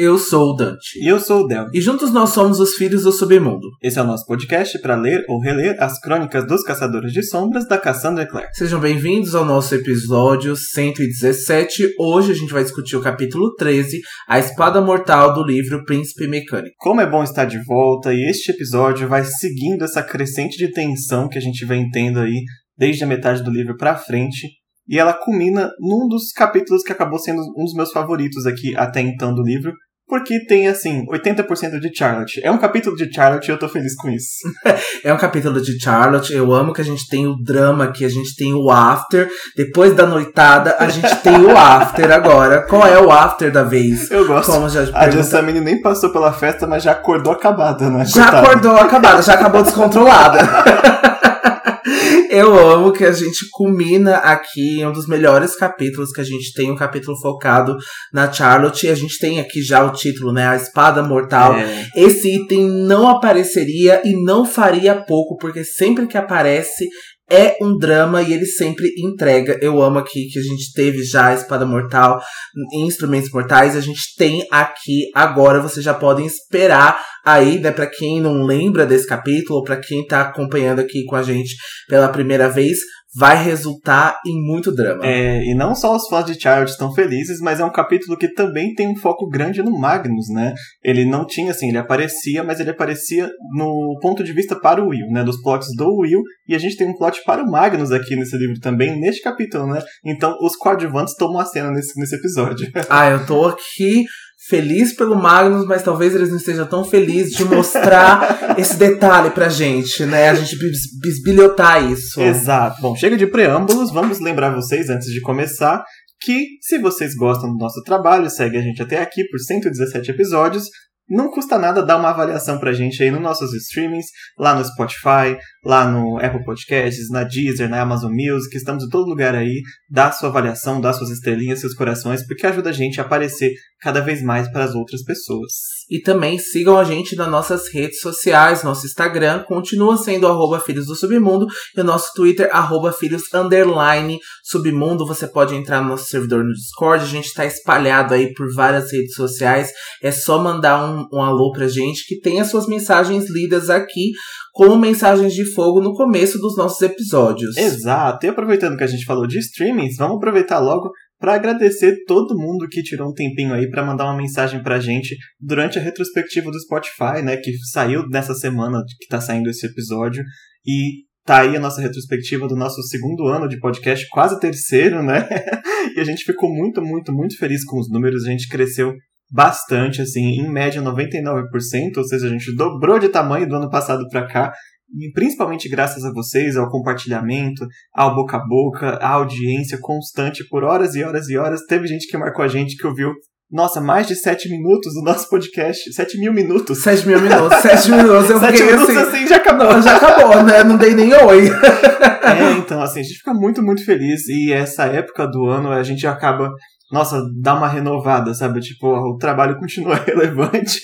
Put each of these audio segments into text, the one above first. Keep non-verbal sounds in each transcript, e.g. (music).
Eu sou o Dante. E eu sou o Del. E juntos nós somos os Filhos do Submundo. Esse é o nosso podcast para ler ou reler as crônicas dos Caçadores de Sombras da Cassandra Clare. Sejam bem-vindos ao nosso episódio 117. Hoje a gente vai discutir o capítulo 13, A Espada Mortal do livro Príncipe Mecânico. Como é bom estar de volta e este episódio vai seguindo essa crescente de tensão que a gente vem tendo aí desde a metade do livro para frente. E ela culmina num dos capítulos que acabou sendo um dos meus favoritos aqui até então do livro, porque tem, assim, 80% de Charlotte. É um capítulo de Charlotte e eu tô feliz com isso. (laughs) é um capítulo de Charlotte. Eu amo que a gente tem o drama, que a gente tem o after. Depois da noitada, a gente tem o after agora. Qual é o after da vez? Eu gosto. Como já a Jessamine nem passou pela festa, mas já acordou acabada, né? Já Coitada. acordou acabada, já acabou descontrolada. (laughs) Eu amo que a gente culmina aqui em um dos melhores capítulos que a gente tem, um capítulo focado na Charlotte. E a gente tem aqui já o título, né? A Espada Mortal. É. Esse item não apareceria e não faria pouco, porque sempre que aparece é um drama e ele sempre entrega. Eu amo aqui que a gente teve já Espada Mortal, Instrumentos Mortais, a gente tem aqui agora, vocês já podem esperar aí, né, para quem não lembra desse capítulo, ou para quem tá acompanhando aqui com a gente pela primeira vez, vai resultar em muito drama. É, e não só os fãs de Child estão felizes, mas é um capítulo que também tem um foco grande no Magnus, né? Ele não tinha, assim, ele aparecia, mas ele aparecia no ponto de vista para o Will, né? Dos plots do Will, e a gente tem um plot para o Magnus aqui nesse livro também, neste capítulo, né? Então os coadjuvantes tomam a cena nesse, nesse episódio. ah, eu tô aqui feliz pelo Magnus, mas talvez eles não estejam tão felizes de mostrar (laughs) esse detalhe pra gente, né? A gente bisbilhotar isso. Exato. Bom, chega de preâmbulos, vamos lembrar vocês, antes de começar, que se vocês gostam do nosso trabalho, segue a gente até aqui por 117 episódios, não custa nada dar uma avaliação pra gente aí nos nossos streamings, lá no Spotify, lá no Apple Podcasts, na Deezer, na Amazon Music, estamos em todo lugar aí. Dá sua avaliação, dá suas estrelinhas, seus corações, porque ajuda a gente a aparecer cada vez mais para as outras pessoas. E também sigam a gente nas nossas redes sociais, nosso Instagram continua sendo arroba Filhos do Submundo e o nosso Twitter, arroba Filhos Underline Submundo. Você pode entrar no nosso servidor no Discord, a gente está espalhado aí por várias redes sociais. É só mandar um, um alô pra gente que tem as suas mensagens lidas aqui como mensagens de fogo no começo dos nossos episódios. Exato. E aproveitando que a gente falou de streamings, vamos aproveitar logo para agradecer todo mundo que tirou um tempinho aí para mandar uma mensagem pra gente durante a retrospectiva do Spotify, né, que saiu nessa semana que tá saindo esse episódio e tá aí a nossa retrospectiva do nosso segundo ano de podcast, quase terceiro, né? (laughs) e a gente ficou muito, muito, muito feliz com os números, a gente cresceu bastante, assim, em média 99%, ou seja, a gente dobrou de tamanho do ano passado para cá, e principalmente graças a vocês, ao compartilhamento, ao boca a boca, à audiência constante por horas e horas e horas. Teve gente que marcou a gente que ouviu nossa, mais de sete minutos do nosso podcast. Sete mil minutos. Sete mil minutos. Sete minutos. Eu (laughs) sete minutos assim, assim, já acabou. Não, já acabou, né? Não dei nem oi. (laughs) é, então, assim, a gente fica muito, muito feliz. E essa época do ano a gente acaba nossa, dá uma renovada, sabe? Tipo, o trabalho continua (laughs) relevante,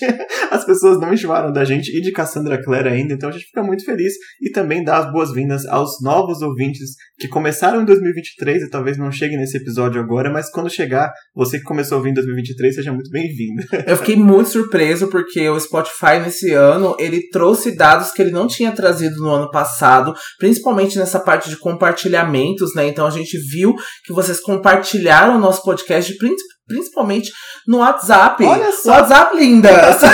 as pessoas não enjoaram da gente e de Cassandra Clare ainda, então a gente fica muito feliz e também dá as boas-vindas aos novos ouvintes que começaram em 2023 e talvez não cheguem nesse episódio agora, mas quando chegar, você que começou a ouvir em 2023, seja muito bem-vindo. (laughs) Eu fiquei muito surpreso porque o Spotify nesse ano, ele trouxe dados que ele não tinha trazido no ano passado, principalmente nessa parte de compartilhamentos, né? Então a gente viu que vocês compartilharam o nosso podcast podcast, principalmente no WhatsApp. Olha só. WhatsApp, lindas! (laughs)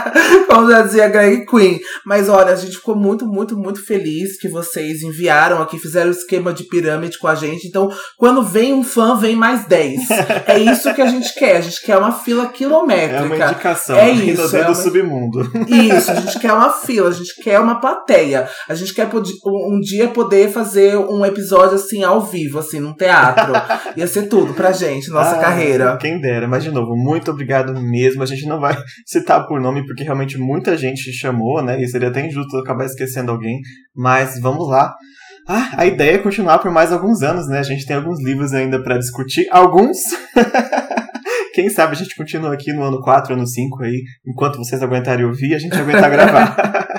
(laughs) Como já dizia Greg Queen. Mas olha, a gente ficou muito, muito, muito feliz que vocês enviaram aqui, fizeram o esquema de pirâmide com a gente. Então, quando vem um fã, vem mais 10. é isso que a gente quer. A gente quer uma fila quilométrica. É uma indicação. É isso. É uma... do submundo. Isso, a gente quer uma fila, a gente quer uma plateia. A gente quer um dia poder fazer um episódio assim ao vivo, assim, num teatro. (laughs) Ia ser tudo pra gente, nossa ah, carreira. Quem dera, mas de novo, muito obrigado mesmo. A gente não vai (laughs) citar por nome porque realmente muita gente chamou, né? E seria até injusto acabar esquecendo alguém. Mas vamos lá. Ah, a ideia é continuar por mais alguns anos, né? A gente tem alguns livros ainda para discutir. Alguns. (laughs) Quem sabe a gente continua aqui no ano 4, ano 5 aí, enquanto vocês aguentarem ouvir, a gente aguentar gravar. (laughs)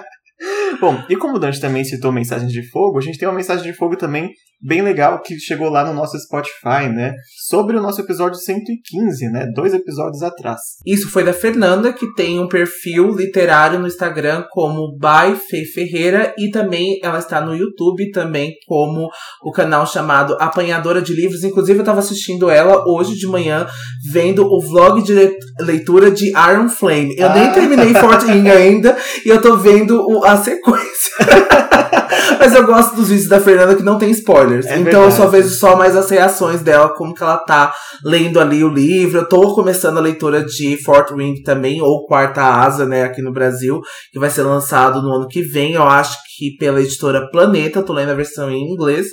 Bom, e como o Dante também citou mensagens de fogo, a gente tem uma mensagem de fogo também bem legal que chegou lá no nosso Spotify, né? Sobre o nosso episódio 115, né? Dois episódios atrás. Isso foi da Fernanda, que tem um perfil literário no Instagram como By Fê Ferreira e também ela está no YouTube também como o canal chamado Apanhadora de Livros. Inclusive eu estava assistindo ela hoje de manhã vendo o vlog de leitura de Iron Flame. Eu ah. nem terminei Fort Ring (laughs) ainda e eu tô vendo o, a sequência. (laughs) Mas eu gosto dos vídeos da Fernanda que não tem spoilers. É então verdade. eu só vejo só mais as reações dela, como que ela tá lendo ali o livro. Eu tô começando a leitura de Fort Ring também, ou Quarta Asa, né, aqui no Brasil, que vai ser lançado no ano que vem. Eu acho que pela editora Planeta, tô lendo a versão em inglês.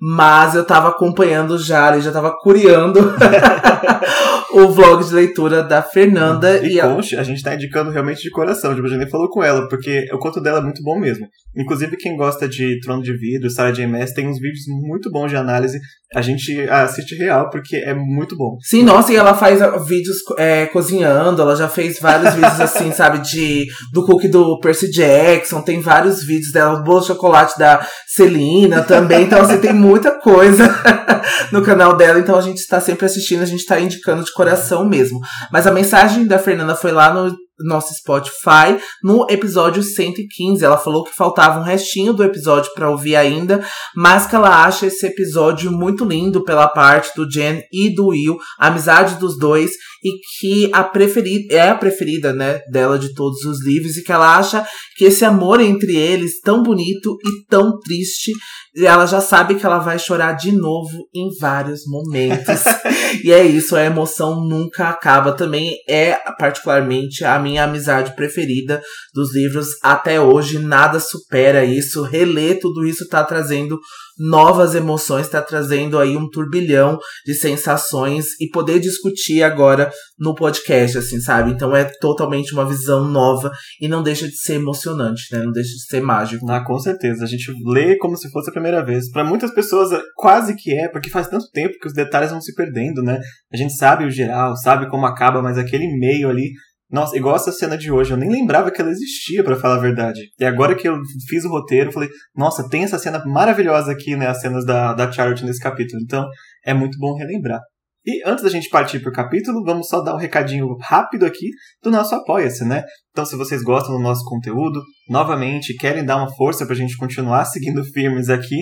Mas eu tava acompanhando já, já tava curiando (laughs) o vlog de leitura da Fernanda. E, e conte, a... a gente tá indicando realmente de coração, tipo, a gente nem falou com ela, porque o conto dela é muito bom mesmo. Inclusive, quem gosta de Trono de Vidro, Sarah J. Maas, tem uns vídeos muito bons de análise. A gente assiste real, porque é muito bom. Sim, nossa, e ela faz ah, vídeos é, cozinhando, ela já fez vários vídeos (laughs) assim, sabe, de do cookie do Percy Jackson, tem vários vídeos dela, o bolo de chocolate da Celina também, então assim, tem muita coisa (laughs) no canal dela, então a gente está sempre assistindo, a gente está indicando de coração mesmo. Mas a mensagem da Fernanda foi lá no nosso Spotify no episódio 115. Ela falou que faltava um restinho do episódio para ouvir ainda, mas que ela acha esse episódio muito lindo pela parte do Jen e do Will, a amizade dos dois e que a preferida é a preferida, né, dela de todos os livros e que ela acha que esse amor entre eles tão bonito e tão triste e ela já sabe que ela vai chorar de novo em vários momentos. (laughs) e é isso, a emoção nunca acaba. Também é particularmente a minha amizade preferida dos livros até hoje. Nada supera isso. Reler tudo isso tá trazendo novas emoções, está trazendo aí um turbilhão de sensações e poder discutir agora no podcast, assim, sabe? Então é totalmente uma visão nova e não deixa de ser emocionante, né? Não deixa de ser mágico. Ah, com certeza. A gente lê como se fosse a primeira vez. Para muitas pessoas, quase que é, porque faz tanto tempo que os detalhes vão se perdendo, né? A gente sabe o geral, sabe como acaba, mas aquele meio ali nossa, igual essa cena de hoje, eu nem lembrava que ela existia, para falar a verdade. E agora que eu fiz o roteiro, falei, nossa, tem essa cena maravilhosa aqui, né? As cenas da, da Charlotte nesse capítulo. Então, é muito bom relembrar. E antes da gente partir pro capítulo, vamos só dar um recadinho rápido aqui do nosso Apoia-se, né? Então, se vocês gostam do nosso conteúdo, novamente, querem dar uma força pra gente continuar seguindo firmes aqui,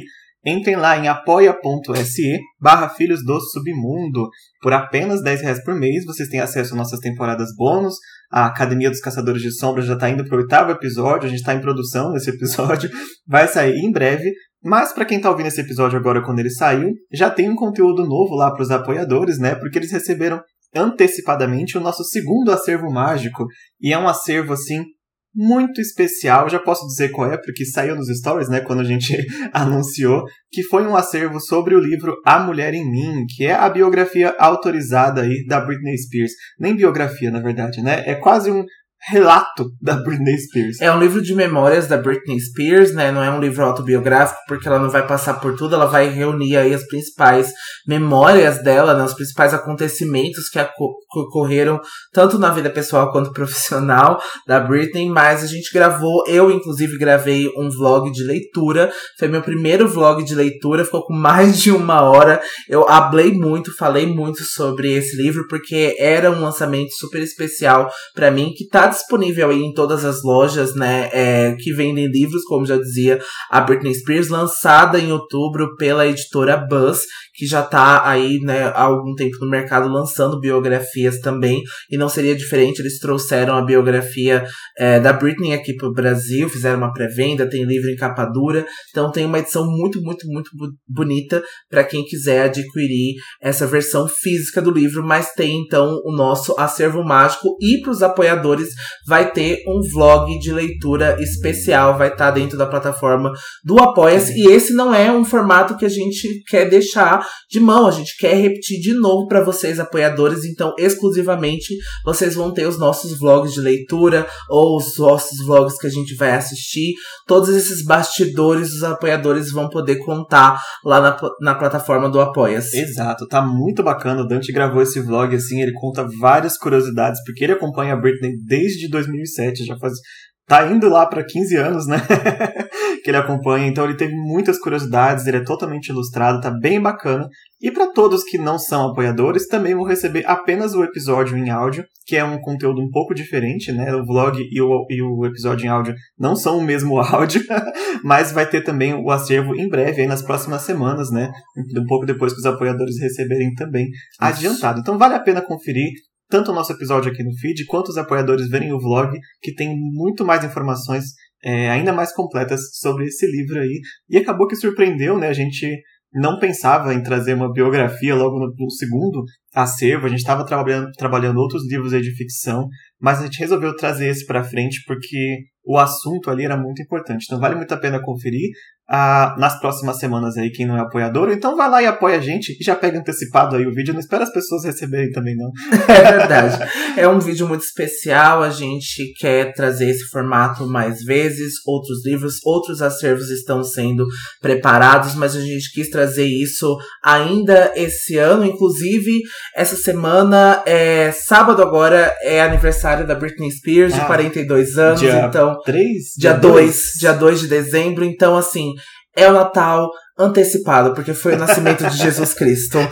Entrem lá em apoia.se barra Filhos do Submundo. Por apenas 10 reais por mês, vocês têm acesso às nossas temporadas bônus. A Academia dos Caçadores de Sombras já está indo para o oitavo episódio, a gente está em produção nesse episódio. (laughs) Vai sair em breve. Mas para quem está ouvindo esse episódio agora quando ele saiu, já tem um conteúdo novo lá para os apoiadores, né? Porque eles receberam antecipadamente o nosso segundo acervo mágico. E é um acervo assim muito especial. Já posso dizer qual é, porque saiu nos stories, né, quando a gente (laughs) anunciou, que foi um acervo sobre o livro A Mulher em Mim, que é a biografia autorizada aí da Britney Spears. Nem biografia, na verdade, né? É quase um relato da Britney Spears. É um livro de memórias da Britney Spears, né? Não é um livro autobiográfico, porque ela não vai passar por tudo, ela vai reunir aí as principais memórias dela, né? Os principais acontecimentos que ocorreram tanto na vida pessoal quanto (laughs) profissional da Britney, mas a gente gravou, eu inclusive gravei um vlog de leitura, foi meu primeiro vlog de leitura, ficou com mais de uma hora. Eu hablei muito, falei muito sobre esse livro, porque era um lançamento super especial para mim, que tá disponível aí em todas as lojas, né, é, que vendem livros, como já dizia a Britney Spears, lançada em outubro pela editora Buzz, que já tá aí, né, há algum tempo no mercado lançando biografias também, e não seria diferente, eles trouxeram a biografia é, da Britney aqui pro Brasil, fizeram uma pré-venda, tem livro em capa dura, então tem uma edição muito, muito, muito bonita para quem quiser adquirir essa versão física do livro, mas tem então o nosso acervo mágico. E para os apoiadores vai ter um vlog de leitura especial, vai estar tá dentro da plataforma do Apoia-se, e esse não é um formato que a gente quer deixar de mão. A gente quer repetir de novo para vocês, apoiadores. Então, exclusivamente, vocês vão ter os nossos vlogs de leitura ou os nossos vlogs que a gente vai assistir. Todos esses bastidores os apoiadores vão poder contar lá na, na plataforma do Apoia-se. Exato, tá muito bacana. O Dante gravou esse vlog assim, ele conta várias curiosidades, porque ele acompanha a Britney desde 2007, já faz tá indo lá para 15 anos, né? (laughs) que ele acompanha, então ele teve muitas curiosidades, ele é totalmente ilustrado, tá bem bacana. E para todos que não são apoiadores, também vão receber apenas o episódio em áudio, que é um conteúdo um pouco diferente, né? O vlog e o, e o episódio em áudio não são o mesmo (laughs) áudio, mas vai ter também o acervo em breve, aí nas próximas semanas, né? Um pouco depois que os apoiadores receberem também Isso. adiantado. Então vale a pena conferir tanto o nosso episódio aqui no feed, quanto os apoiadores verem o vlog, que tem muito mais informações é, ainda mais completas sobre esse livro aí. E acabou que surpreendeu, né? A gente não pensava em trazer uma biografia logo no, no segundo acervo, a gente estava trabalhando, trabalhando outros livros aí de ficção, mas a gente resolveu trazer esse para frente porque o assunto ali era muito importante. Então vale muito a pena conferir ah, nas próximas semanas aí, quem não é apoiador. Então vai lá e apoia a gente e já pega antecipado aí o vídeo. Não espera as pessoas receberem também, não. É verdade. É um vídeo muito especial. A gente quer trazer esse formato mais vezes. Outros livros, outros acervos estão sendo preparados, mas a gente quis trazer isso ainda esse ano. Inclusive, essa semana, é, sábado agora, é aniversário da Britney Spears, ah, de 42 anos. Dia então, 3? Dia 2, dia 2 de dezembro. Então, assim, é o Natal antecipado, porque foi o nascimento de Jesus Cristo. (laughs)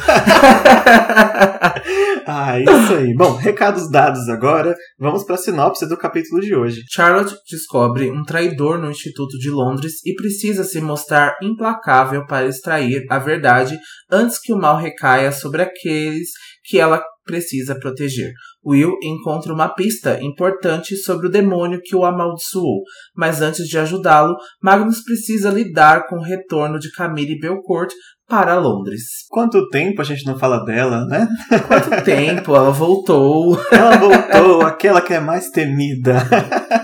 ah, isso aí. Bom, recados dados agora. Vamos para a sinopse do capítulo de hoje. Charlotte descobre um traidor no Instituto de Londres e precisa se mostrar implacável para extrair a verdade antes que o mal recaia sobre aqueles que ela precisa proteger. Will encontra uma pista importante sobre o demônio que o amaldiçoou, mas antes de ajudá-lo, Magnus precisa lidar com o retorno de Camille Belcourt para Londres. Quanto tempo a gente não fala dela, né? Quanto (laughs) tempo ela voltou. Ela voltou, aquela que é mais temida.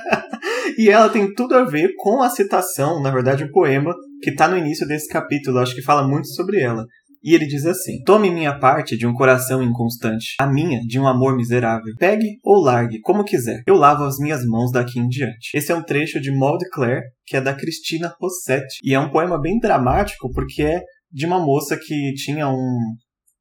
(laughs) e ela tem tudo a ver com a citação, na verdade, o poema que está no início desse capítulo. Acho que fala muito sobre ela. E ele diz assim: Tome minha parte de um coração inconstante, a minha de um amor miserável. Pegue ou largue, como quiser. Eu lavo as minhas mãos daqui em diante. Esse é um trecho de Maud Claire, que é da Cristina Rossetti. E é um poema bem dramático, porque é de uma moça que tinha um,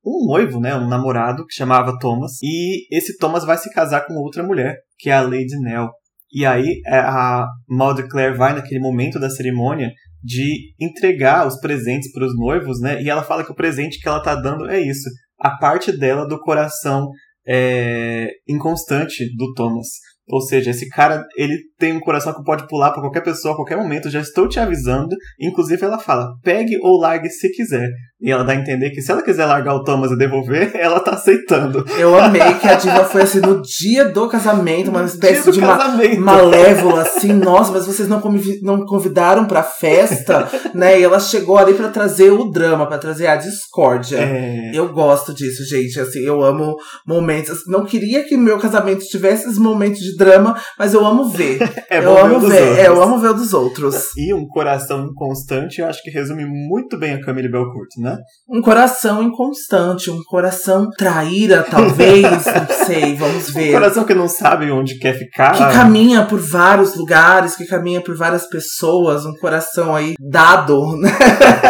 um noivo, né, um namorado que chamava Thomas, e esse Thomas vai se casar com outra mulher, que é a Lady Nell. E aí é, a Maud Claire vai naquele momento da cerimônia de entregar os presentes para os noivos, né? E ela fala que o presente que ela tá dando é isso, a parte dela do coração é, inconstante do Thomas. Ou seja, esse cara, ele tem um coração que pode pular para qualquer pessoa a qualquer momento, já estou te avisando. Inclusive, ela fala: pegue ou largue se quiser. E ela dá a entender que se ela quiser largar o Thomas e devolver, (laughs) ela tá aceitando. Eu amei que a diva foi assim no dia do casamento, uma espécie de uma malévola, assim, nossa, mas vocês não, não convidaram pra festa, né? E ela chegou ali para trazer o drama, para trazer a discórdia. É... Eu gosto disso, gente. Assim, eu amo momentos. Não queria que meu casamento tivesse esses momentos de drama, mas eu amo ver. É eu amo ver, é, eu amo ver o dos outros. E um coração inconstante, eu acho que resume muito bem a Camille Belcourt, né? Um coração inconstante, um coração traíra, talvez, não sei, vamos (laughs) ver. Um coração que não sabe onde quer ficar. Que caminha por vários lugares, que caminha por várias pessoas, um coração aí dado, né?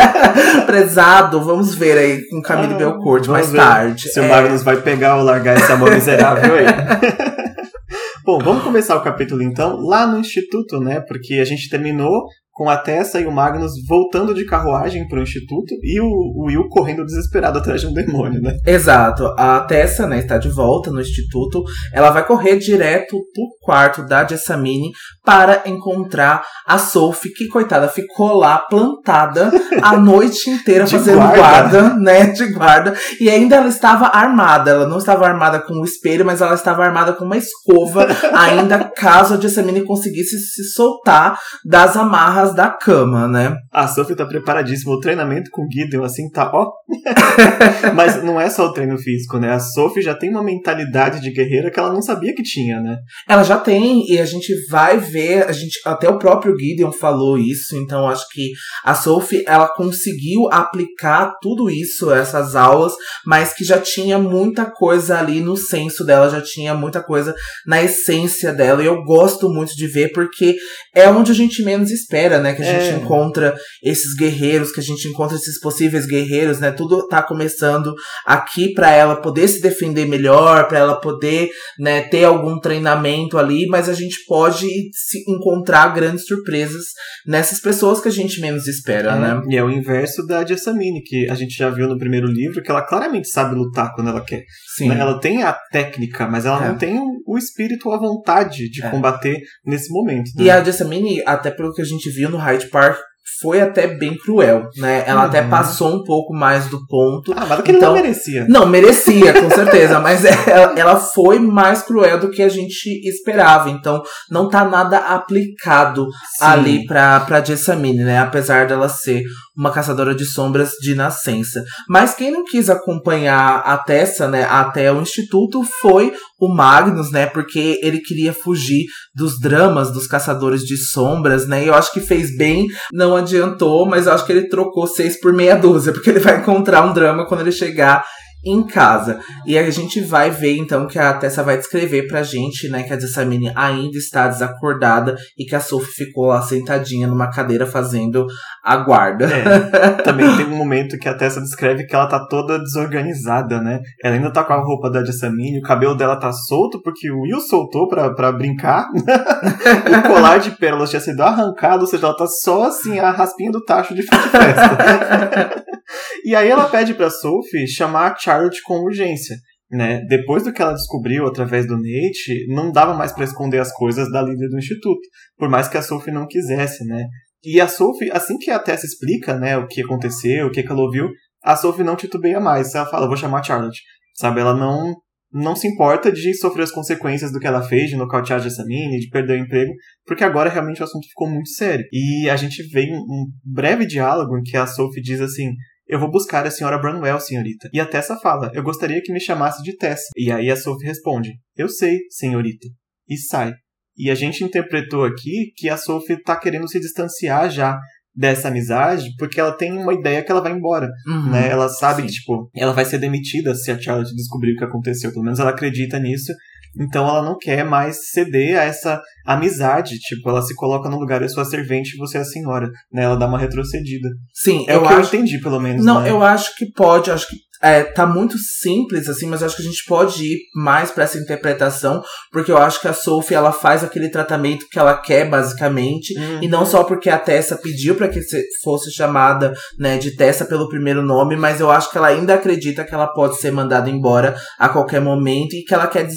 (laughs) prezado, vamos ver aí com Camille ah, Belcourt mais ver tarde. Se é. o Magnus vai pegar ou largar esse amor miserável aí. (laughs) Bom, vamos começar o capítulo então lá no instituto, né? Porque a gente terminou com a Tessa e o Magnus voltando de carruagem para o instituto e o, o, Will correndo desesperado atrás de um demônio, né? Exato. A Tessa, né, está de volta no instituto. Ela vai correr direto pro quarto da Jessamine para encontrar a Sophie, que coitada ficou lá plantada a (laughs) noite inteira fazendo guarda. guarda, né, de guarda. E ainda ela estava armada. Ela não estava armada com o espelho, mas ela estava armada com uma escova, ainda (laughs) caso a Jessamine conseguisse se soltar das amarras da cama, né? A Sophie tá preparadíssima. O treinamento com o Gideon, assim, tá ó. (laughs) Mas não é só o treino físico, né? A Sophie já tem uma mentalidade de guerreira que ela não sabia que tinha, né? Ela já tem, e a gente vai ver, a gente, até o próprio Gideon falou isso, então acho que a Sophie, ela conseguiu aplicar tudo isso, essas aulas, mas que já tinha muita coisa ali no senso dela, já tinha muita coisa na essência dela, e eu gosto muito de ver, porque é onde a gente menos espera né? Que a gente é. encontra esses guerreiros, que a gente encontra esses possíveis guerreiros, né? Tudo tá começando aqui para ela poder se defender melhor, para ela poder, né, ter algum treinamento ali, mas a gente pode se encontrar grandes surpresas nessas pessoas que a gente menos espera, é, né? E é o inverso da Jessamine, que a gente já viu no primeiro livro, que ela claramente sabe lutar quando ela quer. Sim. Né? Ela tem a técnica, mas ela é. não tem o espírito, a vontade de é. combater nesse momento. Né? E a Jessamine, até pelo que a gente viu no Hyde Park, foi até bem cruel, né? Ela uhum. até passou um pouco mais do ponto. Ah, mas que então, não merecia. Não, merecia, com certeza. (laughs) mas ela, ela, foi mais cruel do que a gente esperava. Então, não tá nada aplicado Sim. ali pra, pra Jessamine, né? Apesar dela ser uma caçadora de sombras de nascença. Mas quem não quis acompanhar a Tessa, né, até o instituto foi o Magnus, né? Porque ele queria fugir dos dramas dos caçadores de sombras, né? E eu acho que fez bem, não adiantou, mas eu acho que ele trocou seis por meia dúzia, porque ele vai encontrar um drama quando ele chegar em casa. E a gente vai ver então que a Tessa vai descrever pra gente, né, que a Jessamine ainda está desacordada e que a Sophie ficou lá sentadinha numa cadeira fazendo a guarda. É. Também tem um momento que a Tessa descreve que ela tá toda desorganizada, né? Ela ainda tá com a roupa da Jessamine, o cabelo dela tá solto porque o Will soltou pra, pra brincar. (laughs) o colar de pérolas tinha sido arrancado, ou seja, ela tá só assim, a raspinha do tacho de festa. (laughs) e aí ela pede pra Sophie chamar a Charlotte com urgência. Né? Depois do que ela descobriu através do Nate, não dava mais para esconder as coisas da líder do instituto, por mais que a Sophie não quisesse, né? E a Sophie, assim que a Tessa explica, né, o que aconteceu, o que, que ela ouviu, a Sophie não titubeia mais. Ela fala, vou chamar a Charlotte. Sabe, ela não não se importa de sofrer as consequências do que ela fez, de nocautear Jessamine, de perder o emprego, porque agora realmente o assunto ficou muito sério. E a gente vê um breve diálogo em que a Sophie diz assim: eu vou buscar a senhora Branwell, senhorita. E a Tessa fala: Eu gostaria que me chamasse de Tessa. E aí a Sophie responde: Eu sei, senhorita. E sai. E a gente interpretou aqui que a Sophie tá querendo se distanciar já dessa amizade, porque ela tem uma ideia que ela vai embora, uhum, né? Ela sabe sim. que, tipo, ela vai ser demitida se a Charlotte descobrir o que aconteceu. Pelo menos ela acredita nisso. Então ela não quer mais ceder a essa amizade. Tipo, ela se coloca no lugar, eu sou a servente e você é a senhora. Né? Ela dá uma retrocedida. Sim, é eu o que acho... eu entendi, pelo menos. Não, né? eu acho que pode, acho que é, tá muito simples, assim, mas eu acho que a gente pode ir mais para essa interpretação, porque eu acho que a Sophie, ela faz aquele tratamento que ela quer, basicamente, uhum. e não só porque a Tessa pediu para que fosse chamada, né, de Tessa pelo primeiro nome, mas eu acho que ela ainda acredita que ela pode ser mandada embora a qualquer momento e que ela quer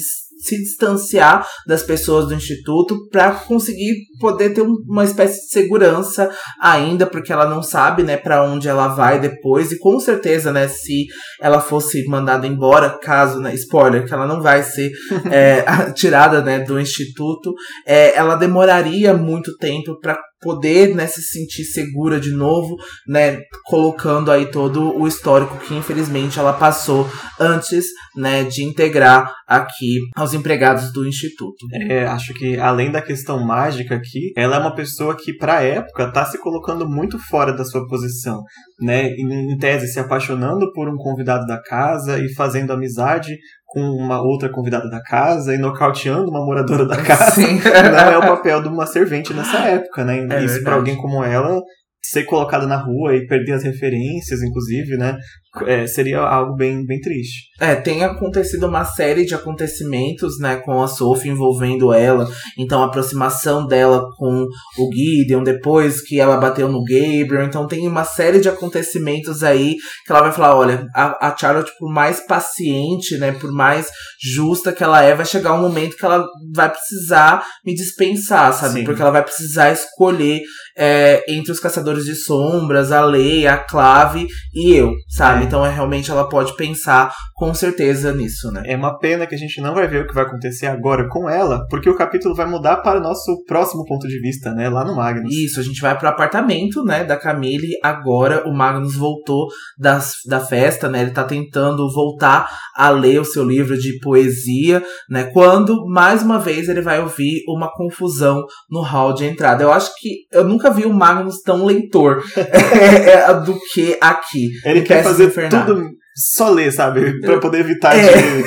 se distanciar das pessoas do instituto para conseguir poder ter uma espécie de segurança ainda, porque ela não sabe, né, para onde ela vai depois. E com certeza, né, se ela fosse mandada embora, caso, né, spoiler, que ela não vai ser é, (laughs) (laughs) tirada, né, do instituto, é, ela demoraria muito tempo para poder né, se sentir segura de novo, né, colocando aí todo o histórico que infelizmente ela passou antes, né, de integrar aqui aos empregados do instituto. É, acho que além da questão mágica aqui, ela é uma pessoa que para época tá se colocando muito fora da sua posição, né, em tese se apaixonando por um convidado da casa e fazendo amizade com uma outra convidada da casa e nocauteando uma moradora da (laughs) casa. Sim. Não é o papel de uma servente nessa época, né? É Isso para alguém como ela ser colocada na rua e perder as referências, inclusive, né? É, seria algo bem, bem triste. É, tem acontecido uma série de acontecimentos, né, com a Sophie envolvendo ela. Então, a aproximação dela com o Gideon, depois que ela bateu no Gabriel. Então, tem uma série de acontecimentos aí que ela vai falar: olha, a, a Charlotte, por mais paciente, né, por mais justa que ela é, vai chegar um momento que ela vai precisar me dispensar, sabe? Sim. Porque ela vai precisar escolher é, entre os caçadores de sombras, a Lei, a Clave e eu, sabe? Então é realmente ela pode pensar com certeza nisso, né? É uma pena que a gente não vai ver o que vai acontecer agora com ela, porque o capítulo vai mudar para o nosso próximo ponto de vista, né? Lá no Magnus. Isso, a gente vai pro apartamento, né, da Camille. Agora o Magnus voltou das, da festa, né? Ele tá tentando voltar a ler o seu livro de poesia, né? Quando, mais uma vez, ele vai ouvir uma confusão no hall de entrada. Eu acho que eu nunca vi o Magnus tão leitor (laughs) do que aqui. Ele quer fazer tudo só ler, sabe? Pra poder evitar é. de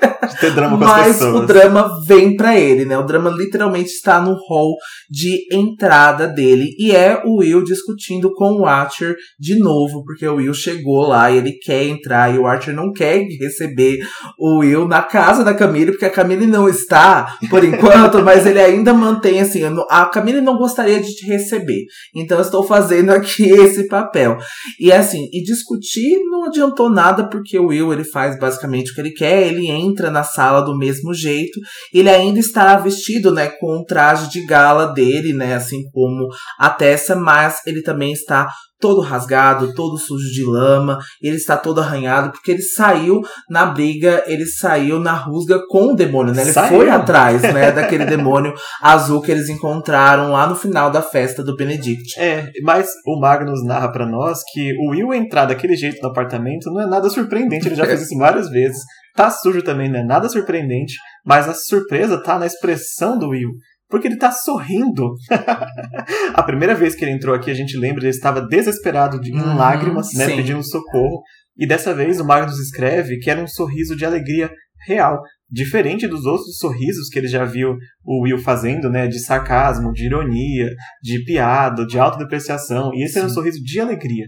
(laughs) (laughs) ter drama com Mas as pessoas. o drama vem pra ele, né? O drama literalmente está no hall de entrada dele. E é o Will discutindo com o Archer de novo, porque o Will chegou lá e ele quer entrar. E o Archer não quer (laughs) receber o Will na casa da Camille, porque a Camille não está, por (laughs) enquanto, mas ele ainda mantém assim. A Camille não gostaria de te receber. Então eu estou fazendo aqui esse papel. E assim, e discutir não adiantou nada, porque o Will ele faz basicamente o que ele quer, ele entra na sala do mesmo jeito, ele ainda está vestido, né, com o traje de gala dele, né, assim como a Tessa, mas ele também está todo rasgado, todo sujo de lama, ele está todo arranhado, porque ele saiu na briga, ele saiu na rusga com o demônio, né? Ele Saiu. foi atrás, né, daquele demônio (laughs) azul que eles encontraram lá no final da festa do Benedict. É, mas o Magnus narra pra nós que o Will entrar daquele jeito no apartamento não é nada surpreendente, ele já fez isso várias vezes. Tá sujo também, não é nada surpreendente, mas a surpresa tá na expressão do Will. Porque ele tá sorrindo. (laughs) a primeira vez que ele entrou aqui, a gente lembra, ele estava desesperado, de, em Uhum, lágrimas, né, sim. pedindo socorro. E dessa vez o Magnus escreve que era um sorriso de alegria real. Diferente dos outros sorrisos que ele já viu o Will fazendo, né? De sarcasmo, de ironia, de piada, de autodepreciação. E esse era um Sim. sorriso de alegria.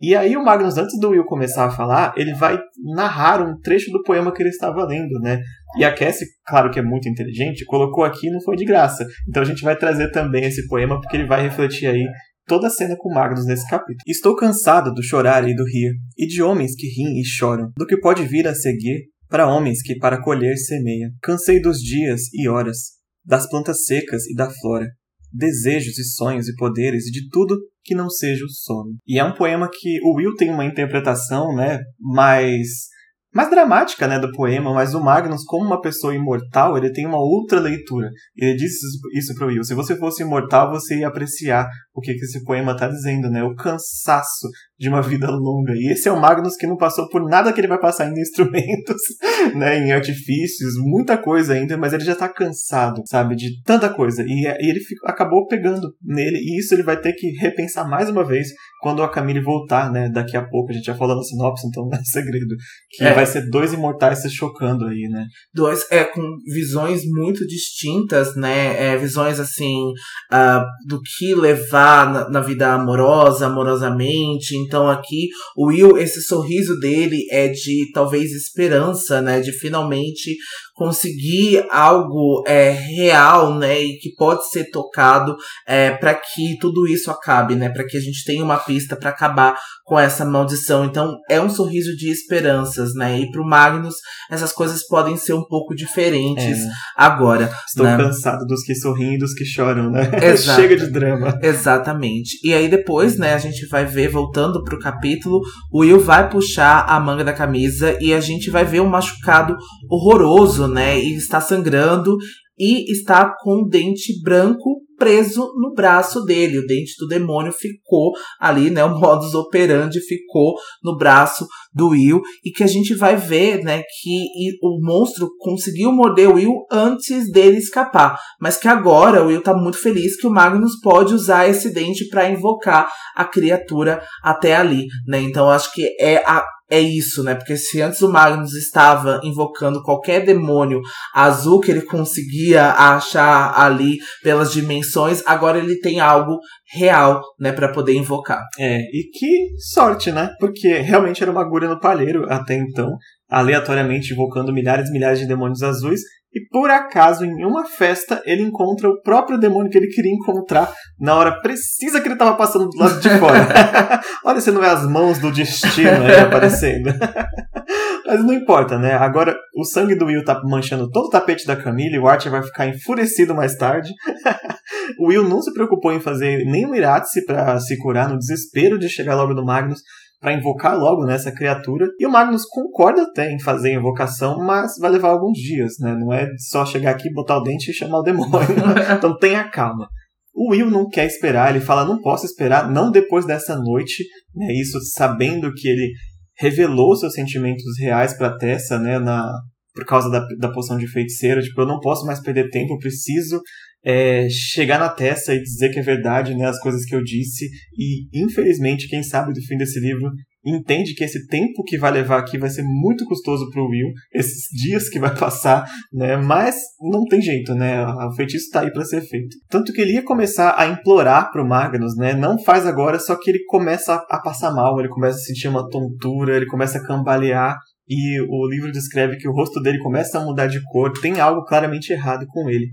E aí o Magnus, antes do Will começar a falar, ele vai narrar um trecho do poema que ele estava lendo, né? E a Cassie, claro que é muito inteligente, colocou aqui e não foi de graça. Então a gente vai trazer também esse poema, porque ele vai refletir aí toda a cena com Magnus nesse capítulo. Estou cansado do chorar e do rir, e de homens que riem e choram, do que pode vir a seguir para homens que para colher semeia. Cansei dos dias e horas, das plantas secas e da flora, desejos e sonhos e poderes e de tudo que não seja o sono. E é um poema que o Will tem uma interpretação, né, mais mais dramática, né, do poema, mas o Magnus, como uma pessoa imortal, ele tem uma outra leitura. Ele disse isso- isso pro Will. Se você fosse imortal, você ia apreciar o que, que esse poema tá dizendo, né? O cansaço de uma vida longa. E esse é o Magnus que não passou por nada que ele vai passar em instrumentos, (laughs) né, em artifícios, muita coisa ainda, mas ele já tá cansado, sabe, de tanta coisa. E, e ele fico- acabou pegando nele, e isso ele vai ter que repensar mais uma vez quando a Camille voltar, né, daqui a pouco. A gente já falou no sinopse, então não é (laughs) segredo. Que É. vai ser dois imortais se chocando aí, né? Dois, é, com visões muito distintas, né? É, visões, assim, ah, do que levar na, na vida amorosa, amorosamente. Então, aqui, o Will, esse sorriso dele é de, talvez, esperança, né? De finalmente conseguir algo é, real, né? E que pode ser tocado é, para que tudo isso acabe, né? Para que a gente tenha uma pista para acabar com essa maldição. Então, é um sorriso de esperanças, né? E pro Magnus, essas coisas podem ser um pouco diferentes É. agora. Estou né? cansado dos que sorriem e dos que choram, né? (laughs) Chega de drama. Exatamente. E aí depois, né, a gente vai ver, voltando pro capítulo, o Will vai puxar a manga da camisa e a gente vai ver um machucado horroroso, né? E está sangrando e está com o dente branco preso no braço dele. O dente do demônio ficou ali, né? O (laughs) modus operandi ficou no braço do Will. E que a gente vai ver, né? Que o monstro conseguiu morder o Will antes dele escapar. Mas que agora o Will tá muito feliz que o Magnus pode usar esse dente para invocar a criatura até ali, né? Então acho que é a é isso, né? Porque se antes o Magnus estava invocando qualquer demônio azul que ele conseguia achar ali pelas dimensões, agora ele tem algo real, né, para poder invocar. É, e que sorte, né? Porque realmente era uma agulha no palheiro até então, aleatoriamente invocando milhares e milhares de demônios azuis. E por acaso, em uma festa, ele encontra o próprio demônio que ele queria encontrar na hora precisa que ele estava passando do lado de fora. (laughs) Olha se não é as mãos do destino aí aparecendo. (laughs) Mas não importa, né? Agora o sangue do Will tá manchando todo o tapete da Camille, e o Archer vai ficar enfurecido mais tarde. (laughs) o Will não se preocupou em fazer nenhum Iratse pra se curar no desespero de chegar logo no Magnus pra invocar logo nessa criatura. E o Magnus concorda até em fazer a invocação, mas vai levar alguns dias, né? Não é só chegar aqui, botar o dente e chamar o demônio. (laughs) então tenha calma. O Will não quer esperar, ele fala: não posso esperar, não depois dessa noite, né? Isso sabendo que ele revelou seus sentimentos reais pra Tessa, né? Na, por causa da, da poção de feiticeiro. Tipo, eu não posso mais perder tempo, eu preciso é, chegar na Tessa e dizer que é verdade, né? As coisas que eu disse. E, infelizmente, quem sabe do fim desse livro entende que esse tempo que vai levar aqui vai ser muito custoso pro Will, esses dias que vai passar, né? Mas não tem jeito, né? O feitiço tá aí para ser feito. Tanto que ele ia começar a implorar pro Magnus, né? Não faz agora, só que ele começa a passar mal, ele começa a sentir uma tontura, ele começa a cambalear e o livro descreve que o rosto dele começa a mudar de cor, tem algo claramente errado com ele.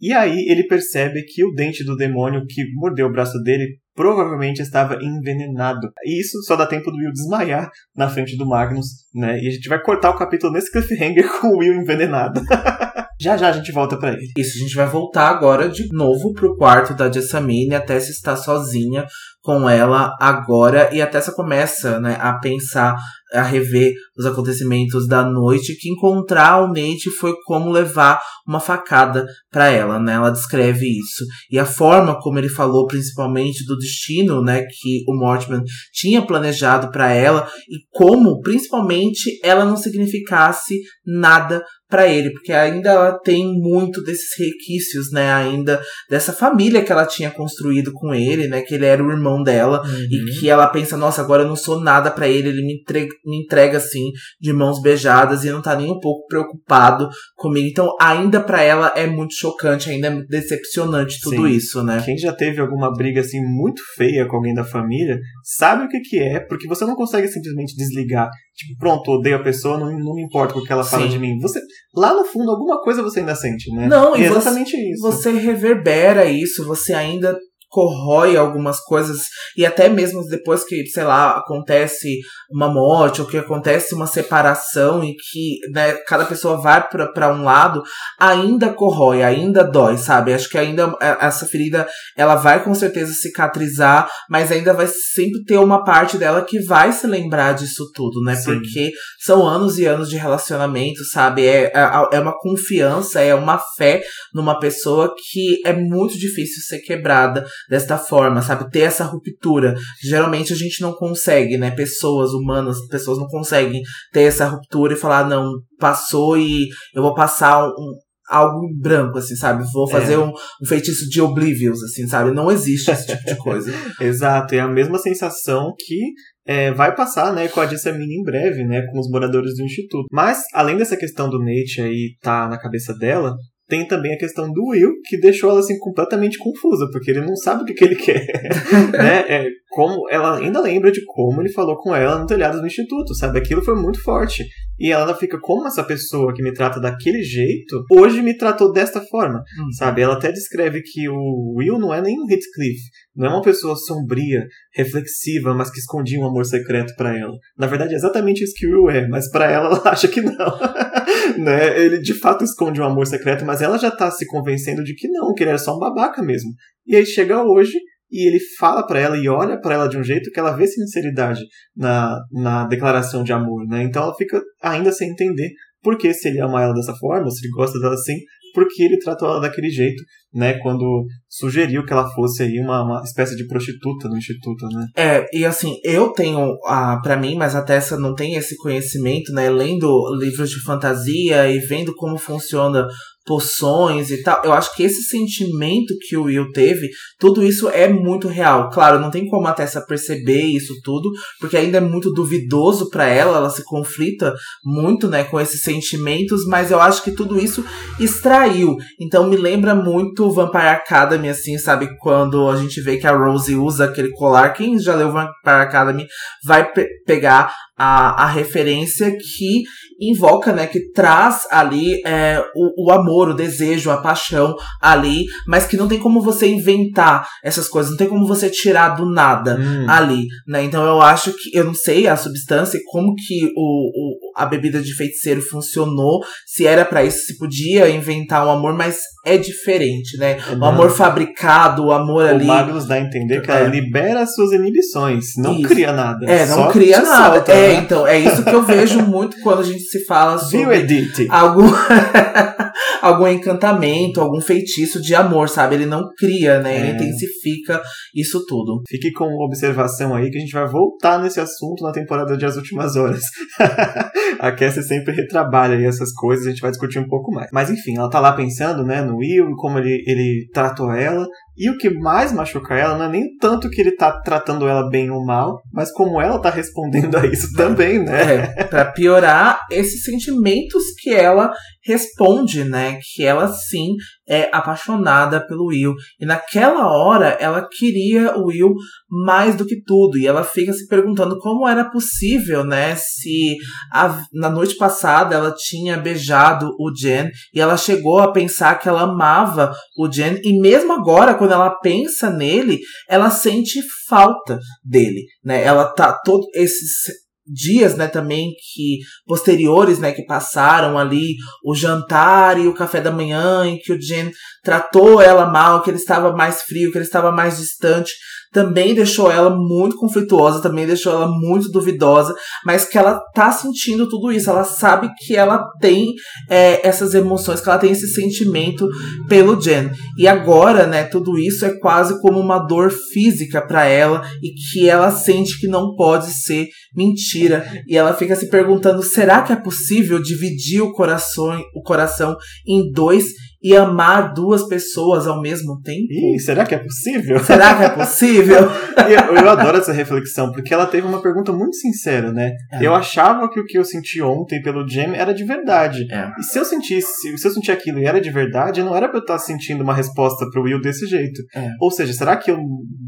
E aí ele percebe que o dente do demônio que mordeu o braço dele provavelmente estava envenenado. E isso só dá tempo do Will desmaiar na frente do Magnus, né? E a gente vai cortar o capítulo nesse cliffhanger (laughs) com o Will envenenado. (laughs) já já a gente volta para ele. Isso, a gente vai voltar agora de novo pro quarto da Jessamine até se estar sozinha com ela agora e até se começa, né, a pensar a rever os acontecimentos da noite, que encontrar o Nate foi como levar uma facada para ela, né? Ela descreve isso. E a forma como ele falou, principalmente do destino, né, que o Mortimer tinha planejado para ela e como, principalmente, ela não significasse nada para ele, porque ainda ela tem muito desses requisitos, né, ainda dessa família que ela tinha construído com ele, né, que ele era o irmão dela uhum. e que ela pensa, nossa, agora eu não sou nada para ele, ele me entrega, me entrega assim de mãos beijadas e não tá nem um pouco preocupado comigo. Então, ainda para ela é muito chocante, ainda é decepcionante tudo Sim. isso, né? Quem já teve alguma briga assim muito feia com alguém da família, sabe o que que é, porque você não consegue simplesmente desligar tipo, pronto, odeio a pessoa, não, não me importa o que ela fala Sim. de mim. Você, lá no fundo, alguma coisa você ainda sente, né? Não, é exatamente você, isso. Você reverbera isso, você ainda corrói algumas coisas e até mesmo depois que, sei lá, acontece uma morte ou que acontece uma separação e que né, cada pessoa vai para um lado, ainda corrói, ainda dói, sabe? Acho que ainda é, essa ferida ela vai com certeza cicatrizar, mas ainda vai sempre ter uma parte dela que vai se lembrar disso tudo, né? Sim. Porque são anos e anos de relacionamento, sabe? É, é, é uma confiança, é uma fé numa pessoa que é muito difícil ser quebrada desta forma, sabe? Ter essa ruptura. Geralmente a gente não consegue, né? Pessoas humanas, pessoas não conseguem ter essa ruptura e falar, não, passou e eu vou passar um, algo branco, assim, sabe? Vou é. fazer é. um, um, feitiço de Oblivious, assim, sabe? Não existe esse tipo de coisa. (laughs) Exato, é a mesma sensação que é, vai passar, né, com a Jessamine em breve, né, com os moradores do Instituto. Mas, além dessa questão do Nate aí tá na cabeça dela, tem também a questão do Will, que deixou ela assim completamente confusa, porque ele não sabe o que, que ele quer. (laughs) né? É, como ela ainda lembra de como ele falou com ela no telhado do instituto, sabe? Aquilo foi muito forte. E ela fica, como essa pessoa que me trata daquele jeito, hoje me tratou desta forma, hum. sabe? Ela até descreve que o Will não é nem um Heathcliff, não é uma pessoa sombria, reflexiva, mas que escondia um amor secreto para ela. Na verdade, é exatamente isso que o Will é, mas para ela, ela acha que não. (laughs) né? Ele de fato esconde um amor secreto, mas ela já tá se convencendo de que não, que ele era só um babaca mesmo. E aí chega hoje e ele fala para ela e olha para ela de um jeito que ela vê sinceridade na, na declaração de amor, né? Então ela fica ainda sem entender por que se ele ama ela dessa forma, se ele gosta dela assim, porque ele tratou ela daquele jeito, né? Quando sugeriu que ela fosse aí uma, uma espécie de prostituta no instituto, né? É, e assim, eu tenho, ah, para mim, mas a Tessa não tem esse conhecimento, né? Lendo livros de fantasia e vendo como funciona poções e tal. Eu acho que esse sentimento que o Will teve, tudo isso é muito real. Claro, não tem como a Tessa perceber isso tudo, porque ainda é muito duvidoso para ela, ela se conflita muito, né, com esses sentimentos, mas eu acho que tudo isso extraiu. Então me lembra muito Vampire Academy, assim, sabe? Quando a gente vê que a Rose usa aquele colar. Quem já leu Vampire Academy vai pe pegar a, a referência que invoca, né, que traz ali é, o, o, amor, o desejo, a paixão ali, mas que não tem como você inventar essas coisas, não tem como você tirar do nada hum. ali, né? Então eu acho que, eu não sei a substância, como que o, o a bebida de feiticeiro funcionou, se era para isso, se podia inventar um amor, mas é diferente, né? É o amor fabricado, o amor o ali. O Magnus dá a entender que é. ela libera as suas inibições, não isso. cria nada. É, não cria nada. Solta, é, né? então, é isso que eu vejo muito quando a gente se fala sobre Viu, Edith? algum (laughs) (laughs) algum encantamento, algum feitiço de amor, sabe? Ele não cria, né? É. Ele intensifica isso tudo. Fique com observação aí que a gente vai voltar nesse assunto na temporada de As Últimas Horas. (laughs) a Cassie sempre retrabalha aí essas coisas, a gente vai discutir um pouco mais. Mas enfim, ela tá lá pensando, né, no Will, como ele, ele tratou ela, e o que mais machuca ela não é nem tanto que ele tá tratando ela bem ou mal, mas como ela tá respondendo a isso também, né? É, pra piorar esses sentimentos que ela responde, né? Que ela sim é apaixonada pelo Will. E naquela hora ela queria o Will mais do que tudo. E ela fica se perguntando como era possível, né? Se a, na noite passada ela tinha beijado o Jen e ela chegou a pensar que ela amava o Jen. E mesmo agora, quando ela pensa nele, ela sente falta dele, né? Ela tá todo esses dias, né, também que posteriores, né, que passaram ali o jantar e o café da manhã em que o Jen tratou ela mal, que ele estava mais frio, que ele estava mais distante também deixou ela muito conflituosa, também deixou ela muito duvidosa, mas que ela tá sentindo tudo isso, ela sabe que ela tem é, essas emoções, que ela tem esse sentimento pelo Jen. E agora, né, tudo isso é quase como uma dor física para ela e que ela sente que não pode ser mentira. E ela fica se perguntando: será que é possível dividir o coração, o coração em dois e amar duas pessoas ao mesmo tempo? Ih, será que é possível? Será que é possível? (laughs) eu, eu, adoro essa reflexão, porque ela teve uma pergunta muito sincera, né? É. Eu achava que o que eu senti ontem pelo Jamie era de verdade. É. E se eu sentisse, se eu senti aquilo e era de verdade, não era pra eu estar sentindo uma resposta pro Will desse jeito. É. Ou seja, será que eu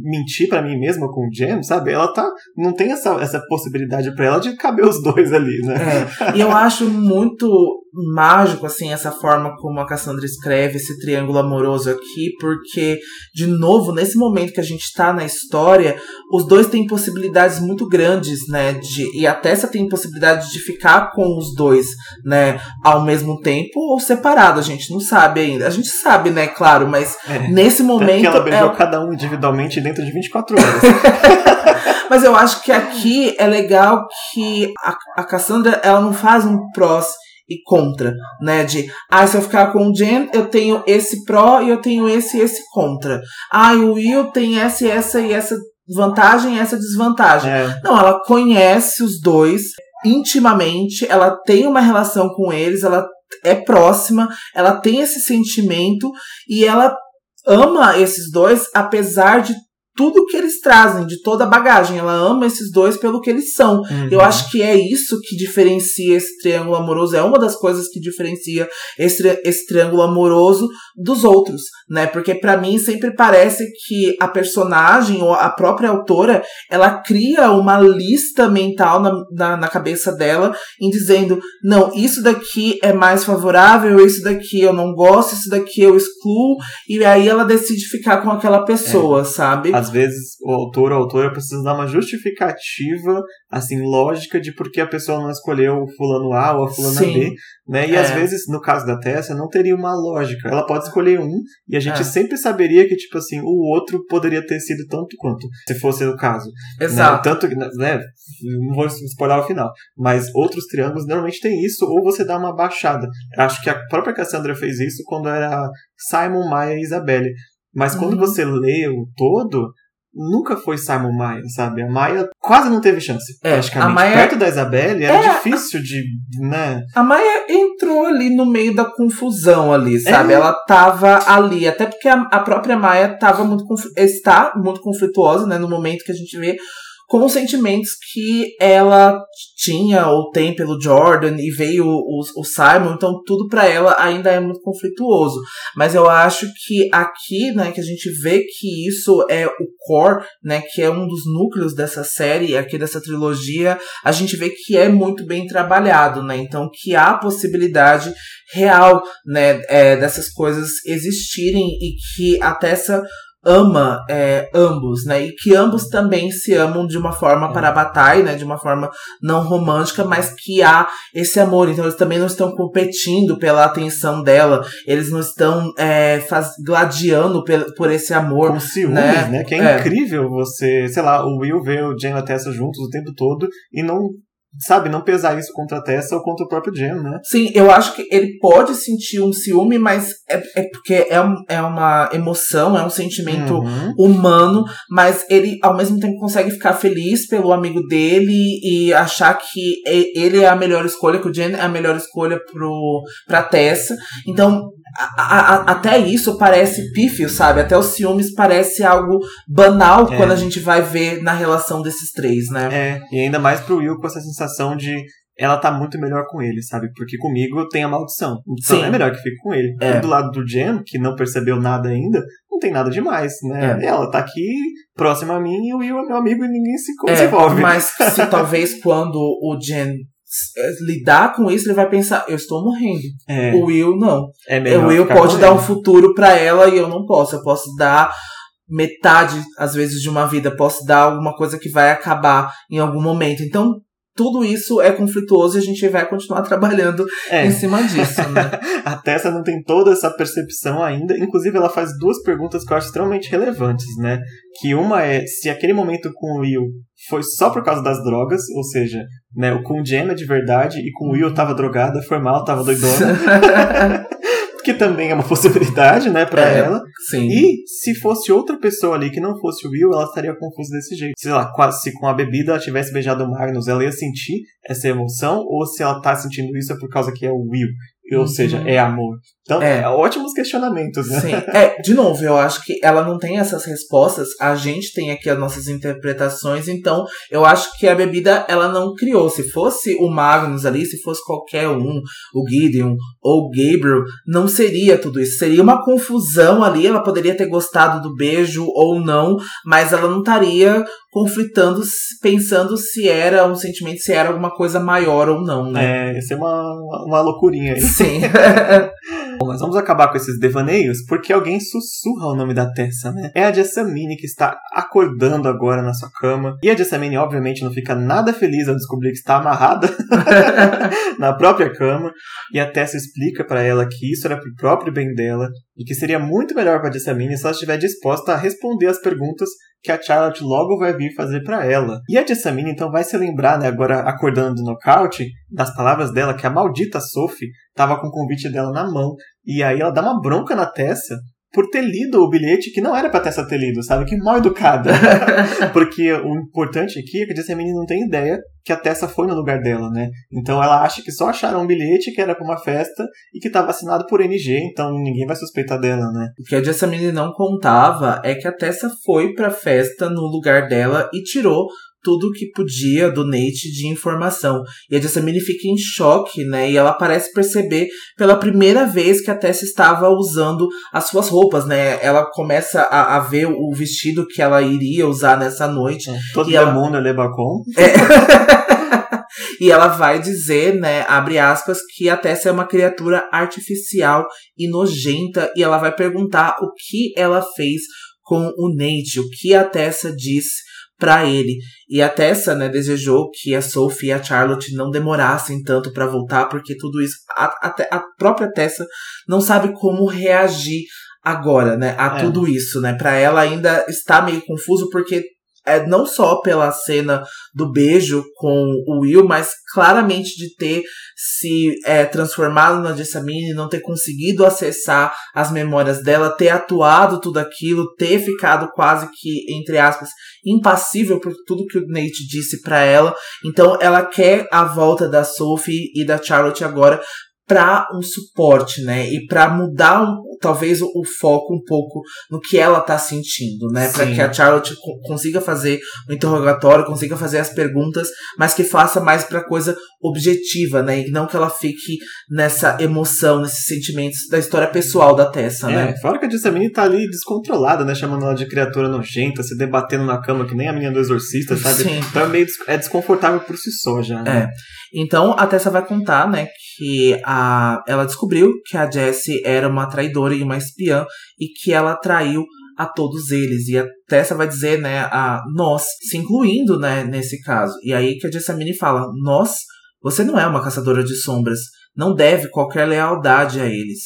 menti para mim mesma com o Jamie, sabe? Ela tá. Não tem essa, essa possibilidade para ela de caber os dois ali, né? É. E eu acho muito mágico, assim, essa forma como a Cassandra escreve esse triângulo amoroso aqui, porque, de novo, nesse momento que a gente tá na história, os dois têm possibilidades muito grandes, né, de, e a Tessa tem possibilidade de ficar com os dois, né, ao mesmo tempo ou separado, a gente não sabe ainda. A gente sabe, né, claro, mas é, nesse momento... ela beijou é... cada um individualmente dentro de 24 horas. (laughs) mas eu acho que aqui é legal que a, a Cassandra, ela não faz um prós e contra, né? De, ah, se eu ficar com o Jen, eu tenho esse pró e eu tenho esse e esse contra. Ah, o Will tem essa e essa e essa vantagem e essa desvantagem. É. Não, ela conhece os dois intimamente, ela tem uma relação com eles, ela é próxima, ela tem esse sentimento e ela ama esses dois apesar de tudo que eles trazem, de toda a bagagem. Ela ama esses dois pelo que eles são. Uhum. Eu acho que é isso que diferencia esse triângulo amoroso. É uma das coisas que diferencia esse, esse triângulo amoroso dos outros, né? Porque para mim sempre parece que a personagem ou a própria autora ela cria uma lista mental na, na, na cabeça dela em dizendo: não, isso daqui é mais favorável, isso daqui eu não gosto, isso daqui eu excluo. E aí ela decide ficar com aquela pessoa, é. sabe? Às vezes o autor ou a autora precisa dar uma justificativa, assim, lógica de por que a pessoa não escolheu o fulano A ou a fulana Sim. B, né? E é. às vezes, no caso da Tessa, não teria uma lógica. Ela pode escolher um e a gente é. sempre saberia que, tipo assim, o outro poderia ter sido tanto quanto, se fosse o caso. Né? Exato. Né? Tanto que, né? Não vou spoiler o final. Mas outros triângulos normalmente tem isso, ou você dá uma baixada. Acho que a própria Cassandra fez isso quando era Simon, Maia e Isabelle. Mas quando uhum. você lê o todo, nunca foi Simon Maia, sabe? A Maia quase não teve chance, é, praticamente. A Maia... Perto da Isabelle era é, difícil de, né? A Maia entrou ali no meio da confusão ali, sabe? É. Ela tava ali, até porque a, a própria Maia tava muito está muito conflituosa, né, no momento que a gente vê com os sentimentos que ela tinha ou tem pelo Jordan e veio o, o Simon, então tudo para ela ainda é muito conflituoso. Mas eu acho que aqui, né, que a gente vê que isso é o core, né, que é um dos núcleos dessa série, aqui dessa trilogia, a gente vê que é muito bem trabalhado, né? Então que há possibilidade real, né, é, dessas coisas existirem e que até essa ama é, ambos, né? E que ambos também se amam de uma forma é. para batalha, né? De uma forma não romântica, mas que há esse amor. Então eles também não estão competindo pela atenção dela, eles não estão é, faz, gladiando por, por esse amor. Com ciúmes, né? né? Que é, é, incrível você, sei lá, o Will vê o Jane e a Tessa juntos o tempo todo e não sabe, não pesar isso contra a Tessa ou contra o próprio Jen, né? Sim, eu acho que ele pode sentir um ciúme, mas é, é porque é, um, é uma emoção, é um sentimento uhum. humano, mas ele ao mesmo tempo consegue ficar feliz pelo amigo dele e achar que ele é a melhor escolha, que o Jen é a melhor escolha pro, pra Tessa. Então, a, a, até isso parece pífio, sabe? Até os ciúmes parece algo banal é. quando a gente vai ver na relação desses três, né? É, e ainda mais pro Will com essa sensação de ela tá muito melhor com ele, sabe? Porque comigo tem a maldição. Então Sim. é melhor que fique com ele. É. E do lado do Jen, que não percebeu nada ainda, não tem nada demais, né? É. Ela tá aqui próxima a mim e o Will é meu amigo e ninguém se, é, se envolve. Mas se (laughs) talvez quando o Jen lidar com isso, ele vai pensar, eu estou morrendo. É. O Will não. É o Will pode dar um futuro para ela e eu não posso. Eu posso dar metade, às vezes, de uma vida. Posso dar alguma coisa que vai acabar em algum momento. Então, tudo isso é conflituoso e a gente vai continuar (laughs) trabalhando é. em cima disso, né? (laughs) a Tessa não tem toda essa percepção ainda. Inclusive, ela faz duas perguntas que eu acho extremamente relevantes, né? Que uma é se aquele momento com o Will foi só por causa das drogas, ou seja, né, com o Jenna de verdade e com o Will tava drogada, foi mal, tava doidona. (laughs) que também é uma (laughs) possibilidade, né, pra é, ela. Sim. E se fosse outra pessoa ali que não fosse o Will, ela estaria confusa desse jeito. Sei lá, se com a bebida ela tivesse beijado o Magnus, ela ia sentir essa emoção, ou se ela tá sentindo isso é por causa que é o Will. Ou uhum. seja, é amor. Então, é. ótimos questionamentos, né? Sim. É, de novo, eu acho que ela não tem essas respostas. A gente tem aqui as nossas interpretações. Então, eu acho que a bebida, ela não criou. Se fosse o Magnus ali, se fosse qualquer um, o Gideon ou o Gabriel, não seria tudo isso. Seria uma confusão ali. Ela poderia ter gostado do beijo ou não, mas ela não estaria conflitando, pensando se era um sentimento, se era alguma coisa maior ou não, né? É, isso é uma, uma loucurinha aí. Sim. (laughs) Bom, mas vamos acabar com esses devaneios porque alguém sussurra o nome da Tessa, né? É a Jessamine que está acordando agora na sua cama. E a Jessamine, obviamente, não fica nada feliz ao descobrir que está amarrada (laughs) na própria cama. E a Tessa explica para ela que isso era pro próprio bem dela e que seria muito melhor para a Jessamine se ela estiver disposta a responder as perguntas que a Charlotte logo vai vir fazer para ela. E a Jessamine então vai se lembrar, né, agora acordando do nocaute, das palavras dela que a maldita Sophie estava com o convite dela na mão. E aí ela dá uma bronca na Tessa por ter lido o bilhete que não era pra Tessa ter lido, sabe? Que mal educada. (laughs) Porque o importante aqui é que a Jessamine não tem ideia que a Tessa foi no lugar dela, né? Então ela acha que só acharam um bilhete que era pra uma festa e que estava assinado por NG, então ninguém vai suspeitar dela, né? O que a Jessamine não contava é que a Tessa foi pra festa no lugar dela e tirou tudo que podia do Nate de informação. E a Jessamine fica em choque, né? E ela parece perceber pela primeira vez que a Tessa estava usando as suas roupas, né? Ela começa a, a ver o vestido que ela iria usar nessa noite. É, todo ela... mundo é lebacon. (laughs) É. e ela vai dizer, né, abre aspas, que a Tessa é uma criatura artificial e nojenta. E ela vai perguntar o que ela fez com o Nate, o que a Tessa disse para ele. E a Tessa, né, desejou que a Sophie e a Charlotte não demorassem tanto para voltar, porque tudo isso. A, a, a, própria Tessa não sabe como reagir agora, né, a é. tudo isso, né? Para ela ainda está meio confuso, porque é, não só pela cena do beijo com o Will, mas claramente de ter se é, transformado na Jessamine, não ter conseguido acessar as memórias dela, ter atuado tudo aquilo, ter ficado quase que, entre aspas, impassível por tudo que o Nate disse para ela. Então ela quer a volta da Sophie e da Charlotte agora para um suporte, né? E para mudar um, talvez o, o, foco um pouco no que ela tá sentindo, né? Para que a Charlotte co consiga fazer o interrogatório, consiga fazer as perguntas, mas que faça mais para coisa objetiva, né? E não que ela fique nessa emoção, nesses sentimentos da história pessoal da Tessa, é, né? Fora que a Jessamine tá ali descontrolada, né? Chamando ela de criatura nojenta, se debatendo na cama que nem a menina do exorcista, sabe? Sim. Então é meio é desconfortável por si só já. Né? É. Então a Tessa vai contar, né, que a, ela descobriu que a Jessie era uma traidora e uma espiã e que ela traiu a todos eles. E a Tessa vai dizer, né, a nós, se incluindo, né, nesse caso. E aí que a Jessamine fala, nós, você não é uma caçadora de sombras, não deve qualquer lealdade a eles.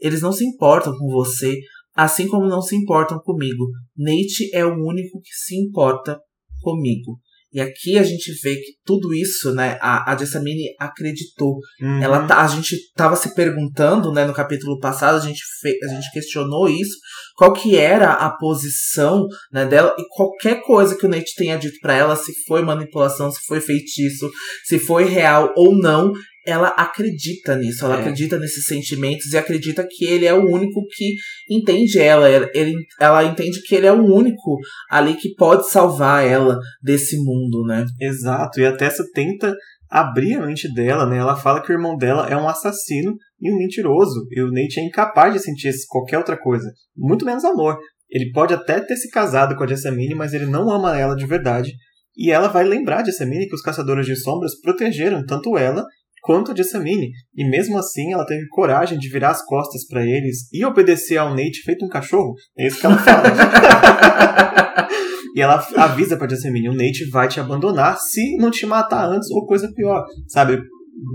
Eles não se importam com você, assim como não se importam comigo. Nate é o único que se importa comigo. E aqui a gente vê que tudo isso, né, a, a Jessamine acreditou. Uhum. Ela tá, a gente tava se perguntando, né, no capítulo passado, a gente, fe, a gente questionou isso, qual que era a posição, né, dela, e qualquer coisa que o Nate tenha dito para ela, se foi manipulação, se foi feitiço, se foi real ou não, ela acredita nisso, ela é. acredita nesses sentimentos e acredita que ele é o único que entende ela. Ele, ela entende que ele é o único ali que pode salvar ela desse mundo, né? Exato, e a Tessa tenta abrir a mente dela, né? Ela fala que o irmão dela é um assassino e um mentiroso, e o Nate é incapaz de sentir qualquer outra coisa, muito menos amor. Ele pode até ter se casado com a Jessamine, mas ele não ama ela de verdade. E ela vai lembrar de Jessamine que os caçadores de sombras protegeram tanto ela quanto a Jessamine, e mesmo assim ela teve coragem de virar as costas para eles e obedecer ao Nate feito um cachorro. É isso que ela fala. (laughs) e ela avisa pra Jessamine, o Nate vai te abandonar se não te matar antes ou coisa pior, sabe?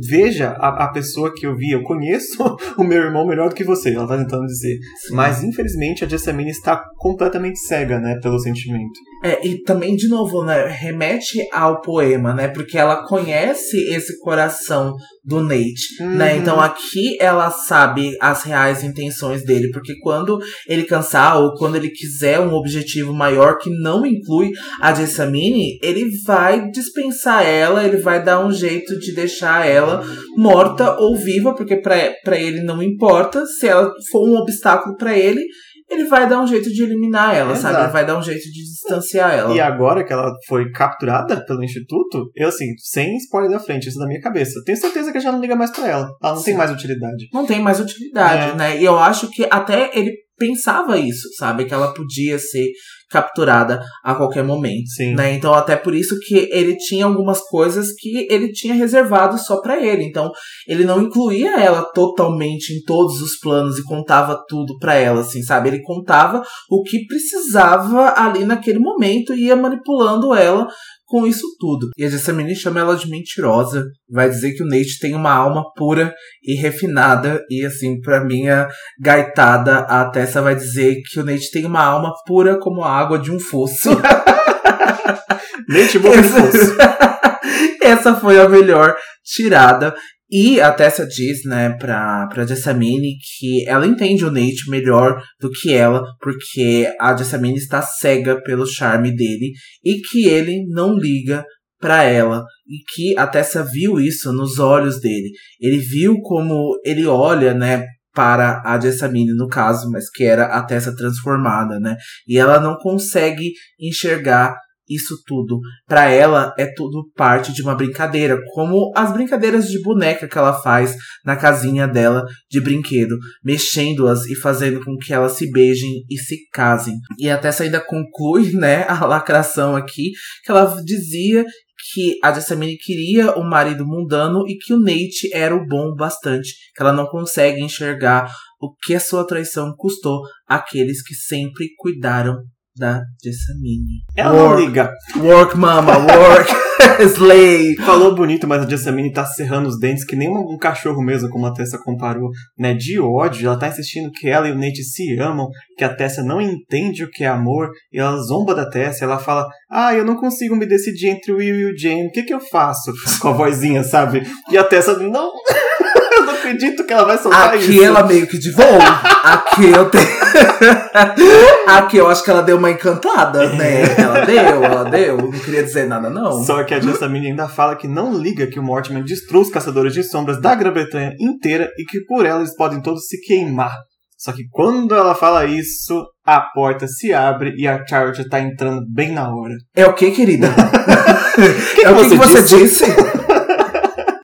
Veja a, a, pessoa que eu vi, eu conheço (laughs) o meu irmão melhor do que você, ela tá tentando dizer. Sim. Mas infelizmente a Jessamine está completamente cega, né, pelo sentimento. É, e também, de novo, né, remete ao poema, né, porque ela conhece esse coração do Nate, né, uhum. né, então aqui ela sabe as reais intenções dele, porque quando ele cansar ou quando ele quiser um objetivo maior que não inclui a Jessamine, ele vai dispensar ela, ele vai dar um jeito de deixar ela morta ou viva, porque para ele não importa se ela for um obstáculo para ele, ele vai dar um jeito de eliminar ela, Exato. sabe? Ele vai dar um jeito de distanciar ela. E agora que ela foi capturada pelo Instituto, eu assim, sem spoiler da frente, isso na minha cabeça. Tenho certeza que já não liga mais pra ela. Ela não Sim. tem mais utilidade. Não tem mais utilidade, é. né? E eu acho que até ele pensava isso, sabe? Que ela podia ser capturada a qualquer momento, Sim. né? Então até por isso que ele tinha algumas coisas que ele tinha reservado só para ele. Então ele não incluía ela totalmente em todos os planos e contava tudo para ela, assim, sabe? Ele contava o que precisava ali naquele momento e ia manipulando ela com isso tudo. E a Jessamine chama ela de mentirosa. Vai dizer que o Nate tem uma alma pura e refinada. E assim, pra minha gaitada, a Tessa vai dizer que o Nate tem uma alma pura como a água de um fosso. (laughs) Nate boca de fosso. (laughs) Essa foi a melhor tirada. E a Tessa diz, né, pra, pra Jessamine que ela entende o Nate melhor do que ela, porque a Jessamine está cega pelo charme dele e que ele não liga para ela. E que a Tessa viu isso nos olhos dele. Ele viu como ele olha, né, para a Jessamine, no caso, mas que era a Tessa transformada, né? E ela não consegue enxergar isso tudo. Para ela é tudo parte de uma brincadeira, como as brincadeiras de boneca que ela faz na casinha dela de brinquedo, mexendo-as e fazendo com que elas se beijem e se casem. E até ainda conclui, (laughs) né, a lacração aqui, que ela dizia que a Jessamine queria um marido mundano e que o Nate era o bom bastante, que ela não consegue enxergar o que a sua traição custou àqueles que sempre cuidaram da Jessamine. Ela work, não liga. Work, mama, work. (laughs) Slay. Falou bonito, mas a Jessamine tá serrando os dentes que nem um cachorro mesmo, como a Tessa comparou, né? De ódio. Ela tá insistindo que ela e o Nate se amam, que a Tessa não entende o que é amor, e ela zomba da Tessa. Ela fala: Ah, eu não consigo me decidir entre o Will e o Jane, o que que eu faço? (laughs) Com a vozinha, sabe? E a Tessa, não. (laughs) eu não acredito que ela vai soltar Aqui isso. Aqui ela meio que de voo. Aqui eu tenho. (laughs) Aqui eu acho que ela deu uma encantada, né? Ela deu, ela deu. Não queria dizer nada, não. Só que a Jessamine ainda fala que não liga que o Mortimer destrua os caçadores de sombras da Grã-Bretanha inteira e que por ela eles podem todos se queimar. Só que quando ela fala isso, a porta se abre e a Charlotte tá entrando bem na hora. É o que, querida? (laughs) que é o que, que você disse? disse?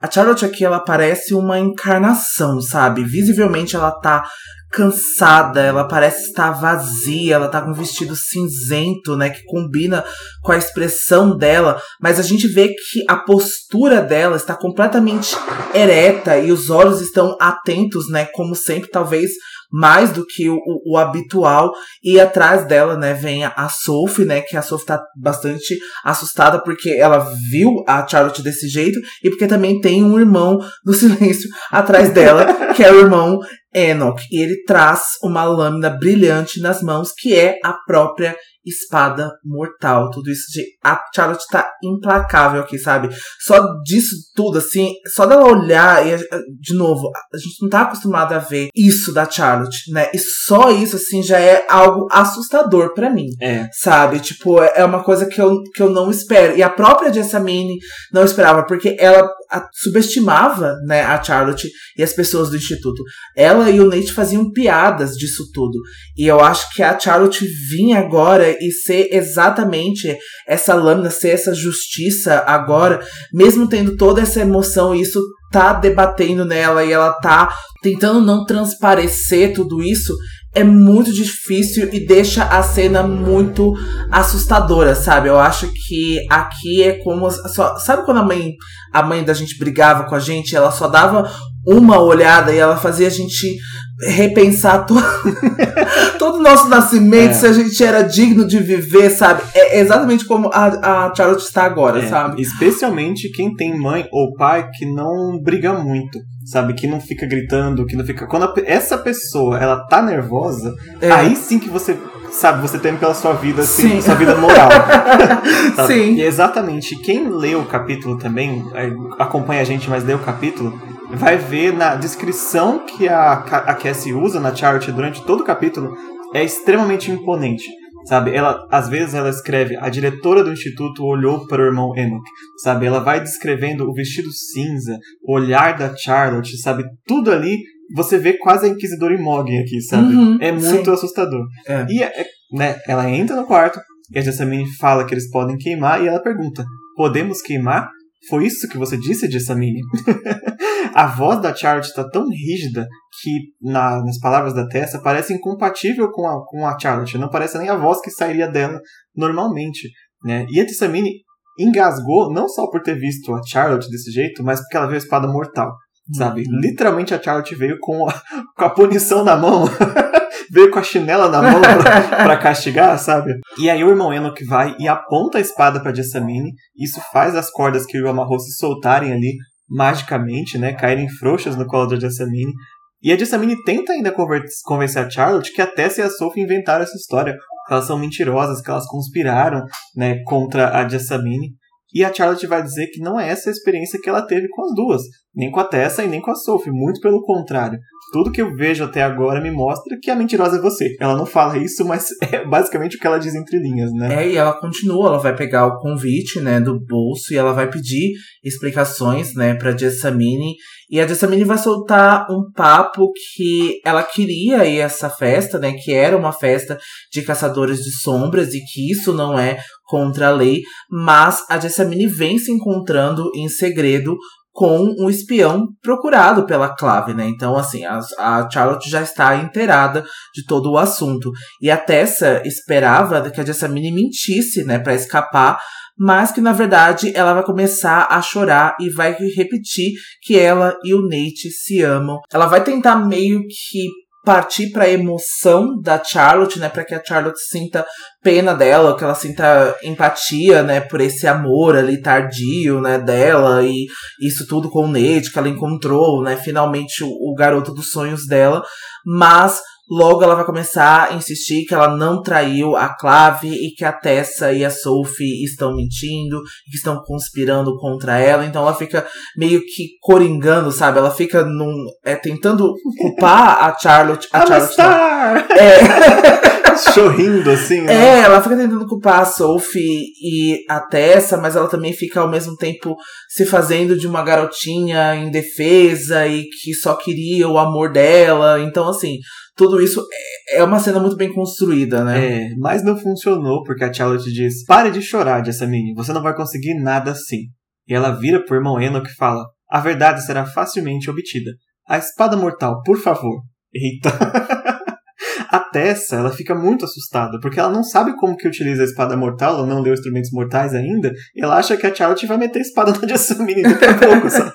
A Charlotte aqui, ela parece uma encarnação, sabe? Visivelmente ela tá cansada, ela parece estar vazia, ela tá com um vestido cinzento, né, que combina com a expressão dela, mas a gente vê que a postura dela está completamente ereta e os olhos estão atentos, né, como sempre, talvez mais do que o, o, habitual. E atrás dela, né, vem a Sophie, né, que a Sophie tá bastante assustada porque ela viu a Charlotte desse jeito e porque também tem um irmão no (laughs) silêncio atrás dela, que é o irmão Enoch. E ele traz uma lâmina brilhante nas mãos, que é a própria espada mortal. Tudo isso de. A Charlotte tá implacável aqui, sabe? Só disso tudo, assim, só dela olhar e, de novo, a gente não tá acostumado a ver isso da Charlotte, né? E só isso, assim, já é algo assustador para mim. É. Sabe? Tipo, é uma coisa que eu, que eu não espero. E a própria Jessamine não esperava, porque ela a, subestimava, né, a Charlotte e as pessoas do instituto. Ela e o Nate faziam piadas disso tudo. E eu acho que a Charlotte vinha agora e ser exatamente essa lâmina, ser essa justiça agora, mesmo tendo toda essa emoção, isso tá debatendo nela e ela tá tentando não transparecer tudo isso, é muito difícil e deixa a cena muito assustadora, sabe? Eu acho que aqui é como. Só, sabe quando a mãe, a mãe da gente brigava com a gente? Ela só dava uma olhada e ela fazia a gente repensar to (laughs) todo o nosso nascimento, é. se a gente era digno de viver, sabe? É exatamente como a, a Charlotte está agora, é. sabe? Especialmente quem tem mãe ou pai que não briga muito, sabe? Que não fica gritando, que não fica. Quando a, essa pessoa ela tá nervosa, é. aí sim que você sabe, você teme pela sua vida, assim, sua vida moral. (laughs) sim. E exatamente. Quem lê o capítulo também, é, acompanha a gente, mas lê o capítulo, vai ver na descrição que a, a Cassie usa na chart durante todo o capítulo é extremamente imponente. Sabe, ela às vezes ela escreve a diretora do instituto olhou para o irmão Enoch, sabe? Ela vai descrevendo o vestido cinza, o olhar da Charlotte, sabe? Tudo ali você vê quase a inquisidora Imogen aqui, sabe? Uhum, é muito sim. assustador. É. E é, né, ela entra no quarto e a Jessamine fala que eles podem queimar e ela pergunta: "Podemos queimar?" Foi isso que você disse, Jessamine? (laughs) a voz da Charlotte está tão rígida que, na, nas palavras da Tessa, parece incompatível com a, com a Charlotte. Não parece nem a voz que sairia dela normalmente. Né? E a Jessamine engasgou não só por ter visto a Charlotte desse jeito, mas porque ela viu a espada mortal. Sabe? Uhum. Literalmente a Charlotte veio com a, (laughs) com a punição na mão. (laughs) veio com a chinela na mão pra, (laughs) pra, castigar, sabe? E aí o irmão Enoch vai e aponta a espada pra Jessamine. Isso faz as cordas que o amarrou se soltarem ali magicamente, né? Caírem frouxas no colo da Jessamine. E a Jessamine tenta ainda convencer a Charlotte que a Tessa e a Sophie inventaram essa história. Que elas são mentirosas, que elas conspiraram né, contra a Jessamine. E a Charlotte vai dizer que não é essa a experiência que ela teve com as duas, nem com a Tessa e nem com a Sophie, muito pelo contrário. Tudo que eu vejo até agora me mostra que a mentirosa é você. Ela não fala isso, mas (laughs) é basicamente o que ela diz entre linhas, né? É, e ela continua, ela vai pegar o convite, né, do bolso e ela vai pedir explicações, né, pra Jessamine. E a Jessamine vai soltar um papo que ela queria ir a essa festa, né, que era uma festa de caçadores de sombras e que isso não é contra a lei, mas a Jessamine vem se encontrando em segredo com um espião procurado pela Clave, né? Então, assim, a, a, Charlotte já está inteirada de todo o assunto. E a Tessa esperava que a Jessamine mentisse, né, para escapar, mas que na verdade ela vai começar a chorar e vai repetir que ela e o Nate se amam. Ela vai tentar meio que partir para a emoção da Charlotte, né, para que a Charlotte sinta pena dela, que ela sinta empatia, né, por esse amor ali tardio, né, dela e isso tudo com o Nate que ela encontrou, né, finalmente o, o garoto dos sonhos dela, mas Logo ela vai começar a insistir que ela não traiu a Clave e que a Tessa e a Sophie estão mentindo, que estão conspirando contra ela. Então ela fica meio que coringando, sabe? Ela fica num, é, tentando culpar a Charlotte. A Charlotte Star. É. (laughs) Sorrindo, assim. Né? É, ela fica tentando culpar a Sophie e a Tessa, mas ela também fica ao mesmo tempo se fazendo de uma garotinha indefesa e que só queria o amor dela. Então, assim, tudo isso é, é uma cena muito bem construída, né? É, mas não funcionou porque a Charlotte diz: pare de chorar, Jessamine, você não vai conseguir nada assim. E ela vira pro irmão Enoch e fala: a verdade será facilmente obtida. A espada mortal, por favor. Eita. (laughs) a Tessa, ela fica muito assustada, porque ela não sabe como que utiliza a espada mortal, ela não leu instrumentos mortais ainda, e ela acha que a Charlotte vai meter a espada na (laughs) Jessamine daqui a pouco, sabe?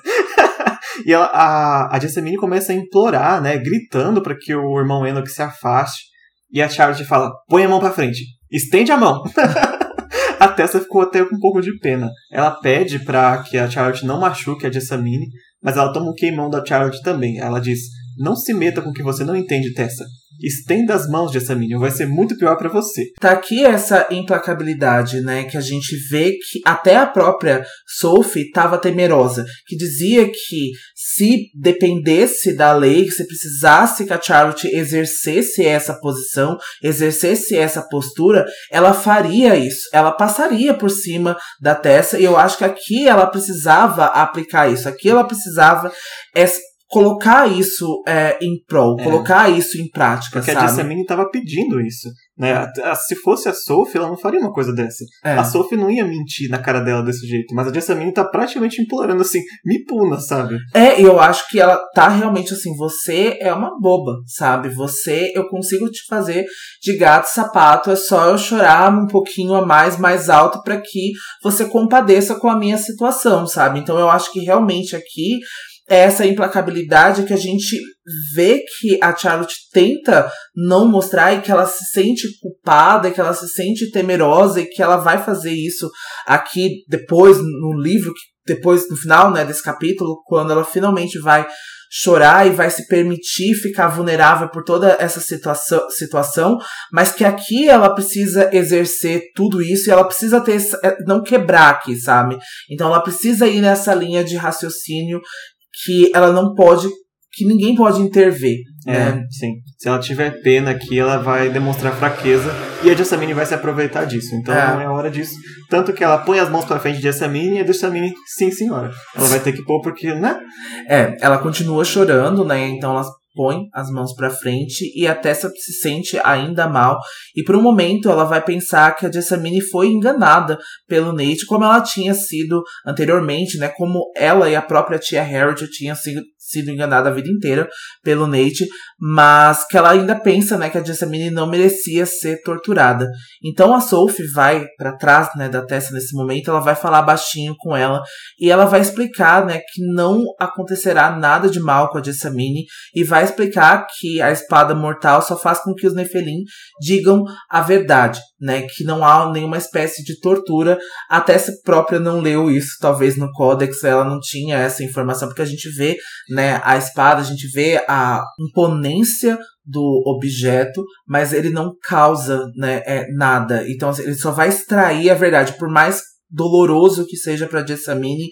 E ela, a, a Jessamine começa a implorar, né? Gritando para que o irmão Enoch se afaste. E a Charlotte fala: põe a mão para frente, estende a mão. (laughs) a Tessa ficou até com um pouco de pena. Ela pede para que a Charlotte não machuque a Jessamine, mas ela toma um queimão da Charlotte também. Ela diz: Não se meta com o que você não entende, Tessa. Estenda as mãos, Jessamine, ou vai ser muito pior para você. Tá aqui essa implacabilidade, né? Que a gente vê que até a própria Sophie estava temerosa. Que dizia que se dependesse da lei, se precisasse que a Charlotte exercesse essa posição, exercesse essa postura, ela faria isso. Ela passaria por cima da Tessa. E eu acho que aqui ela precisava aplicar isso. Aqui ela precisava colocar isso é, em prol, é. colocar isso em prática, Porque sabe? a Jessamine estava pedindo isso. Né? Se fosse a Sophie, ela não faria uma coisa dessa. É. A Sophie não ia mentir na cara dela desse jeito, mas a Jessamine tá praticamente implorando assim, me puna, sabe? É, eu acho que ela tá realmente assim, você é uma boba, sabe? Você, eu consigo te fazer de gato sapato, é só eu chorar um pouquinho a mais, mais alto para que você compadeça com a minha situação, sabe? Então eu acho que realmente aqui essa implacabilidade que a gente vê que a Charlotte tenta não mostrar e que ela se sente culpada, que ela se sente temerosa e que ela vai fazer isso aqui depois no livro, depois no final, né, desse capítulo, quando ela finalmente vai chorar e vai se permitir ficar vulnerável por toda essa situação, situação, mas que aqui ela precisa exercer tudo isso e ela precisa ter não quebrar aqui, sabe? Então ela precisa ir nessa linha de raciocínio que ela não pode, que ninguém pode intervir. É, né? sim. Se ela tiver pena aqui, ela vai demonstrar fraqueza e a Jessamine vai se aproveitar disso. Então é. é hora disso. Tanto que ela põe as mãos pra frente de Jessamine e a Jessamine, sim senhora. Ela vai ter que pôr porque, né? É, ela continua chorando, né? Então ela põe as mãos para frente e a Tessa se sente ainda mal. E por um momento ela vai pensar que a Jessamine foi enganada pelo Nate, como ela tinha sido anteriormente, né? Como ela e a própria tia Harriet tinham sido, sido enganada a vida inteira pelo Nate, mas que ela ainda pensa, né, que a Jessamine não merecia ser torturada. Então a Sophie vai para trás, né, da Tessa nesse momento, ela vai falar baixinho com ela e ela vai explicar, né, que não acontecerá nada de mal com a Jessamine e vai explicar que a espada mortal só faz com que os Nefelim digam a verdade, né, que não há nenhuma espécie de tortura. A Tessa própria não leu isso, talvez no Codex ela não tinha essa informação, porque a gente vê né, a espada, a gente vê a imponência do objeto, mas ele não causa né, é, nada. Então assim, ele só vai extrair a verdade, por mais doloroso que seja para Jessamine,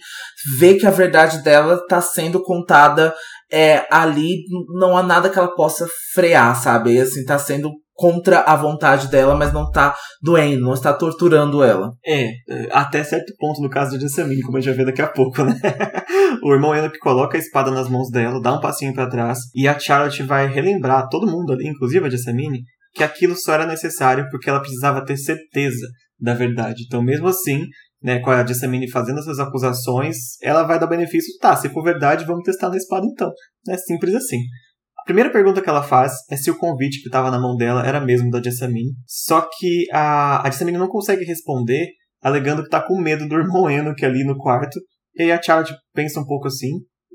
ver que a verdade dela está sendo contada é, ali, não há nada que ela possa frear, sabe? Assim, tá sendo contra a vontade dela, mas não tá doendo, não está torturando ela. É, é até certo ponto no caso de Jessamine, como a gente vai ver daqui a pouco, né? (laughs) o irmão Enoch coloca a espada nas mãos dela, dá um passinho para trás, e a Charlotte vai relembrar todo mundo ali, inclusive a Jessamine, que aquilo só era necessário porque ela precisava ter certeza da verdade. Então, mesmo assim, né, com a Jessamine fazendo essas acusações, ela vai dar benefício. Tá, se for verdade, vamos testar na espada então. É simples assim. A primeira pergunta que ela faz é se o convite que estava na mão dela era mesmo da Jessamine. Só que a, a Jessamine não consegue responder, alegando que está com medo do irmão Enoch ali no quarto. E aí a Charlotte pensa um pouco assim,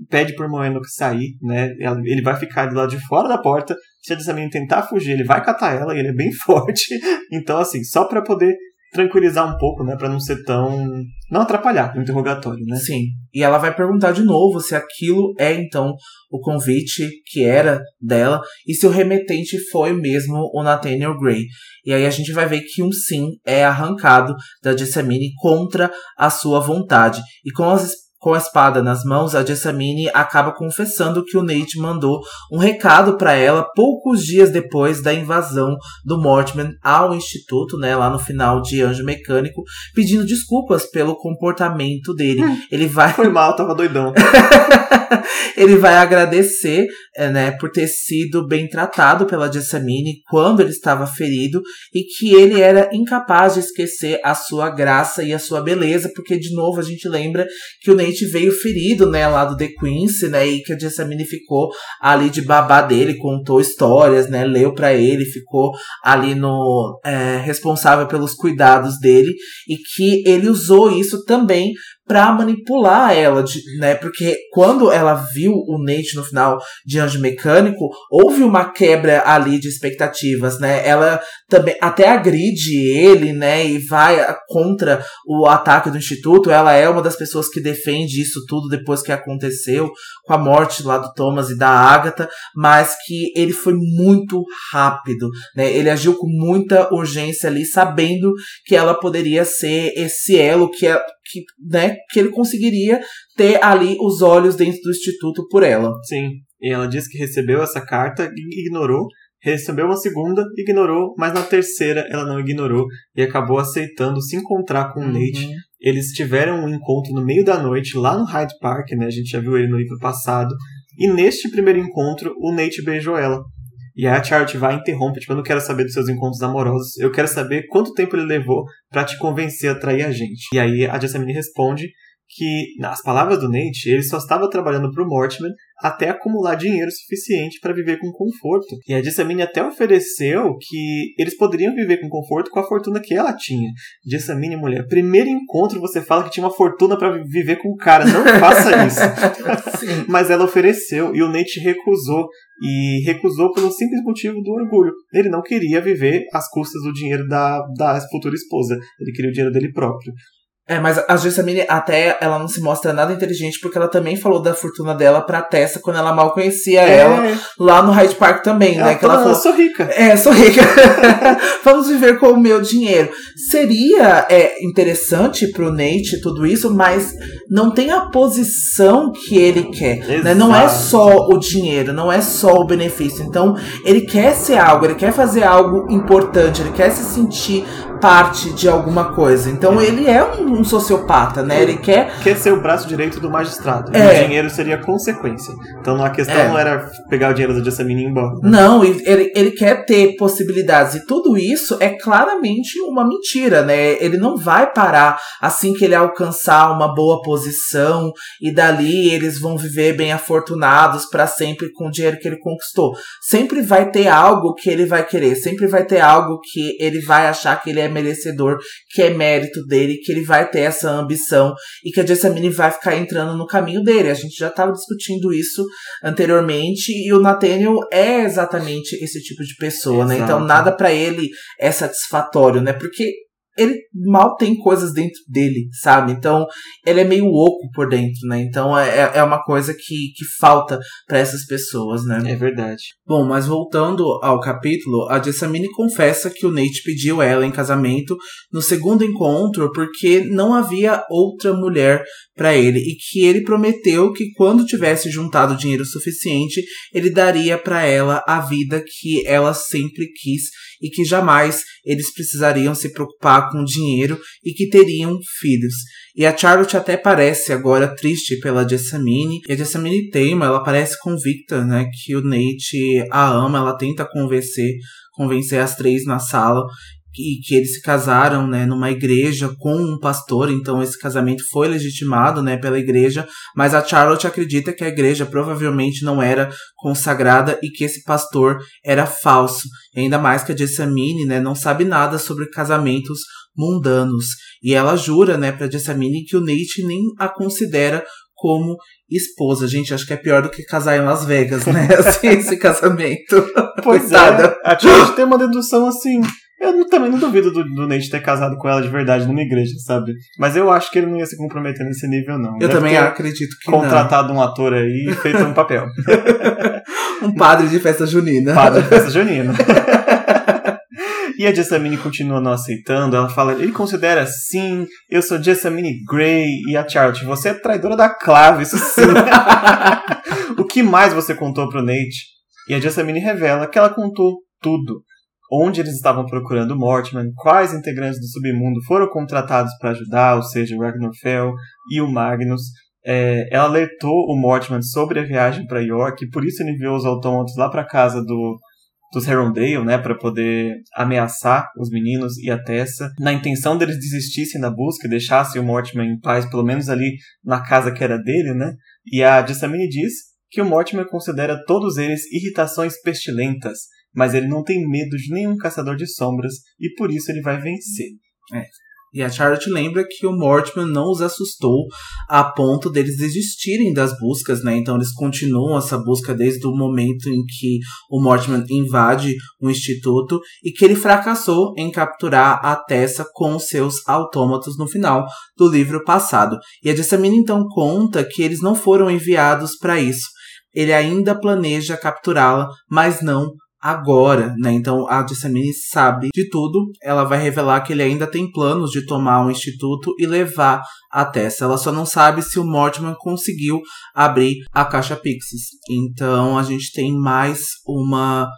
pede pro irmão Enoch sair, né? Ele vai ficar do lado de fora da porta. Se a Jessamine tentar fugir, ele vai catar ela e ele é bem (laughs) forte. Então, assim, só para poder tranquilizar um pouco, né, para não ser tão não atrapalhar o interrogatório, né? Sim. E ela vai perguntar de novo se aquilo é então o convite que era dela e se o remetente foi mesmo o Nathaniel Gray. E aí a gente vai ver que um sim é arrancado da Jessamine contra a sua vontade. E com as com a espada nas mãos, a Jessamine acaba confessando que o Nate mandou um recado para ela poucos dias depois da invasão do Mortman ao instituto, né, lá no final de Anjo Mecânico, pedindo desculpas pelo comportamento dele. Hum, Ele vai Foi mal, tava doidão. (laughs) ele vai agradecer, é, né, por ter sido bem tratado pela Jessamine quando ele estava ferido e que ele era incapaz de esquecer a sua graça e a sua beleza, porque de novo a gente lembra que o Nate veio ferido, né, lá do The Quincy, né, e que a Jessamine ficou ali de babá dele, contou histórias, né, leu para ele, ficou ali no é, responsável pelos cuidados dele e que ele usou isso também para manipular ela, de, né? Porque quando ela viu o Nate no final de Anjo Mecânico, houve uma quebra ali de expectativas, né? Ela também até agride ele, né? E vai contra o ataque do Instituto. Ela é uma das pessoas que defende isso tudo depois que aconteceu, com a morte lá do Thomas e da Agatha, mas que ele foi muito rápido, né? Ele agiu com muita urgência ali, sabendo que ela poderia ser esse elo que, é, que, né, que ele conseguiria ter ali os olhos dentro do instituto por ela. Sim, e ela disse que recebeu essa carta e ignorou, recebeu uma segunda, ignorou, mas na terceira ela não ignorou e acabou aceitando se encontrar com o uhum. Nate. Eles tiveram um encontro no meio da noite lá no Hyde Park, né? A gente já viu ele no livro passado. E neste primeiro encontro, o Nate beijou ela. E aí a Charlotte vai e interrompe, tipo, eu não quero saber dos seus encontros amorosos, eu quero saber quanto tempo ele levou para te convencer a trair a gente. E aí a Jessamine responde que, nas palavras do Nate, ele só estava trabalhando para o Mortimer até acumular dinheiro suficiente para viver com conforto. E a Jessamine até ofereceu que eles poderiam viver com conforto com a fortuna que ela tinha. Jessamine, mulher, primeiro encontro você fala que tinha uma fortuna para viver com o cara. Não (laughs) faça isso. Mas ela ofereceu e o Nate recusou. E recusou pelo simples motivo do orgulho. Ele não queria viver às custas do dinheiro da, da futura esposa. Ele queria o dinheiro dele próprio. É, mas a Jessamine até ela não se mostra nada inteligente porque ela também falou da fortuna dela pra Tessa quando ela mal conhecia é. ela lá no Hyde Park também, né? Que ela falou, sou rica. É, sou rica. (laughs) Vamos viver com o meu dinheiro. Seria é, interessante pro Nate tudo isso, mas não tem a posição que ele quer. Né? Não é só o dinheiro, não é só o benefício. Então, ele quer ser algo, ele quer fazer algo importante, ele quer se sentir parte de alguma coisa. Então ele é um, um sociopata, né? Ele quer. Quer ser o braço direito do magistrado. É. E o dinheiro seria consequência. Então a questão é. não era pegar o dinheiro da Jessamine e ir embora. Não, ele, ele quer ter possibilidades. E tudo isso é claramente uma mentira, né? Ele não vai parar assim que ele alcançar uma boa posição e dali eles vão viver bem afortunados para sempre com o dinheiro que ele conquistou. Sempre vai ter algo que ele vai querer, sempre vai ter algo que ele vai achar que ele é merecedor, que é mérito dele, que ele vai ter essa ambição e que a Jessamine vai ficar entrando no caminho dele. A gente já estava discutindo isso anteriormente e o Nathaniel é exatamente esse tipo de pessoa, Exato. né? Então nada para ele é satisfatório, né? Porque ele mal tem coisas dentro dele, sabe? Então, ele é meio oco por dentro, né? Então, é, é uma coisa que, que falta para essas pessoas, né? É verdade. Bom, mas voltando ao capítulo, a Jessamine confessa que o Nate pediu ela em casamento no segundo encontro porque não havia outra mulher para ele e que ele prometeu que quando tivesse juntado dinheiro suficiente, ele daria para ela a vida que ela sempre quis e que jamais eles precisariam se preocupar com dinheiro e que teriam filhos. E a Charlotte até parece agora triste pela Jessamine. E a Jessamine teima, ela parece convicta, né, que o Nate a ama, ela tenta convencer, convencer as três na sala e que eles se casaram, né, numa igreja com um pastor, então esse casamento foi legitimado, né, pela igreja, mas a Charlotte acredita que a igreja provavelmente não era consagrada e que esse pastor era falso. E ainda mais que a Jessamine, né, não sabe nada sobre casamentos mundanos. E ela jura, né, pra Jessamine que o Nate nem a considera como esposa. Gente, acho que é pior do que casar em Las Vegas, né? (laughs) Assim, esse casamento. Pois é. A Charlotte tem uma dedução assim eu não, também não duvido do, do Nate ter casado com ela de verdade numa igreja, sabe? Mas eu acho que ele não ia se comprometer nesse nível, não. Eu Deve também acredito que contratado não. um ator aí e feito um papel. (laughs) um padre de festa junina. Padre de festa junina. E a Jessamine continua não aceitando. Ela fala, ele considera sim, eu sou Jessamine Grey. E a Charlotte, você é traidora da clave, isso sim. (laughs) o que mais você contou pro Nate? E a Jessamine revela que ela contou tudo onde eles estavam procurando Mortman, quais integrantes do submundo foram contratados para ajudar, ou seja, o Ragnar Fell e o Magnus. É, ela alertou o Mortman sobre a viagem para York, e por isso ele enviou os autômatos lá para casa do, dos Herondale, né, para poder ameaçar os meninos e a Tessa, na intenção deles desistissem da busca e deixassem o Mortimer em paz, pelo menos ali na casa que era dele, né? E a Jessamine diz que o Mortimer considera todos eles irritações pestilentas, mas ele não tem medo de nenhum caçador de sombras e por isso ele vai vencer. É. E a Charlotte lembra que o Mortimer não os assustou a ponto deles desistirem das buscas, né? Então eles continuam essa busca desde o momento em que o Mortimer invade o instituto e que ele fracassou em capturar a Tessa com seus autômatos no final do livro passado. E a Jessamine então conta que eles não foram enviados para isso. Ele ainda planeja capturá-la, mas não agora, né? Então a Jessamine sabe de tudo. Ela vai revelar que ele ainda tem planos de tomar um instituto e levar a Tessa. Ela só não sabe se o Mortimer conseguiu abrir a caixa Pixies. Então a gente tem mais uma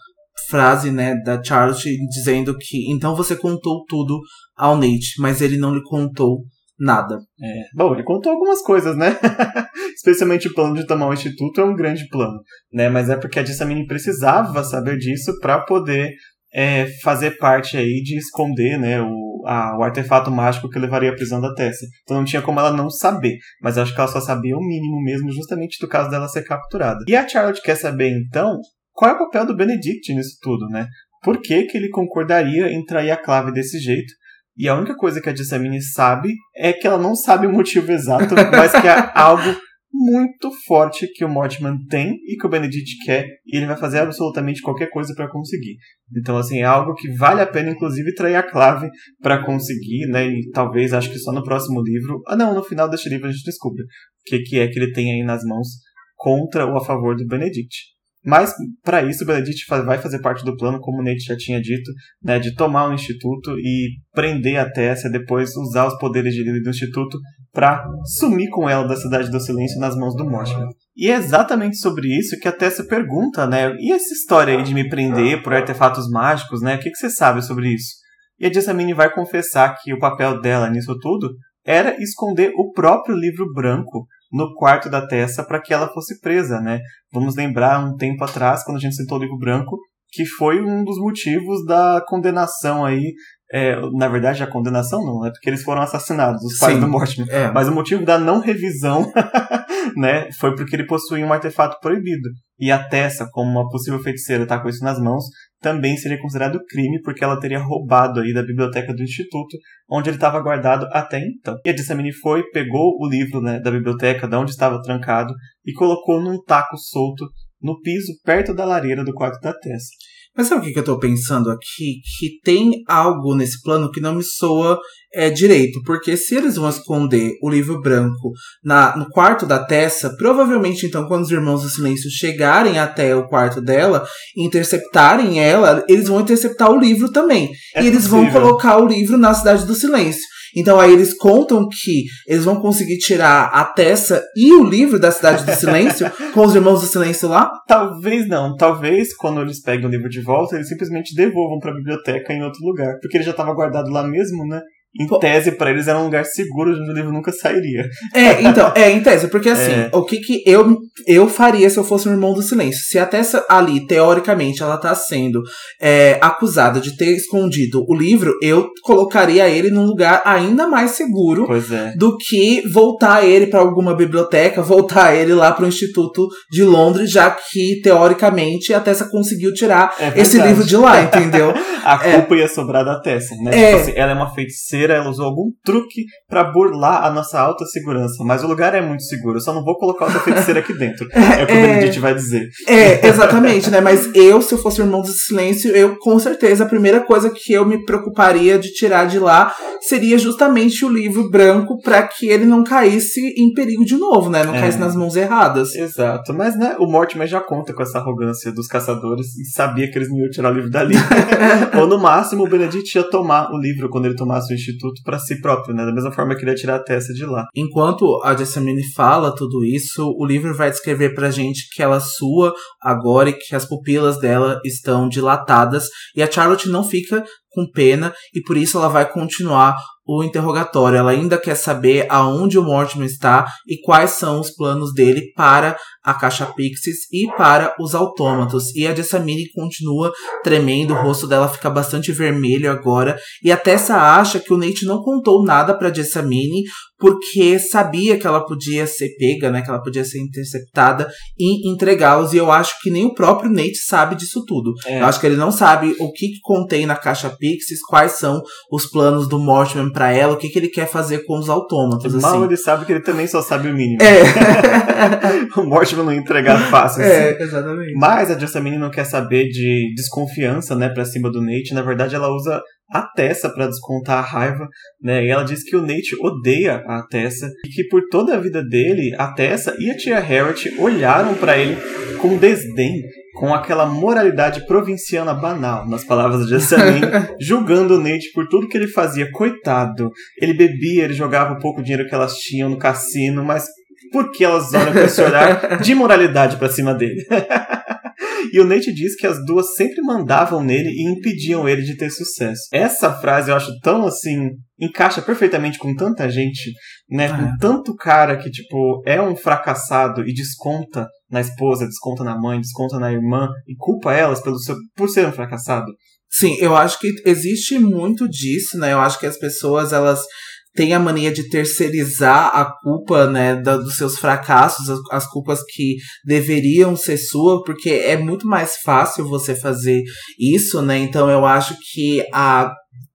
frase, né, da Charlotte dizendo que então você contou tudo ao Nate, mas ele não lhe contou nada. É. Bom, ele contou algumas coisas, né? (laughs) Especialmente o plano de tomar um instituto é um grande plano, né? Mas é porque a Jessamine precisava saber disso para poder é, fazer parte aí de esconder, né, o, a, o artefato mágico que levaria à prisão da Tessa. Então não tinha como ela não saber, mas acho que ela só sabia o mínimo mesmo, justamente do caso dela ser capturada. E a Charlotte quer saber então qual é o papel do Benedict nisso tudo, né? Por que, que ele concordaria em trair a clave desse jeito? E a única coisa que a Jessamine sabe é que ela não sabe o motivo exato, mas que é (laughs) algo muito forte que o Mortimer tem e que o Benedict quer, e ele vai fazer absolutamente qualquer coisa para conseguir. Então, assim, é algo que vale a pena, inclusive, trair a clave para conseguir, né? E talvez, acho que só no próximo livro. Ah, não, no final deste livro a gente descobre o que, que é que ele tem aí nas mãos contra ou a favor do Benedict. Mas, para isso, Benedict vai fazer parte do plano, como o Nate já tinha dito, né, de tomar o Instituto e prender a Tessa, depois usar os poderes de líder do Instituto para sumir com ela da Cidade do Silêncio nas mãos do Mortimer. E é exatamente sobre isso que a Tessa pergunta, né, e essa história aí de me prender por artefatos mágicos, né, o que, que você sabe sobre isso? E a Jessamine vai confessar que o papel dela nisso tudo era esconder o próprio livro branco no quarto da Tessa para que ela fosse presa, né? Vamos lembrar um tempo atrás, quando a gente sentou o livro branco, que foi um dos motivos da condenação aí. É, na verdade, a condenação não, é porque eles foram assassinados, os pais Sim, do Mortimer. É. Mas o motivo da não revisão, (laughs) né, foi porque ele possuía um artefato proibido. E a Tessa, como uma possível feiticeira, tá com isso nas mãos, também seria considerado crime porque ela teria roubado aí da biblioteca do instituto, onde ele estava guardado até então. E a Dissamine foi, pegou o livro né, da biblioteca, de onde estava trancado, e colocou num taco solto no piso perto da lareira do quarto da Tessa. Mas sabe o que, que eu tô pensando aqui? Que tem algo nesse plano que não me soa é, direito. Porque se eles vão esconder o livro branco na, no quarto da Tessa, provavelmente então, quando os irmãos do silêncio chegarem até o quarto dela e interceptarem ela, eles vão interceptar o livro também. É e eles possível. vão colocar o livro na cidade do silêncio. Então aí eles contam que eles vão conseguir tirar a Tessa e o livro da Cidade do Silêncio (laughs) com os Irmãos do Silêncio lá? Talvez não. Talvez quando eles peguem o livro de volta, eles simplesmente devolvam para a biblioteca em outro lugar. Porque ele já estava guardado lá mesmo, né? Em Pô. tese, para eles era um lugar seguro onde o livro nunca sairia. É, então, é, em tese, porque (laughs) assim, é. o que que eu, eu faria se eu fosse um irmão do silêncio? Se a Tessa ali, teoricamente, ela tá sendo é, acusada de ter escondido o livro, eu colocaria ele num lugar ainda mais seguro é. do que voltar ele para alguma biblioteca, voltar ele lá pro Instituto de Londres, já que, teoricamente, a Tessa conseguiu tirar é esse livro de lá, entendeu? (laughs) a é. culpa ia sobrar da Tessa, né? É. Tipo assim, ela é uma feiticeira ela usou algum truque para burlar a nossa alta segurança. Mas o lugar é muito seguro, eu só não vou colocar outra feiticeira aqui dentro. (laughs) É, é o que o Benedict vai dizer. É, exatamente, né? Mas eu, se eu fosse o irmão do silêncio, eu com certeza a primeira coisa que eu me preocuparia de tirar de lá seria justamente o livro branco para que ele não caísse em perigo de novo, né? Não é. caísse nas mãos erradas. Exato. Mas, né, o Mortimer já conta com essa arrogância dos caçadores e sabia que eles não iam tirar o livro dali. (laughs) Ou no máximo o Benedict ia tomar o livro quando ele tomasse o instituto para si próprio, né? Da mesma forma que ele ia tirar a Tessa de lá. Enquanto a Jessamine fala tudo isso, o livro vai descrever pra gente que ela sua agora e que as pupilas dela estão dilatadas e a Charlotte não fica com pena e por isso ela vai continuar o interrogatório. Ela ainda quer saber aonde o Mortimer está e quais são os planos dele para a caixa Pixies e para os autômatos. E a Jessamine continua tremendo, o rosto dela fica bastante vermelho agora. E a Tessa acha que o Nate não contou nada para Jessamine porque sabia que ela podia ser pega, né? Que ela podia ser interceptada e entregá-los. E eu acho que nem o próprio Nate sabe disso tudo. É. Eu acho que ele não sabe o que, que contém na caixa Pixies, quais são os planos do Mortimer para ela, o que, que ele quer fazer com os autômatos. Mal assim. ele sabe que ele também só sabe o mínimo. É. (laughs) o Mortimer não entregar fácil. É, assim. exatamente. Mas a Jessamine não quer saber de desconfiança, né, pra cima do Nate. Na verdade, ela usa a Tessa para descontar a raiva, né? E ela diz que o Nate odeia a Tessa e que por toda a vida dele, a Tessa e a tia Harriet olharam para ele com desdém, com aquela moralidade provinciana banal, nas palavras de Jessamine, (laughs) julgando o Nate por tudo que ele fazia. Coitado, ele bebia, ele jogava o pouco dinheiro que elas tinham no cassino, mas por que elas olham com esse olhar de moralidade para cima dele? (laughs) E o Nate diz que as duas sempre mandavam nele e impediam ele de ter sucesso. Essa frase eu acho tão assim. Encaixa perfeitamente com tanta gente, né? Com é. tanto cara que, tipo, é um fracassado e desconta na esposa, desconta na mãe, desconta na irmã e culpa elas pelo seu, por ser um fracassado. Sim, eu acho que existe muito disso, né? Eu acho que as pessoas, elas tem a mania de terceirizar a culpa, né, da, dos seus fracassos, as, as, culpas que deveriam ser sua, porque é muito mais fácil você fazer isso, né? Então eu acho que a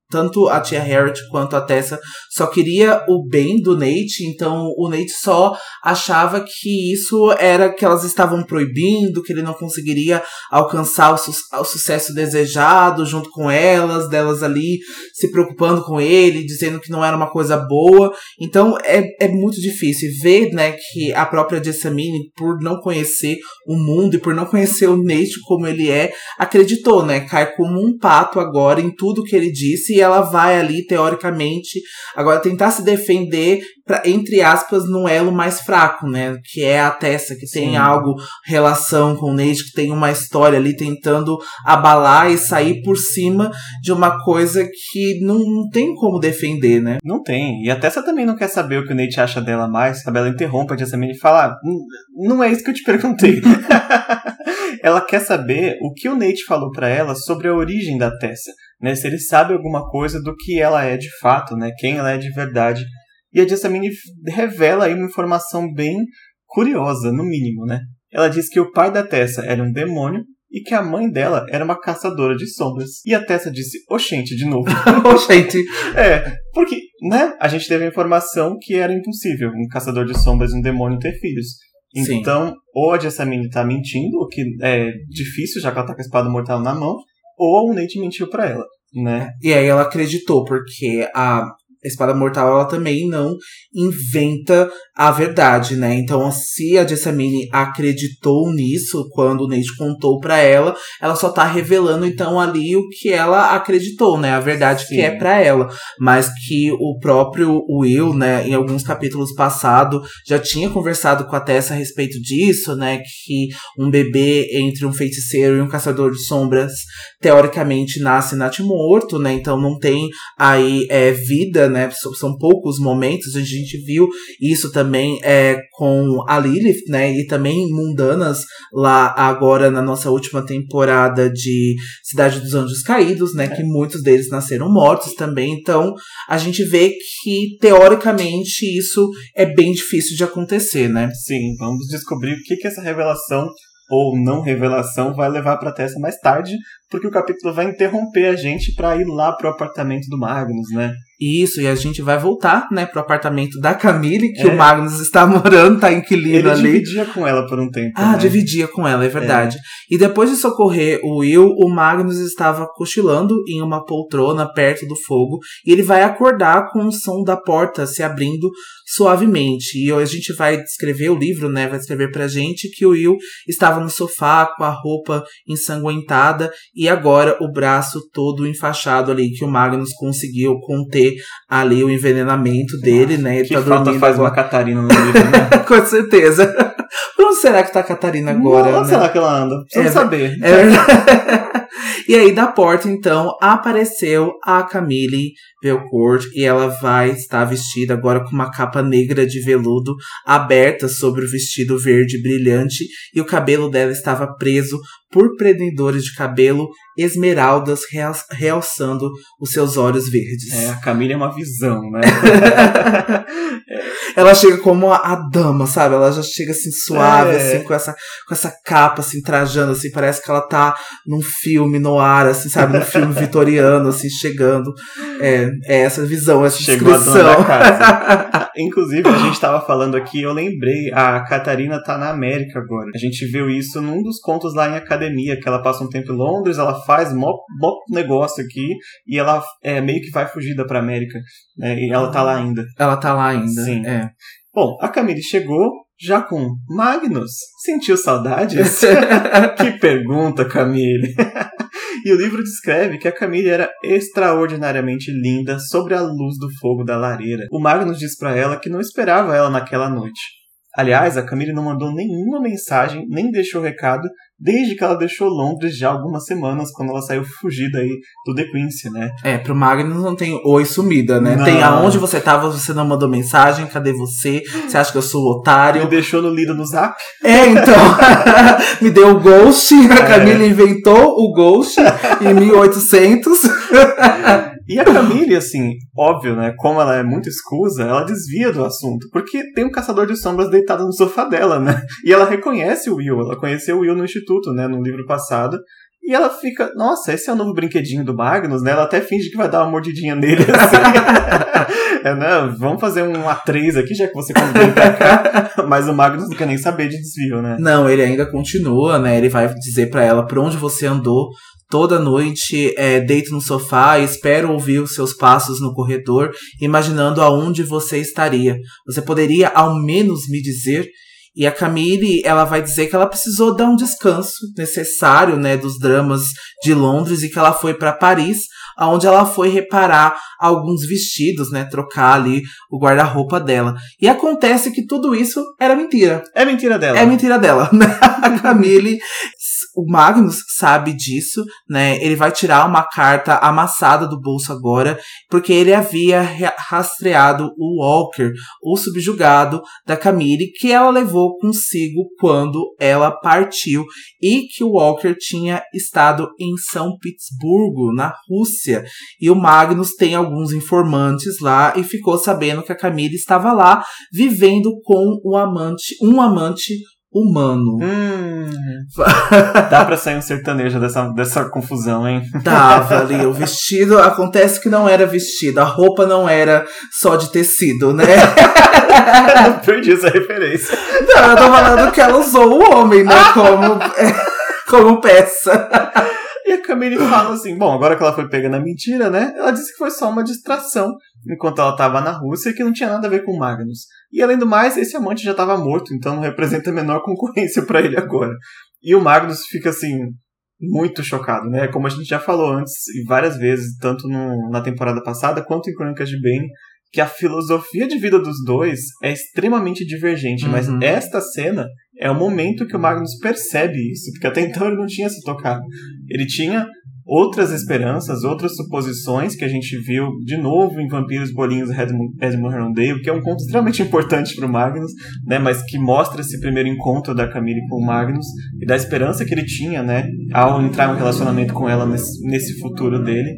tanto a tia Harriet quanto a Tessa só queria o bem do Nate, então o Nate só achava que isso era que elas estavam proibindo, que ele não conseguiria alcançar o, su o sucesso desejado junto com elas, delas ali se preocupando com ele, dizendo que não era uma coisa boa. Então é, é muito difícil ver, né, que a própria Jessamine, por não conhecer o mundo e por não conhecer o Nate como ele é, acreditou, né, cai como um pato agora em tudo que ele disse e ela vai ali, teoricamente, agora tentar se defender, pra, entre aspas, no elo mais fraco, né? Que é a Tessa, que tem Sim. algo, relação com o Nate, que tem uma história ali tentando abalar e sair por cima de uma coisa que não, não tem como defender, né? Não tem. E a Tessa também não quer saber o que o Nate acha dela mais, sabe? Ela interrompe a Jessamine e fala: ah, Não é isso que eu te perguntei. (laughs) ela quer saber o que o Nate falou para ela sobre a origem da Tessa né? Se ele sabe alguma coisa do que ela é de fato, né? Quem ela é de verdade. E a Jessamine revela aí uma informação bem curiosa, no mínimo, né? Ela diz que o pai da Tessa era um demônio e que a mãe dela era uma caçadora de sombras. E a Tessa disse, oxente, de novo. (laughs) oxente. É, porque, né, a gente teve a informação que era impossível um caçador de sombras e um demônio ter filhos. Então, Sim. ou a Jessamine tá mentindo, o que é difícil, já que ela tá com a espada mortal na mão, ou o Nate mentiu para ela, né? E aí ela acreditou, porque a Espada Mortal ela também não inventa a verdade, né? Então, se a Jessamine acreditou nisso quando o Nate contou para ela, ela só tá revelando então ali o que ela acreditou, né? A verdade Sim. que é para ela, mas que o próprio Will, né, em alguns capítulos passados já tinha conversado com a Tessa a respeito disso, né, que um bebê entre um feiticeiro e um caçador de sombras teoricamente nasce natimorto, né? Então não tem aí é, vida, né? São poucos momentos, a gente viu isso também é, com a Lilith, né? E também mundanas lá agora na nossa última temporada de Cidade dos Anjos Caídos, né? Que muitos deles nasceram mortos também. Então a gente vê que teoricamente isso é bem difícil de acontecer, né? Sim, vamos descobrir o que, que essa revelação ou não revelação vai levar para Tessa mais tarde, porque o capítulo vai interromper a gente para ir lá pro apartamento do Magnus, né? Isso, e a gente vai voltar, né, pro apartamento da Camille, que é. o Magnus está morando, tá inquilino Ele ali. Ele dividia com ela por um tempo. Ah, né? dividia com ela, é verdade. É. E depois de socorrer o Will, o Magnus estava cochilando em uma poltrona perto do fogo, e ele vai acordar com o som da porta se abrindo suavemente. E a gente vai descrever o livro, né, vai descrever pra gente que o Will estava no sofá com a roupa ensanguentada e agora o braço todo enfaixado ali, que o Magnus conseguiu conter ali o envenenamento dele, né? Ele que tá falta faz agora. uma Catarina no livro, né? (laughs) Com certeza. Onde será que tá a Catarina agora? Onde né? será que ela anda? Precisa é, saber. É... e aí, da porta, então, apareceu a Camille Belcourt e ela vai estar vestida agora com uma capa negra de veludo aberta sobre o vestido verde brilhante e o cabelo dela estava preso por prendedores de cabelo esmeraldas realçando os seus olhos verdes. É, a Camila é uma visão, né? (laughs) ela chega como a, a, dama, sabe? Ela já chega assim suave, é. assim, com essa, com essa capa, assim, trajando, assim, parece que ela tá num filme no ar, assim, sabe? Num filme (laughs) vitoriano, assim, chegando. É, é essa visão, essa Chegou descrição. (laughs) Inclusive, a gente tava falando aqui, eu lembrei, a Catarina tá na América agora. A gente viu isso num dos contos lá em academia, que ela passa um tempo em Londres, ela faz mó, mó negócio aqui, e ela é, meio que vai fugida pra América. Né? E ela tá lá ainda. Ela tá lá ainda. Sim. É. Bom, a Camille chegou já com Magnus. Sentiu saudades? (laughs) que pergunta, Camille. e o livro descreve que a Camille era extraordinariamente linda sobre a luz do fogo da lareira. O Magnus diz para ela que não esperava ela naquela noite. Aliás, a Camille não mandou nenhuma mensagem, nem deixou recado, desde que ela deixou Londres já algumas semanas, quando ela saiu fugida aí do The Quincy, né? É, pro Magnus não tem oi sumida, né? Não. Tem aonde você tava, você não mandou mensagem, cadê você? Você acha que eu sou otário? Me deixou no lido no zap? É, então. (laughs) Me deu o Ghost, a é. Camille inventou o Ghost em 1800. (laughs) E a Camille, assim, óbvio, né? Como ela é muito escusa, ela desvia do assunto. Porque tem um caçador de sombras deitado no sofá dela, né? E ela reconhece o Will. Ela conheceu o Will no instituto, né? No livro passado. E ela fica, nossa, esse é o novo brinquedinho do Magnus, né? Ela até finge que vai dar uma mordidinha nele, (laughs) assim. é, né? Vamos fazer um A3 aqui, já que você conseguiu pra cá. Mas o Magnus não quer nem saber de desvio, né? Não, ele ainda continua, né? Ele vai dizer para ela por onde você andou, toda noite é, deito no sofá e espero ouvir os seus passos no corredor, imaginando aonde você estaria. Você poderia ao menos me dizer? E a Camille, ela vai dizer que ela precisou dar um descanso necessário, né, dos dramas de Londres e que ela foi para Paris, aonde ela foi reparar alguns vestidos, né, trocar ali o guarda-roupa dela. E acontece que tudo isso era mentira. É mentira dela. É mentira dela. (laughs) a Camille o Magnus sabe disso, né? Ele vai tirar uma carta amassada do bolso agora, porque ele havia rastreado o Walker, o subjugado da Camille, que ela levou consigo quando ela partiu, e que o Walker tinha estado em São Petersburgo, na Rússia. E o Magnus tem alguns informantes lá e ficou sabendo que a Camille estava lá vivendo com o amante, um amante humano. Hum. Dá pra sair um sertanejo dessa, dessa confusão, hein? Dava ali. O vestido, acontece que não era vestido. A roupa não era só de tecido, né? (laughs) eu perdi essa referência. Não, eu tô falando que ela usou o homem, né? Como, como peça. E a Camille fala assim: bom, agora que ela foi pega na mentira, né? Ela disse que foi só uma distração enquanto ela estava na Rússia que não tinha nada a ver com Magnus. E além do mais, esse amante já estava morto, então não representa a menor (laughs) concorrência para ele agora. E o Magnus fica assim, muito chocado, né? Como a gente já falou antes e várias vezes, tanto no, na temporada passada quanto em Crônicas de Bane, que a filosofia de vida dos dois é extremamente divergente, uhum. mas esta cena é o momento que o Magnus percebe isso, porque até então ele não tinha se tocado. Ele tinha outras esperanças, outras suposições que a gente viu de novo em Vampiros Bolinhos Edmund, Edmund Herondale, que é um conto extremamente (laughs) importante para o Magnus, né, mas que mostra esse primeiro encontro da Camille com o Magnus e da esperança que ele tinha, né, ao entrar em um relacionamento com ela nesse, nesse futuro dele.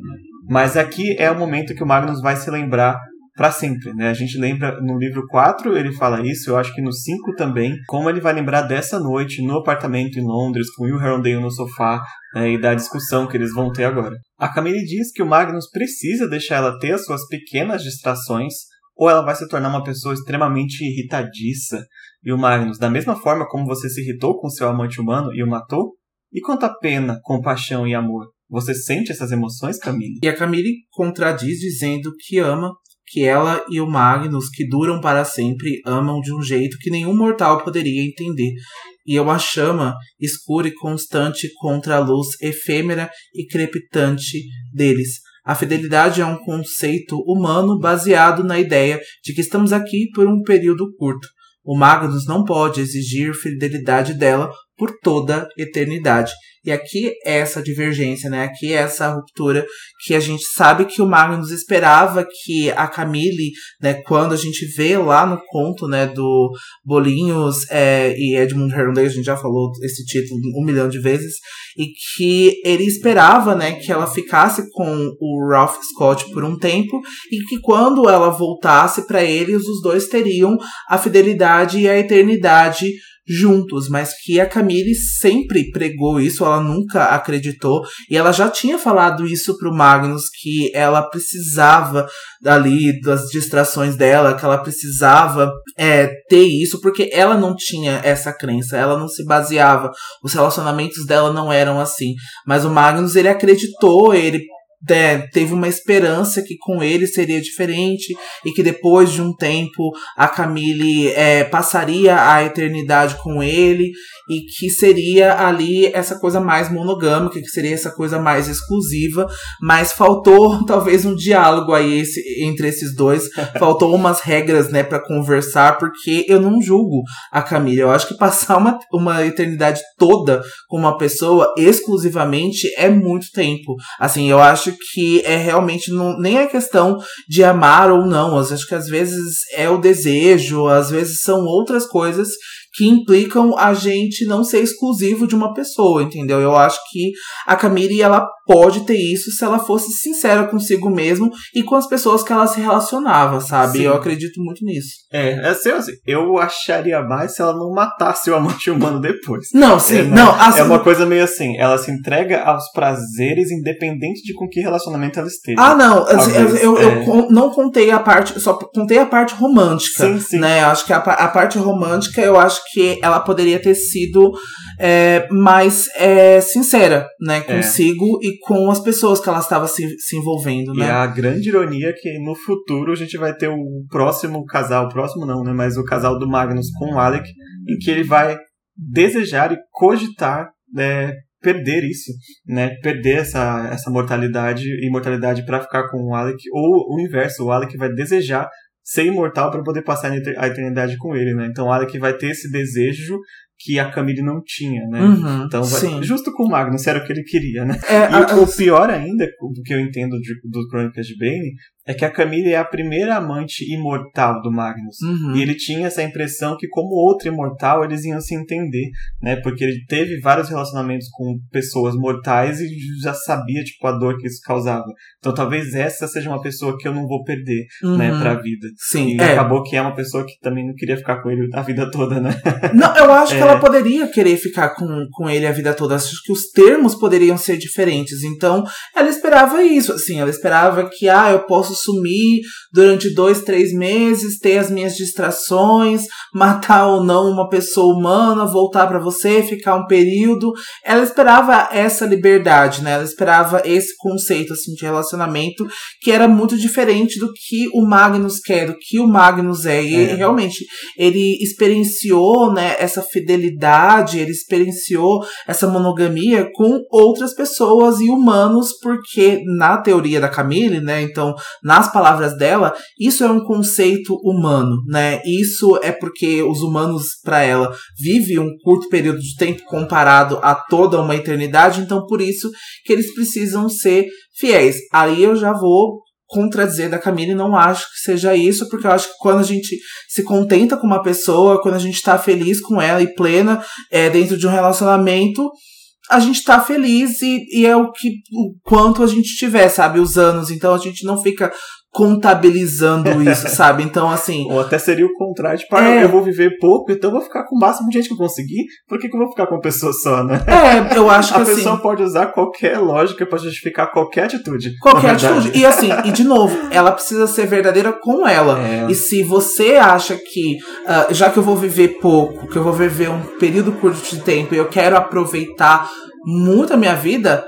Mas aqui é o momento que o Magnus vai se lembrar para sempre, né? A gente lembra no livro 4, ele fala isso, eu acho que no 5 também, como ele vai lembrar dessa noite no apartamento em Londres, com Will Herondale no sofá, né, e da discussão que eles vão ter agora. A Camille diz que o Magnus precisa deixar ela ter as suas pequenas distrações, ou ela vai se tornar uma pessoa extremamente irritadiça. E o Magnus, da mesma forma como você se irritou com seu amante humano e o matou, e quanto a pena, compaixão e amor? Você sente essas emoções, Camille? E a Camille contradiz dizendo que ama que ela e o Magnus, que duram para sempre, amam de um jeito que nenhum mortal poderia entender, e é uma chama escura e constante contra a luz efêmera e crepitante deles. A fidelidade é um conceito humano baseado na ideia de que estamos aqui por um período curto. O Magnus não pode exigir fidelidade dela por toda eternidade. E aqui é essa divergência, né? Aqui é essa ruptura que a gente sabe que o Magnus esperava que a Camille, né, quando a gente vê lá no conto, né, do Bolinhos é, e Edmund Hernley, a gente já falou esse título um milhão de vezes, e que ele esperava, né, que ela ficasse com o Ralph Scott por um tempo e que quando ela voltasse para eles, os dois teriam a fidelidade e a eternidade juntos, mas que a Camille sempre pregou isso, ela nunca acreditou, e ela já tinha falado isso pro Magnus, que ela precisava ali das distrações dela, que ela precisava é, ter isso, porque ela não tinha essa crença, ela não se baseava, os relacionamentos dela não eram assim, mas o Magnus, ele acreditou, ele é, teve uma esperança que com ele seria diferente e que depois de um tempo a Camille é, passaria a eternidade com ele e que seria ali essa coisa mais monogâmica, que seria essa coisa mais exclusiva, mas faltou (laughs) talvez um diálogo aí esse, entre esses dois, faltou umas regras, né, para conversar, porque eu não julgo a Camille, eu acho que passar uma, uma eternidade toda com uma pessoa exclusivamente é muito tempo. Assim, eu acho que é realmente não, nem é questão de amar ou não, eu acho que às vezes é o desejo, às vezes são outras coisas que implicam a gente não ser exclusivo de uma pessoa, entendeu? Eu acho que a Camille ela pode ter isso se ela fosse sincera consigo mesmo e com as pessoas que ela se relacionava, sabe? Sim. Eu acredito muito nisso. É, é assim, assim, eu acharia mais se ela não matasse o amante humano depois. Não, sim, é, não. Assim, é uma coisa meio assim, ela se entrega aos prazeres independente de com que relacionamento ela esteja. Ah, não, assim, eu, eu, é... eu, não contei a parte, só contei a parte romântica, sim, sim. né? Acho que a, a parte romântica eu acho que ela poderia ter sido é, mais é, sincera, né, é. consigo é. E com as pessoas que ela estava se, se envolvendo, né. E a grande ironia é que no futuro a gente vai ter o próximo casal, o próximo não, né, mas o casal do Magnus com o Alec, em que ele vai desejar e cogitar né, perder isso, né? Perder essa, essa mortalidade e imortalidade para ficar com o Alec, ou o inverso, o Alec vai desejar ser imortal para poder passar a eternidade com ele, né? Então o Alec vai ter esse desejo que a Camille não tinha, né? Uhum, então, vai, justo com o Magnus, era o que ele queria, né? É, e a, o pior ainda, do que eu entendo de, do Crônicas de Bane, é que a Camille é a primeira amante imortal do Magnus. Uhum. E ele tinha essa impressão que, como outro imortal, eles iam se entender, né? Porque ele teve vários relacionamentos com pessoas mortais e já sabia, tipo, a dor que isso causava. Então, talvez essa seja uma pessoa que eu não vou perder, né, uhum. né, pra vida. Sim. E é. acabou que é uma pessoa que também não queria ficar com ele a vida toda, né? (laughs) Não, eu acho é. que ela poderia querer ficar com, com ele a vida toda. Acho que os termos poderiam ser diferentes. Então, ela esperava isso, assim. Ela esperava que, ah, eu posso sumir durante dois, três meses, ter as minhas distrações, (laughs) matar ou não uma pessoa humana, voltar para você, ficar um período. Ela esperava essa liberdade, né? Ela esperava esse conceito assim de relacionamento que era muito diferente do que o Magnus quer, do que o Magnus é. E é. realmente ele experienciou, né, essa fidelidade, ele experienciou essa monogamia com outras pessoas e humanos, porque na teoria da Camille, né, então nas palavras dela, isso é um conceito humano, né? Isso é porque os humanos, para ela, vivem um curto período de tempo comparado a toda uma eternidade, então por isso que eles precisam ser fiéis. Aí eu já vou contradizer da Camille, não acho que seja isso, porque eu acho que quando a gente se contenta com uma pessoa, quando a gente tá feliz com ela e plena é, dentro de um relacionamento, a gente tá feliz e, e é o que o quanto a gente tiver, sabe, os anos. Então a gente não fica contabilizando (laughs) isso, sabe? Então, assim. Ou até seria o contrário, tipo, ah, é... eu vou viver pouco, então eu vou ficar com o máximo de gente que eu conseguir, por que, que eu vou ficar com uma pessoa só, né? É, eu acho que A assim, pessoa pode usar qualquer lógica para justificar qualquer atitude. Qualquer atitude. E assim, e de novo, ela precisa ser verdadeira com ela. É. E se você acha que, uh, já que eu vou viver pouco, que eu vou viver um período curto de tempo e eu quero aproveitar muito a minha vida,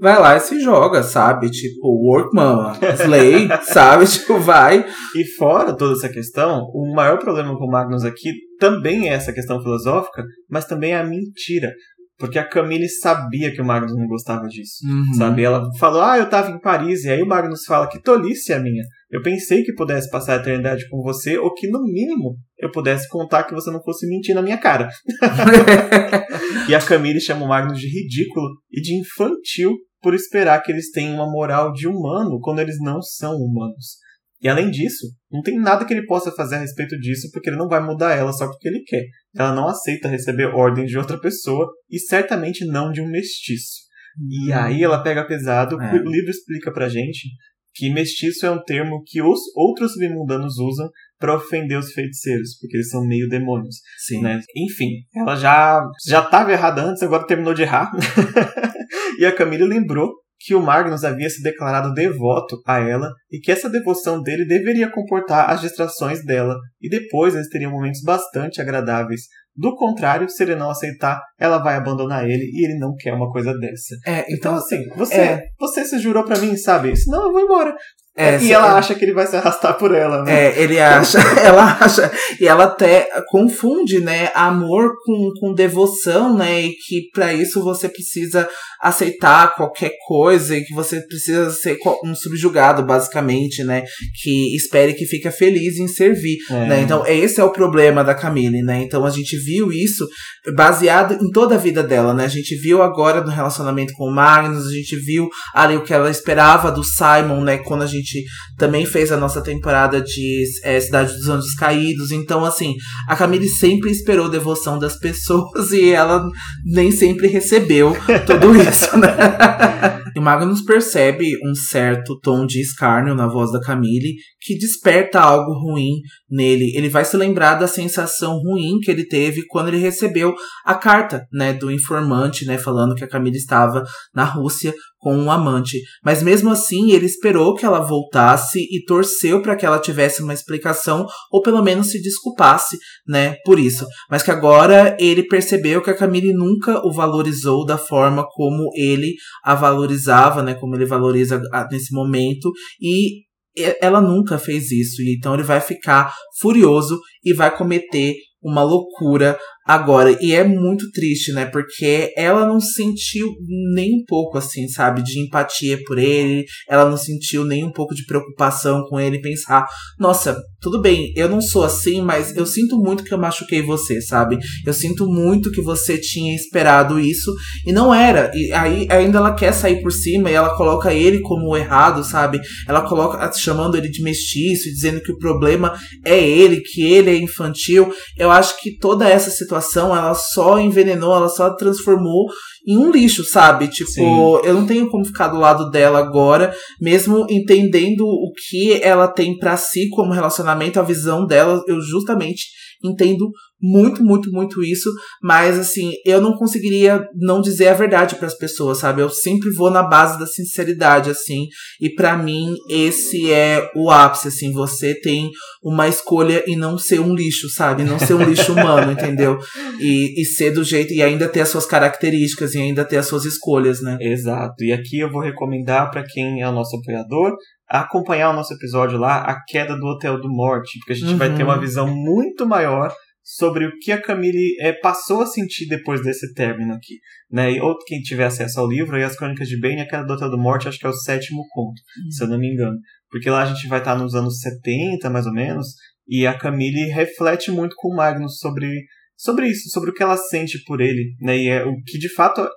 vai lá e se joga, sabe? Tipo, work mama, slay, (laughs) sabe? Tipo, vai. E fora toda essa questão, o maior problema com o Magnus aqui também é essa questão filosófica, mas também é a mentira. Porque a Camille sabia que o Magnus não gostava disso, uhum. sabe? Ela falou, ah, eu tava em Paris, e aí o Magnus fala que tolice a minha. Eu pensei que pudesse passar a eternidade com você, ou que no mínimo eu pudesse contar que você não fosse mentir na minha cara. (laughs) e a Camille chama o Magnus de ridículo e de infantil por esperar que eles tenham uma moral de humano quando eles não são humanos. E além disso, não tem nada que ele possa fazer a respeito disso, porque ele não vai mudar ela só porque ele quer. Ela não aceita receber ordens de outra pessoa e certamente não de um mestiço. E uhum. aí ela pega pesado, é. o livro explica pra gente que mestiço é um termo que os outros submundanos usam para ofender os feiticeiros, porque eles são meio demônios. Sim. Né? Enfim, ela já já estava errada antes, agora terminou de errar. (laughs) e a Camila lembrou que o Magnus havia se declarado devoto a ela e que essa devoção dele deveria comportar as distrações dela, e depois eles teriam momentos bastante agradáveis. Do contrário, se ele não aceitar, ela vai abandonar ele e ele não quer uma coisa dessa. É, então, então assim, você, é. você se jurou para mim, sabe? Senão eu vou embora. É, e ela é... acha que ele vai se arrastar por ela, né? É, ele acha, (laughs) ela acha, e ela até confunde, né, amor com, com devoção, né, e que para isso você precisa aceitar qualquer coisa e que você precisa ser um subjugado, basicamente, né, que espere que fica feliz em servir, é. né, então esse é o problema da Camille, né, então a gente viu isso baseado em toda a vida dela, né, a gente viu agora no relacionamento com o Magnus, a gente viu ali o que ela esperava do Simon, né, quando a gente gente também fez a nossa temporada de é, Cidade dos Anjos Caídos. Então, assim, a Camille sempre esperou devoção das pessoas (laughs) e ela nem sempre recebeu tudo (laughs) isso, né? e o Magnus percebe um certo tom de escárnio na voz da Camille que desperta algo ruim nele. Ele vai se lembrar da sensação ruim que ele teve quando ele recebeu a carta, né, do informante, né, falando que a Camille estava na Rússia com um amante. Mas mesmo assim, ele esperou que ela voltasse e torceu para que ela tivesse uma explicação ou pelo menos se desculpasse, né, por isso. Mas que agora ele percebeu que a Camille nunca o valorizou da forma como ele a valorizava, né, como ele valoriza nesse momento e ela nunca fez isso, então ele vai ficar furioso e vai cometer uma loucura agora. E é muito triste, né? Porque ela não sentiu nem um pouco, assim, sabe, de empatia por ele. Ela não sentiu nem um pouco de preocupação com ele. Pensar, nossa, tudo bem, eu não sou assim, mas eu sinto muito que eu machuquei você, sabe? Eu sinto muito que você tinha esperado isso e não era. E aí ainda ela quer sair por cima e ela coloca ele como errado, sabe? Ela coloca chamando ele de mestiço, dizendo que o problema é ele, que ele é infantil. Eu acho que toda essa situação situação, ela só envenenou, ela só transformou em um lixo, sabe? Tipo, Sim. eu não tenho como ficar do lado dela agora, mesmo entendendo o que ela tem para si como relacionamento, a visão dela, eu justamente entendo muito, muito, muito isso, mas assim, eu não conseguiria não dizer a verdade para as pessoas, sabe? Eu sempre vou na base da sinceridade, assim, e para mim esse é o ápice, assim, você tem uma escolha e não ser um lixo, sabe? Não ser um lixo humano, (laughs) entendeu? E, e ser do jeito, e ainda ter as suas características, e ainda ter as suas escolhas, né? Exato, e aqui eu vou recomendar para quem é o nosso apoiador, acompanhar o nosso episódio lá, A Queda do Hotel do Morte, porque a gente uhum. vai ter uma uhum. visão muito maior sobre o que a Camille é, passou a sentir depois desse término aqui. Né? E, ou quem tiver acesso ao livro, aí as Crônicas de Bane, aquela do Hotel do Morte, acho que é o sétimo conto, uhum. se eu não me engano. Porque lá a gente vai estar nos anos 70, mais ou menos, e a Camille reflete muito com o Magnus sobre, sobre isso, sobre o que ela sente por ele. Né? E é o que de fato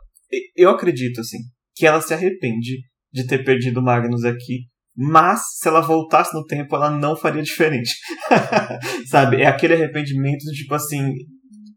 eu acredito, assim, que ela se arrepende de ter perdido o Magnus aqui mas se ela voltasse no tempo, ela não faria diferente. (laughs) Sabe? É aquele arrependimento tipo assim,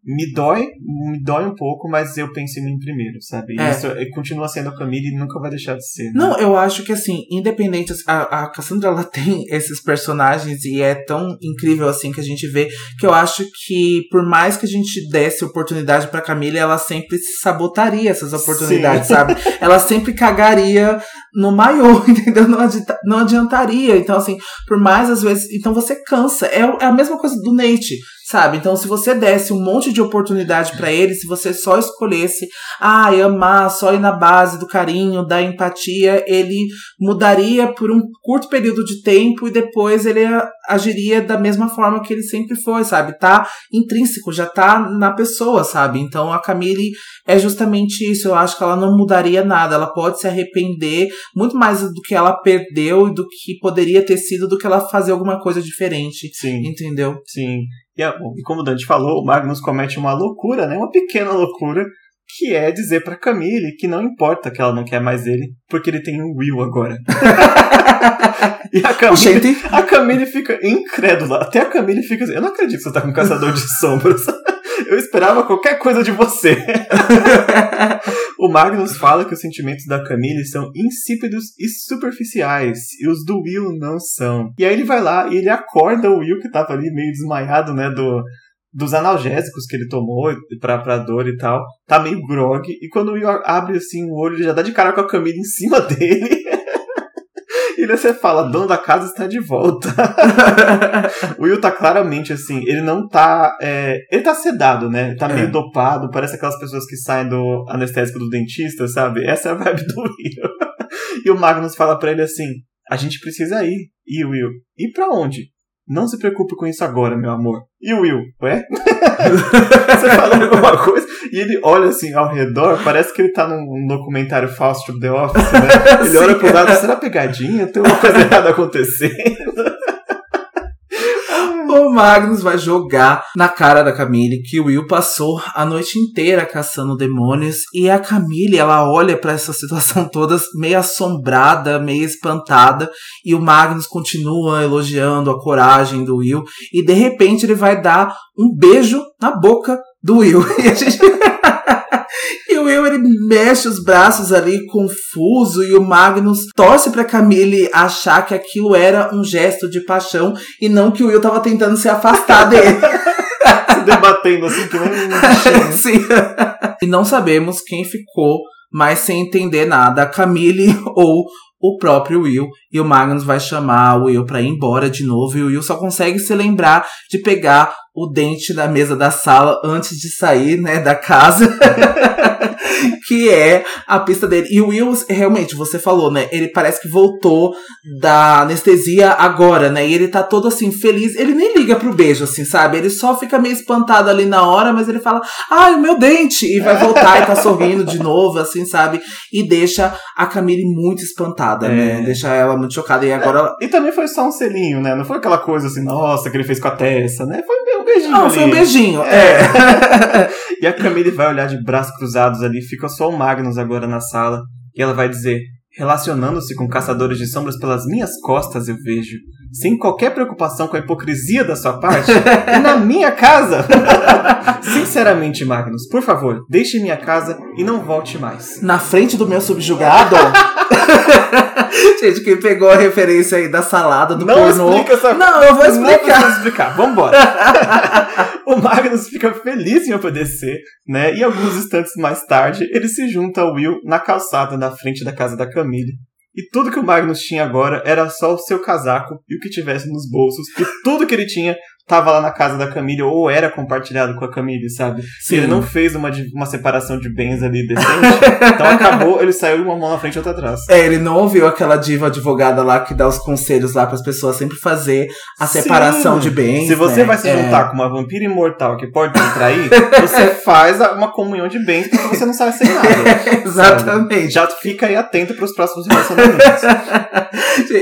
me dói, me dói um pouco, mas eu penso em mim primeiro, sabe? É. Isso continua sendo a Camille e nunca vai deixar de ser. Né? Não, eu acho que assim, independente, a, a Cassandra ela (laughs) tem esses personagens e é tão incrível assim que a gente vê que eu acho que por mais que a gente desse oportunidade para Camille, ela sempre sabotaria essas oportunidades, Sim. sabe? (laughs) ela sempre cagaria no maior, (laughs) entendeu? Não, adianta, não adiantaria. Então assim, por mais às vezes, então você cansa. É, é a mesma coisa do Nate sabe? Então, se você desse um monte de oportunidade para ele se você só escolhesse, ah, amar, só ir na base do carinho, da empatia, ele mudaria por um curto período de tempo e depois ele agiria da mesma forma que ele sempre foi, sabe? Tá intrínseco, já tá na pessoa, sabe? Então a Camille é justamente isso. Eu acho que ela não mudaria nada. Ela pode se arrepender muito mais do que ela perdeu e do que poderia ter sido do que ela fazer alguma coisa diferente. Sim. Entendeu? Sim. E, e como o Dante falou, o Magnus comete uma loucura, né? Uma pequena loucura que é dizer para Camille que não importa que ela não quer mais ele, porque ele tem um Will agora. (laughs) e a Camille, a Camille fica incrédula. Até a Camille fica assim: Eu não acredito que você tá com um caçador de sombras. Eu esperava qualquer coisa de você. (laughs) o Magnus fala que os sentimentos da Camille são insípidos e superficiais, e os do Will não são. E aí ele vai lá e ele acorda o Will, que tava ali meio desmaiado, né, do, dos analgésicos que ele tomou pra, pra dor e tal. Tá meio grog, e quando o Will abre assim o olho, ele já dá de cara com a Camille em cima (laughs) dele. E você fala, dono da casa está de volta. (laughs) o Will tá claramente assim, ele não tá. É, ele tá sedado, né? Tá meio é. dopado, parece aquelas pessoas que saem do anestésico do dentista, sabe? Essa é a vibe do Will. (laughs) e o Magnus fala para ele assim: a gente precisa ir. E o Will, ir pra onde? Não se preocupe com isso agora, meu amor. E o Will, ué? (laughs) Você fala alguma coisa e ele olha assim ao redor, parece que ele tá num documentário falso tipo The Office, né? (laughs) Ele olha pro lado, será pegadinha? Tem uma coisa errada acontecendo? (laughs) Magnus vai jogar na cara da Camille que o Will passou a noite inteira caçando demônios e a Camille ela olha para essa situação (laughs) toda meio assombrada, meio espantada e o Magnus continua elogiando a coragem do Will e de repente ele vai dar um beijo na boca do Will. (laughs) E a gente o Will, ele mexe os braços ali, confuso, e o Magnus torce pra Camille achar que aquilo era um gesto de paixão e não que o Will tava tentando se afastar (laughs) dele. se debatendo assim, que nem um (laughs) Sim. E não sabemos quem ficou mas sem entender nada, a Camille (laughs) ou o próprio Will. E o Magnus vai chamar o Will para ir embora de novo. E o Will só consegue se lembrar de pegar o dente da mesa da sala antes de sair, né, da casa. (laughs) que é a pista dele. E o Will, realmente, você falou, né? Ele parece que voltou da anestesia agora, né? E ele tá todo assim, feliz. Ele nem liga pro beijo, assim, sabe? Ele só fica meio espantado ali na hora, mas ele fala, ai, o meu dente! E vai voltar e tá sorrindo de novo, assim, sabe? E deixa a Camille muito espantada, né? é. né? Deixa ela muito chocada. E agora. É. E também foi só um selinho, né? Não foi aquela coisa assim, nossa, que ele fez com a Tessa, né? Foi um beijinho. Não, ali. foi um beijinho. É. é. (laughs) e a Camille vai olhar de braços cruzados ali, fica só o Magnus agora na sala, e ela vai dizer: Relacionando-se com caçadores de sombras pelas minhas costas, eu vejo, sem qualquer preocupação com a hipocrisia da sua parte, e na minha casa! (laughs) Sinceramente, Magnus, por favor, deixe minha casa e não volte mais. Na frente do meu subjugado? (laughs) (laughs) Gente, quem pegou a referência aí da salada do não pornô... Explica essa... Não, eu vou explicar. Não explicar, vambora. (laughs) o Magnus fica feliz em obedecer, né? E alguns instantes mais tarde, ele se junta ao Will na calçada na frente da casa da Camille. E tudo que o Magnus tinha agora era só o seu casaco e o que tivesse nos bolsos. E tudo que ele tinha tava lá na casa da Camille ou era compartilhado com a Camille, sabe? Sim. Ele não fez uma, uma separação de bens ali decente. (laughs) então acabou, ele saiu uma mão na frente e outra atrás. É, ele não ouviu aquela diva advogada lá que dá os conselhos lá para as pessoas sempre fazer a Sim. separação de bens. Se você né? vai se é. juntar é. com uma vampira imortal que pode te trair, (laughs) você faz uma comunhão de bens porque você não sabe ser nada. (laughs) Exatamente. Já fica aí atento para os próximos relacionamentos.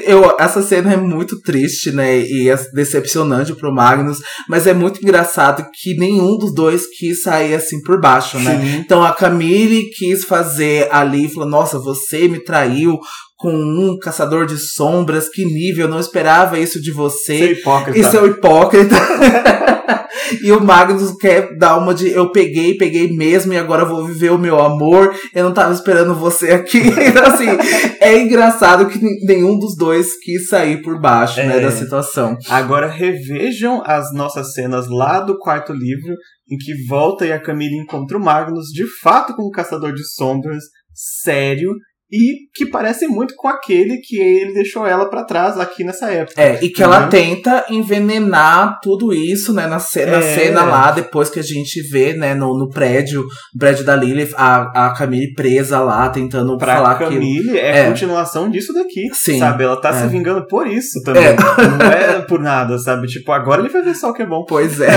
Eu, essa cena é muito triste, né? E é decepcionante pro Magnus, mas é muito engraçado que nenhum dos dois quis sair assim por baixo, né? Sim. Então a Camille quis fazer ali, falou: Nossa, você me traiu com um caçador de sombras, que nível, eu não esperava isso de você. Seu hipócrita. Isso é o hipócrita. (laughs) e o Magnus quer dar uma de eu peguei, peguei mesmo e agora vou viver o meu amor. Eu não tava esperando você aqui. (laughs) Então, assim, é engraçado que nenhum dos dois quis sair por baixo, né, é. né, da situação. Agora revejam as nossas cenas lá do quarto livro, em que volta e a Camille encontra o Magnus de fato como caçador de sombras, sério, e que parece muito com aquele que ele deixou ela para trás aqui nessa época. É, e que ela tenta envenenar tudo isso, né, na cena, é. cena lá, depois que a gente vê, né, no, no prédio, no prédio da Lilith, a, a Camille presa lá, tentando pra falar que... Camille é, é continuação disso daqui, Sim, sabe? Ela tá é. se vingando por isso também. É. (laughs) Não é por nada, sabe? Tipo, agora ele vai ver só o que é bom. Pois é.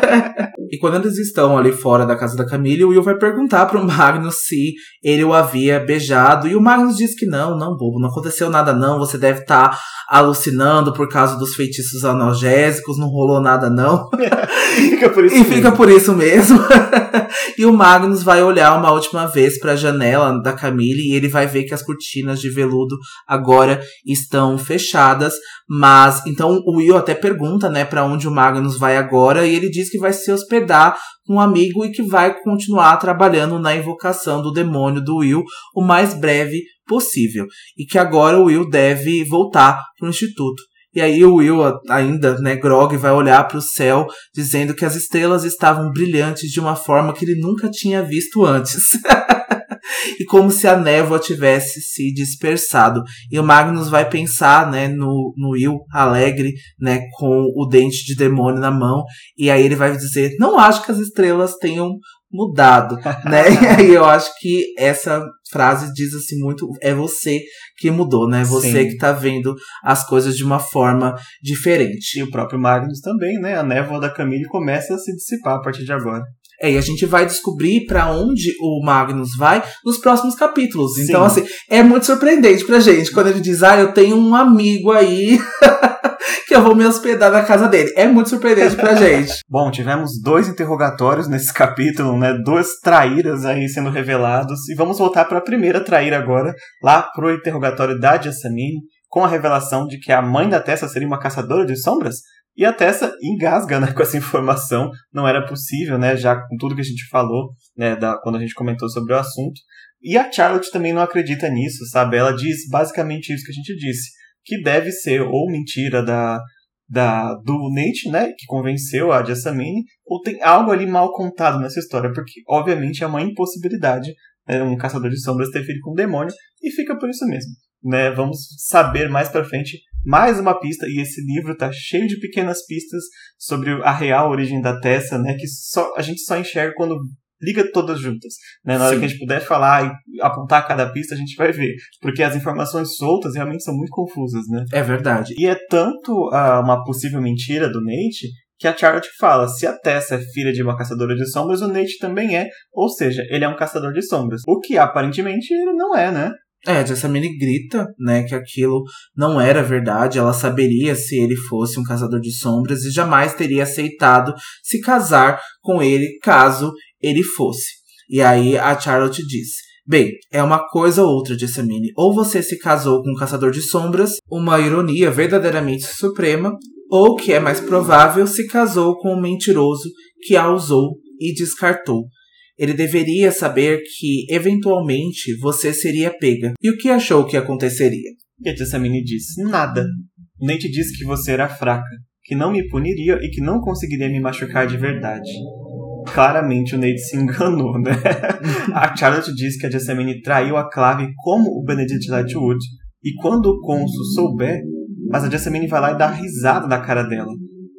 (laughs) e quando eles estão ali fora da casa da Camille, o Will vai perguntar pro Magnus se ele o havia beijado, e o Magnus diz que não, não, bobo, não aconteceu nada não, você deve estar tá alucinando por causa dos feitiços analgésicos, não rolou nada não. (laughs) fica por isso, e fica por isso mesmo. (laughs) (laughs) e o Magnus vai olhar uma última vez para a janela da Camille e ele vai ver que as cortinas de veludo agora estão fechadas, mas então o Will até pergunta, né, para onde o Magnus vai agora e ele diz que vai se hospedar com um amigo e que vai continuar trabalhando na invocação do demônio do Will o mais breve possível e que agora o Will deve voltar para o instituto. E aí o Will, ainda, né, Grog, vai olhar para o céu, dizendo que as estrelas estavam brilhantes de uma forma que ele nunca tinha visto antes. (laughs) e como se a névoa tivesse se dispersado. E o Magnus vai pensar, né, no, no Will alegre, né, com o dente de demônio na mão, e aí ele vai dizer: "Não acho que as estrelas tenham mudado, (laughs) né? e aí eu acho que essa frase diz assim muito, é você que mudou, né? Você Sim. que tá vendo as coisas de uma forma diferente. E o próprio Magnus também, né? A névoa da Camille começa a se dissipar a partir de agora. É, e a gente vai descobrir para onde o Magnus vai nos próximos capítulos. Sim. Então, assim, é muito surpreendente pra gente quando ele diz: Ah, eu tenho um amigo aí (laughs) que eu vou me hospedar na casa dele. É muito surpreendente pra gente. (laughs) Bom, tivemos dois interrogatórios nesse capítulo, né? Duas traíras aí sendo revelados. E vamos voltar para a primeira traíra agora, lá pro interrogatório da Jessamine, com a revelação de que a mãe da Tessa seria uma caçadora de sombras. E a Tessa engasga né, (laughs) com essa informação. Não era possível, né? Já com tudo que a gente falou, né? Da, quando a gente comentou sobre o assunto. E a Charlotte também não acredita nisso, sabe? Ela diz basicamente isso que a gente disse que deve ser ou mentira da, da do Nate, né, que convenceu a Jessamine, ou tem algo ali mal contado nessa história, porque obviamente é uma impossibilidade né, um caçador de sombras ter filho com um demônio, e fica por isso mesmo. Né? Vamos saber mais pra frente mais uma pista, e esse livro tá cheio de pequenas pistas sobre a real origem da Tessa, né, que só, a gente só enxerga quando liga todas juntas. Né? Na hora Sim. que a gente puder falar e apontar cada pista, a gente vai ver. Porque as informações soltas realmente são muito confusas, né? É verdade. E é tanto uh, uma possível mentira do Nate que a Charlotte fala: se a Tessa é filha de uma caçadora de sombras, o Nate também é. Ou seja, ele é um caçador de sombras. O que aparentemente ele não é, né? É, Jessamine grita, né, que aquilo não era verdade. Ela saberia se ele fosse um caçador de sombras e jamais teria aceitado se casar com ele caso ele fosse. E aí a Charlotte diz: Bem, é uma coisa ou outra, Jessamine. Ou você se casou com um caçador de sombras, uma ironia verdadeiramente suprema, ou, que é mais provável, se casou com um mentiroso que a usou e descartou. Ele deveria saber que, eventualmente, você seria pega. E o que achou que aconteceria? E a Jessamine disse: Nada. Nem disse que você era fraca, que não me puniria e que não conseguiria me machucar de verdade claramente o Nate se enganou, né? (laughs) a Charlotte diz que a Jessamine traiu a Clave como o Benedict Lightwood, e quando o Consul souber, mas a Jessamine vai lá e dá risada na cara dela.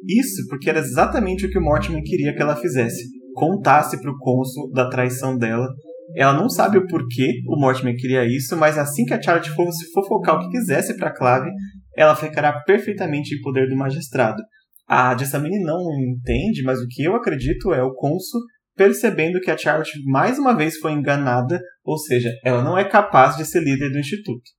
Isso porque era exatamente o que o Mortimer queria que ela fizesse, contasse pro Consul da traição dela. Ela não sabe o porquê o Mortimer queria isso, mas assim que a Charlotte fosse fofocar o que quisesse pra Clave, ela ficará perfeitamente em poder do magistrado. A Jessamine não entende, mas o que eu acredito é o Consul percebendo que a Charlotte mais uma vez foi enganada, ou seja, ela não é capaz de ser líder do instituto.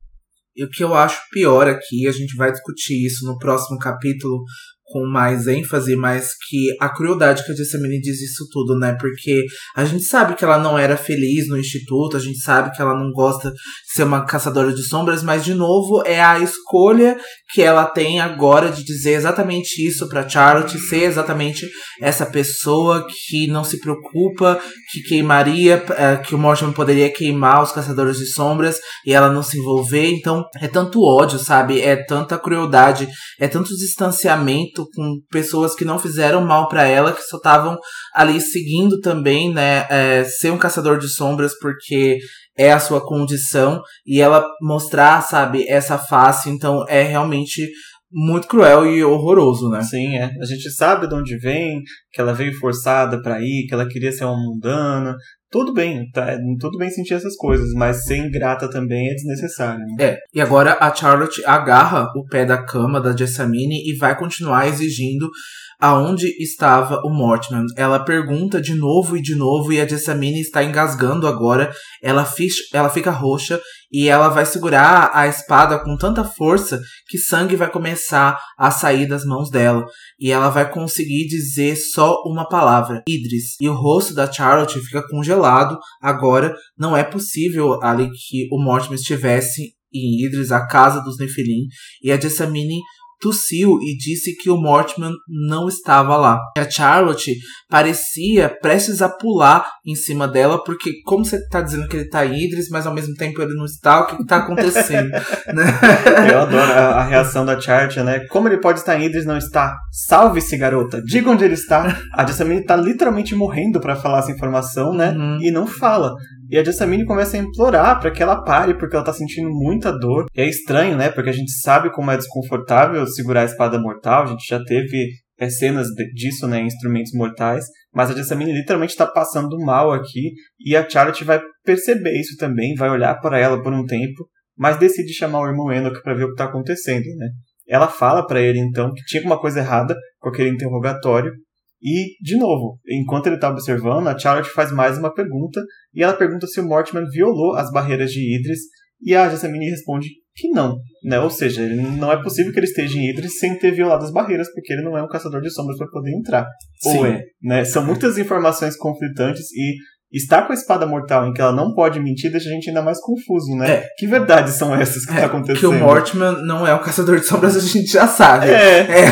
E o que eu acho pior aqui, a gente vai discutir isso no próximo capítulo, com mais ênfase, mas que a crueldade que a Jessamine diz isso tudo, né? Porque a gente sabe que ela não era feliz no instituto, a gente sabe que ela não gosta de ser uma caçadora de sombras, mas de novo é a escolha que ela tem agora de dizer exatamente isso para Charlotte, ser exatamente essa pessoa que não se preocupa, que queimaria, é, que o Mortimer poderia queimar os caçadores de sombras e ela não se envolver. Então é tanto ódio, sabe? É tanta crueldade, é tanto distanciamento com pessoas que não fizeram mal para ela, que só estavam ali seguindo também, né, é, ser um caçador de sombras porque é a sua condição e ela mostrar, sabe, essa face, então é realmente muito cruel e horroroso, né? Sim, é. A gente sabe de onde vem, que ela veio forçada para ir, que ela queria ser uma mundana. Tudo bem, tá? Tudo bem sentir essas coisas, mas ser ingrata também é desnecessário. Né? É. E agora a Charlotte agarra o pé da cama da Jessamine e vai continuar exigindo aonde estava o Mortman. Ela pergunta de novo e de novo e a Jessamine está engasgando agora. Ela, ela fica roxa e ela vai segurar a espada com tanta força que sangue vai começar a sair das mãos dela. E ela vai conseguir dizer só uma palavra, Idris. E o rosto da Charlotte fica congelado. Agora não é possível ali que o Mortimer estivesse em Idris, a casa dos Nephilim, e a Jessamine tossiu e disse que o Mortimer não estava lá. A Charlotte parecia prestes a pular em cima dela, porque como você está dizendo que ele está em Idris, mas ao mesmo tempo ele não está, o que está acontecendo? (laughs) né? Eu adoro a, a, reação da Charlotte, né? Como ele pode estar em Idris não está? Salve-se, garota! Diga onde ele está! A Jessamine está literalmente morrendo para falar essa informação, né? Uhum. E não fala. E a Jessamine começa a implorar para que ela pare, porque ela tá sentindo muita dor. E é estranho, né? Porque a gente sabe como é desconfortável segurar a espada mortal. A gente já teve é, cenas disso, né? Em instrumentos mortais. Mas a Jessamine literalmente tá passando mal aqui. E a Charlotte vai perceber isso também, vai olhar para ela por um tempo. Mas decide chamar o irmão Enoch para ver o que tá acontecendo, né? Ela fala para ele então que tinha alguma coisa errada com aquele interrogatório e, de novo, enquanto ele está observando, a Charlotte faz mais uma pergunta e ela pergunta se o Mortimer violou as barreiras de Idris e a Jessamine responde que não, né? Ou seja, não é possível que ele esteja em Idris sem ter violado as barreiras, porque ele não é um caçador de sombras para poder entrar. Sim. Ou é, né? São muitas informações conflitantes e estar com a espada mortal em que ela não pode mentir deixa a gente ainda mais confuso, né? É. Que verdades são essas que é, tá acontecendo? Que o Mortimer não é um caçador de sombras, a gente já sabe. É. é.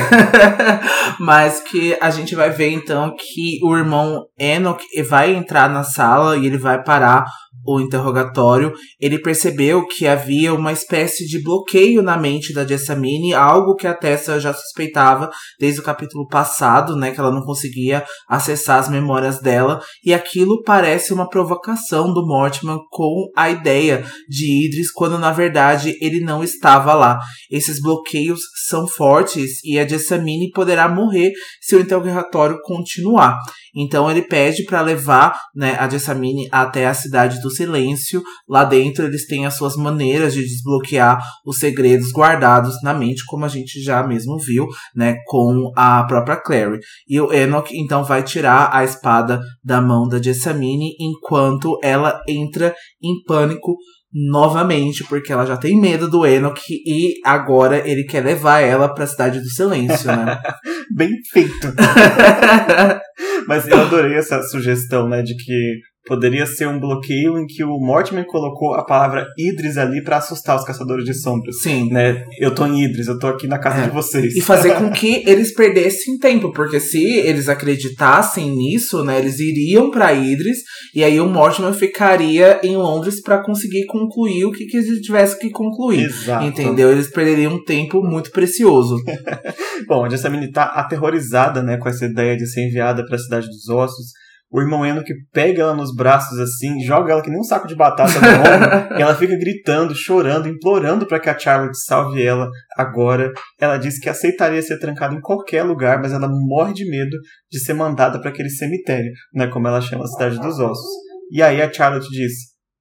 (laughs) Mas que a gente vai ver então que o irmão Enoch vai entrar na sala e ele vai parar o interrogatório, ele percebeu que havia uma espécie de bloqueio na mente da Jessamine, algo que a Tessa já suspeitava desde o capítulo passado, né, que ela não conseguia acessar as memórias dela, e aquilo parece uma provocação do Mortimer com a ideia de Idris, quando na verdade ele não estava lá. Esses bloqueios são fortes e a Jessamine poderá morrer se o interrogatório continuar. Então ele pede para levar né, a Jessamine até a cidade do silêncio. Lá dentro eles têm as suas maneiras de desbloquear os segredos guardados na mente, como a gente já mesmo viu, né, com a própria Clary. E o Enoch então vai tirar a espada da mão da Jessamine enquanto ela entra em pânico novamente, porque ela já tem medo do Enoch e agora ele quer levar ela para a cidade do silêncio, né? (laughs) Bem feito. (laughs) Mas eu adorei essa sugestão, né, de que Poderia ser um bloqueio em que o Mortimer colocou a palavra Idris ali para assustar os caçadores de sombras. Sim. Né? Eu tô em Idris, eu tô aqui na casa é. de vocês. E fazer com que eles perdessem tempo, porque se eles acreditassem nisso, né, eles iriam para Idris e aí o Mortimer ficaria em Londres para conseguir concluir o que, que eles tivessem que concluir. Exato. Entendeu? Eles perderiam um tempo muito precioso. (laughs) Bom, a Jessamine tá aterrorizada, né, com essa ideia de ser enviada para a cidade dos ossos o irmão Enoch pega ela nos braços assim, joga ela que nem um saco de batata no ombro, (laughs) e ela fica gritando, chorando, implorando para que a Charlotte salve ela agora. Ela diz que aceitaria ser trancada em qualquer lugar, mas ela morre de medo de ser mandada para aquele cemitério, né, como ela chama a cidade dos ossos. E aí a Charlotte diz: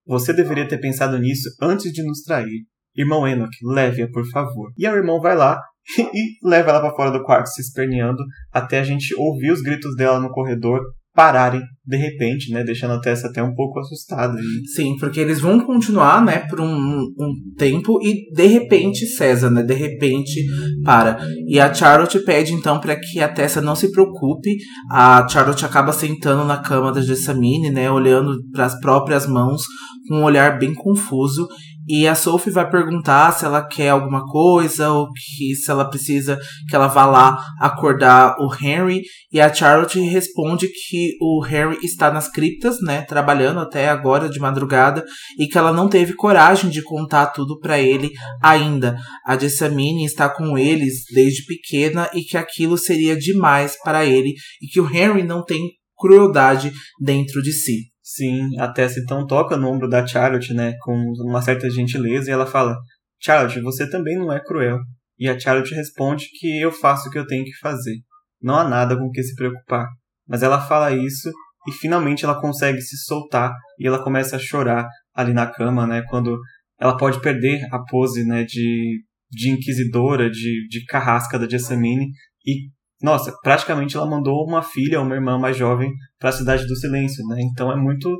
"Você deveria ter pensado nisso antes de nos trair. Irmão Enoch, leve-a, por favor." E o irmão vai lá (laughs) e leva ela para fora do quarto, se esperneando, até a gente ouvir os gritos dela no corredor pararem de repente, né? Deixando a Tessa até um pouco assustada. Sim, porque eles vão continuar, né, por um, um tempo e de repente César, né? De repente para. E a Charlotte pede então para que a Tessa não se preocupe. A Charlotte acaba sentando na cama da Jessamine, né? Olhando para as próprias mãos com um olhar bem confuso e a Sophie vai perguntar se ela quer alguma coisa ou que se ela precisa que ela vá lá acordar o Henry. E a Charlotte responde que o Henry está nas criptas, né, trabalhando até agora de madrugada e que ela não teve coragem de contar tudo para ele ainda. A Jessamine está com eles desde pequena e que aquilo seria demais para ele e que o Henry não tem crueldade dentro de si. Sim, a Tessa então toca no ombro da Charlotte, né, com uma certa gentileza, e ela fala: Charlotte, você também não é cruel. E a Charlotte responde que eu faço o que eu tenho que fazer. Não há nada com que se preocupar. Mas ela fala isso e finalmente ela consegue se soltar e ela começa a chorar ali na cama, né, quando ela pode perder a pose, né, de, de inquisidora, de, de carrasca da Jessamine e nossa, praticamente ela mandou uma filha, uma irmã mais jovem, para a cidade do silêncio, né? Então é muito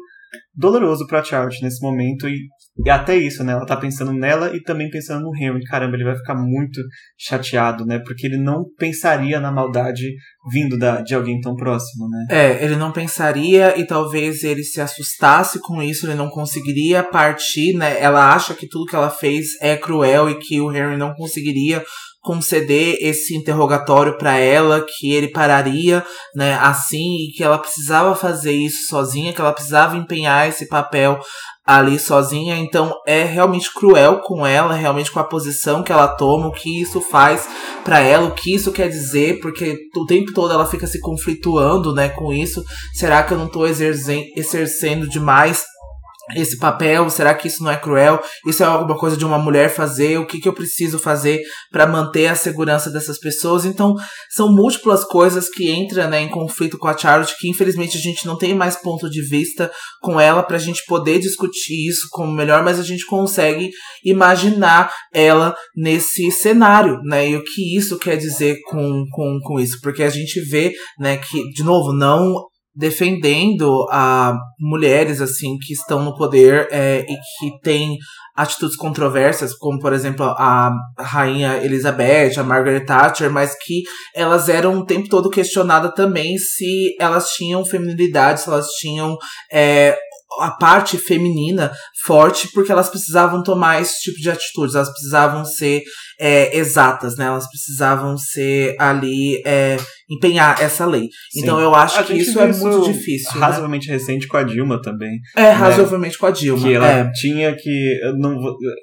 doloroso para Charlotte nesse momento e, e, até isso, né? Ela tá pensando nela e também pensando no Henry. Caramba, ele vai ficar muito chateado, né? Porque ele não pensaria na maldade vindo da, de alguém tão próximo, né? É, ele não pensaria e talvez ele se assustasse com isso, ele não conseguiria partir, né? Ela acha que tudo que ela fez é cruel e que o Henry não conseguiria conceder esse interrogatório para ela, que ele pararia, né, assim, e que ela precisava fazer isso sozinha, que ela precisava empenhar esse papel ali sozinha, então é realmente cruel com ela, realmente com a posição que ela toma, o que isso faz para ela, o que isso quer dizer, porque o tempo todo ela fica se conflituando, né, com isso. Será que eu não tô exercendo demais esse papel? Será que isso não é cruel? Isso é alguma coisa de uma mulher fazer? O que, que eu preciso fazer para manter a segurança dessas pessoas? Então, são múltiplas coisas que entram né, em conflito com a Charlotte, que infelizmente a gente não tem mais ponto de vista com ela para a gente poder discutir isso como melhor, mas a gente consegue imaginar ela nesse cenário, né? E o que isso quer dizer com, com, com isso? Porque a gente vê, né, que, de novo, não defendendo a mulheres assim que estão no poder é, e que têm atitudes controversas, como por exemplo a rainha Elizabeth, a Margaret Thatcher, mas que elas eram o tempo todo questionadas também se elas tinham feminilidade, se elas tinham é, a parte feminina forte, porque elas precisavam tomar esse tipo de atitudes, elas precisavam ser é, exatas, né? Elas precisavam ser ali é, empenhar essa lei. Sim. Então eu acho a que isso é muito difícil. Né? Razoavelmente né? recente com a Dilma também. É, né? razoavelmente com a Dilma. Que ela é. tinha que.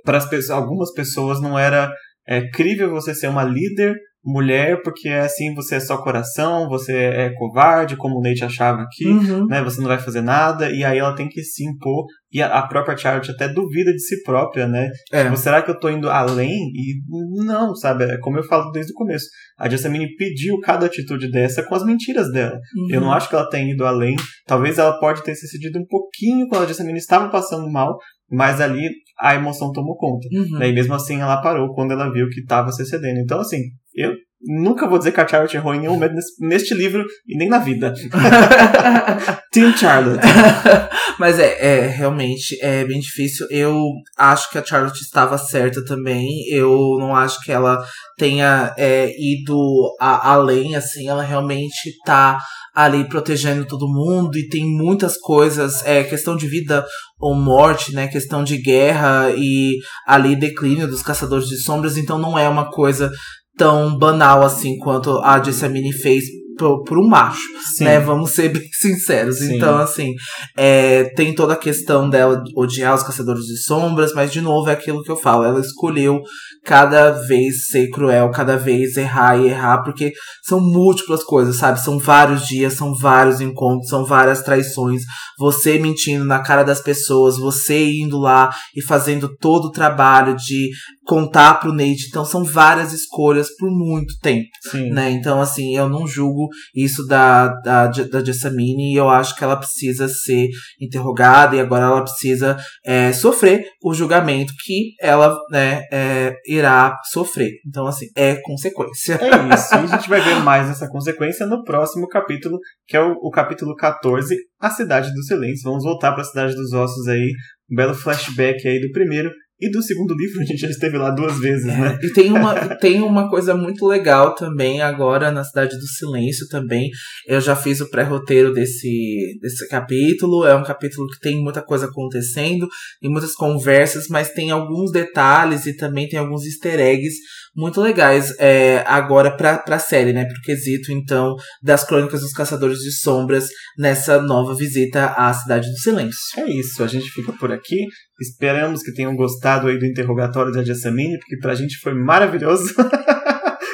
Para algumas pessoas não era é, crível você ser uma líder mulher, porque assim você é só coração, você é covarde, como o Nate achava aqui, uhum. né? Você não vai fazer nada, e aí ela tem que se impor, e a, a própria Charlotte até duvida de si própria, né? É. Tipo, será que eu tô indo além? E não, sabe? É como eu falo desde o começo. A Jessamine pediu cada atitude dessa com as mentiras dela. Uhum. Eu não acho que ela tenha ido além. Talvez ela pode ter se cedido um pouquinho quando a Jessamine estava passando mal, mas ali a emoção tomou conta. Uhum. Né? E mesmo assim ela parou quando ela viu que estava se cedendo. Então, assim, eu nunca vou dizer que a Charlotte errou em nenhum momento neste livro e nem na vida. (laughs) Team Charlotte. (laughs) Mas é, é, realmente é bem difícil. Eu acho que a Charlotte estava certa também. Eu não acho que ela tenha é, ido a, além, assim. Ela realmente tá ali protegendo todo mundo e tem muitas coisas, é questão de vida ou morte, né, questão de guerra e ali declínio dos caçadores de sombras, então não é uma coisa tão banal assim quanto a Jessamine fez por, um macho, Sim. né? Vamos ser bem (laughs) sinceros. Sim. Então, assim, é, tem toda a questão dela odiar os caçadores de sombras, mas de novo é aquilo que eu falo. Ela escolheu cada vez ser cruel, cada vez errar e errar, porque são múltiplas coisas, sabe? São vários dias, são vários encontros, são várias traições. Você mentindo na cara das pessoas, você indo lá e fazendo todo o trabalho de contar pro Nate. Então são várias escolhas por muito tempo, Sim. né? Então assim, eu não julgo isso da, da, da Jessamine e eu acho que ela precisa ser interrogada e agora ela precisa é, sofrer o julgamento que ela né, é, irá sofrer. Então assim, é consequência. É isso. E a gente vai ver mais essa consequência no próximo capítulo, que é o, o capítulo 14, A Cidade do Silêncio. Vamos voltar para a Cidade dos Ossos aí, um belo flashback aí do primeiro e do segundo livro a gente já esteve lá duas vezes, é, né? E tem uma, tem uma coisa muito legal também agora na Cidade do Silêncio também. Eu já fiz o pré-roteiro desse, desse capítulo. É um capítulo que tem muita coisa acontecendo, tem muitas conversas, mas tem alguns detalhes e também tem alguns easter eggs muito legais é, agora pra, pra série, né? Pro quesito, então, das Crônicas dos Caçadores de Sombras nessa nova visita à Cidade do Silêncio. É isso, a gente fica por aqui. Esperamos que tenham gostado aí do interrogatório da Jessamine, porque pra gente foi maravilhoso. (laughs)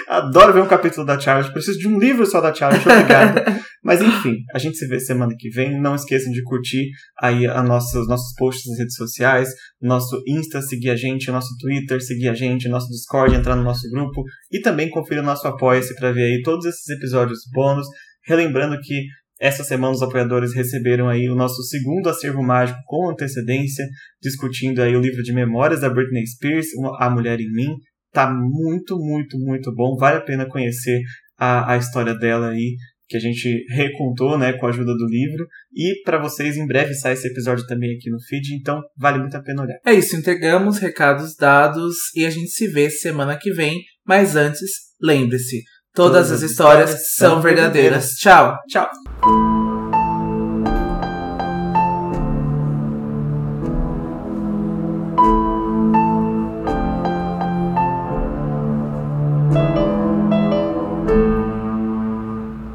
Adoro ver um capítulo da Charlotte. Preciso de um livro só da Charlotte, obrigado. (laughs) Mas enfim, a gente se vê semana que vem. Não esqueçam de curtir aí a nossa, os nossos posts nas redes sociais, nosso Insta, seguir a gente, nosso Twitter, seguir a gente, nosso Discord, entrar no nosso grupo e também conferir o nosso Apoia-se para ver aí todos esses episódios bônus. Relembrando que essa semana os apoiadores receberam aí o nosso segundo acervo mágico com antecedência, discutindo aí o livro de memórias da Britney Spears, A Mulher em Mim. Tá muito, muito, muito bom. Vale a pena conhecer a, a história dela aí, que a gente recontou, né, com a ajuda do livro. E para vocês, em breve sai esse episódio também aqui no feed, então vale muito a pena olhar. É isso, entregamos recados dados e a gente se vê semana que vem. Mas antes, lembre-se, Todas, as histórias são verdadeiras. Tchau. Tchau.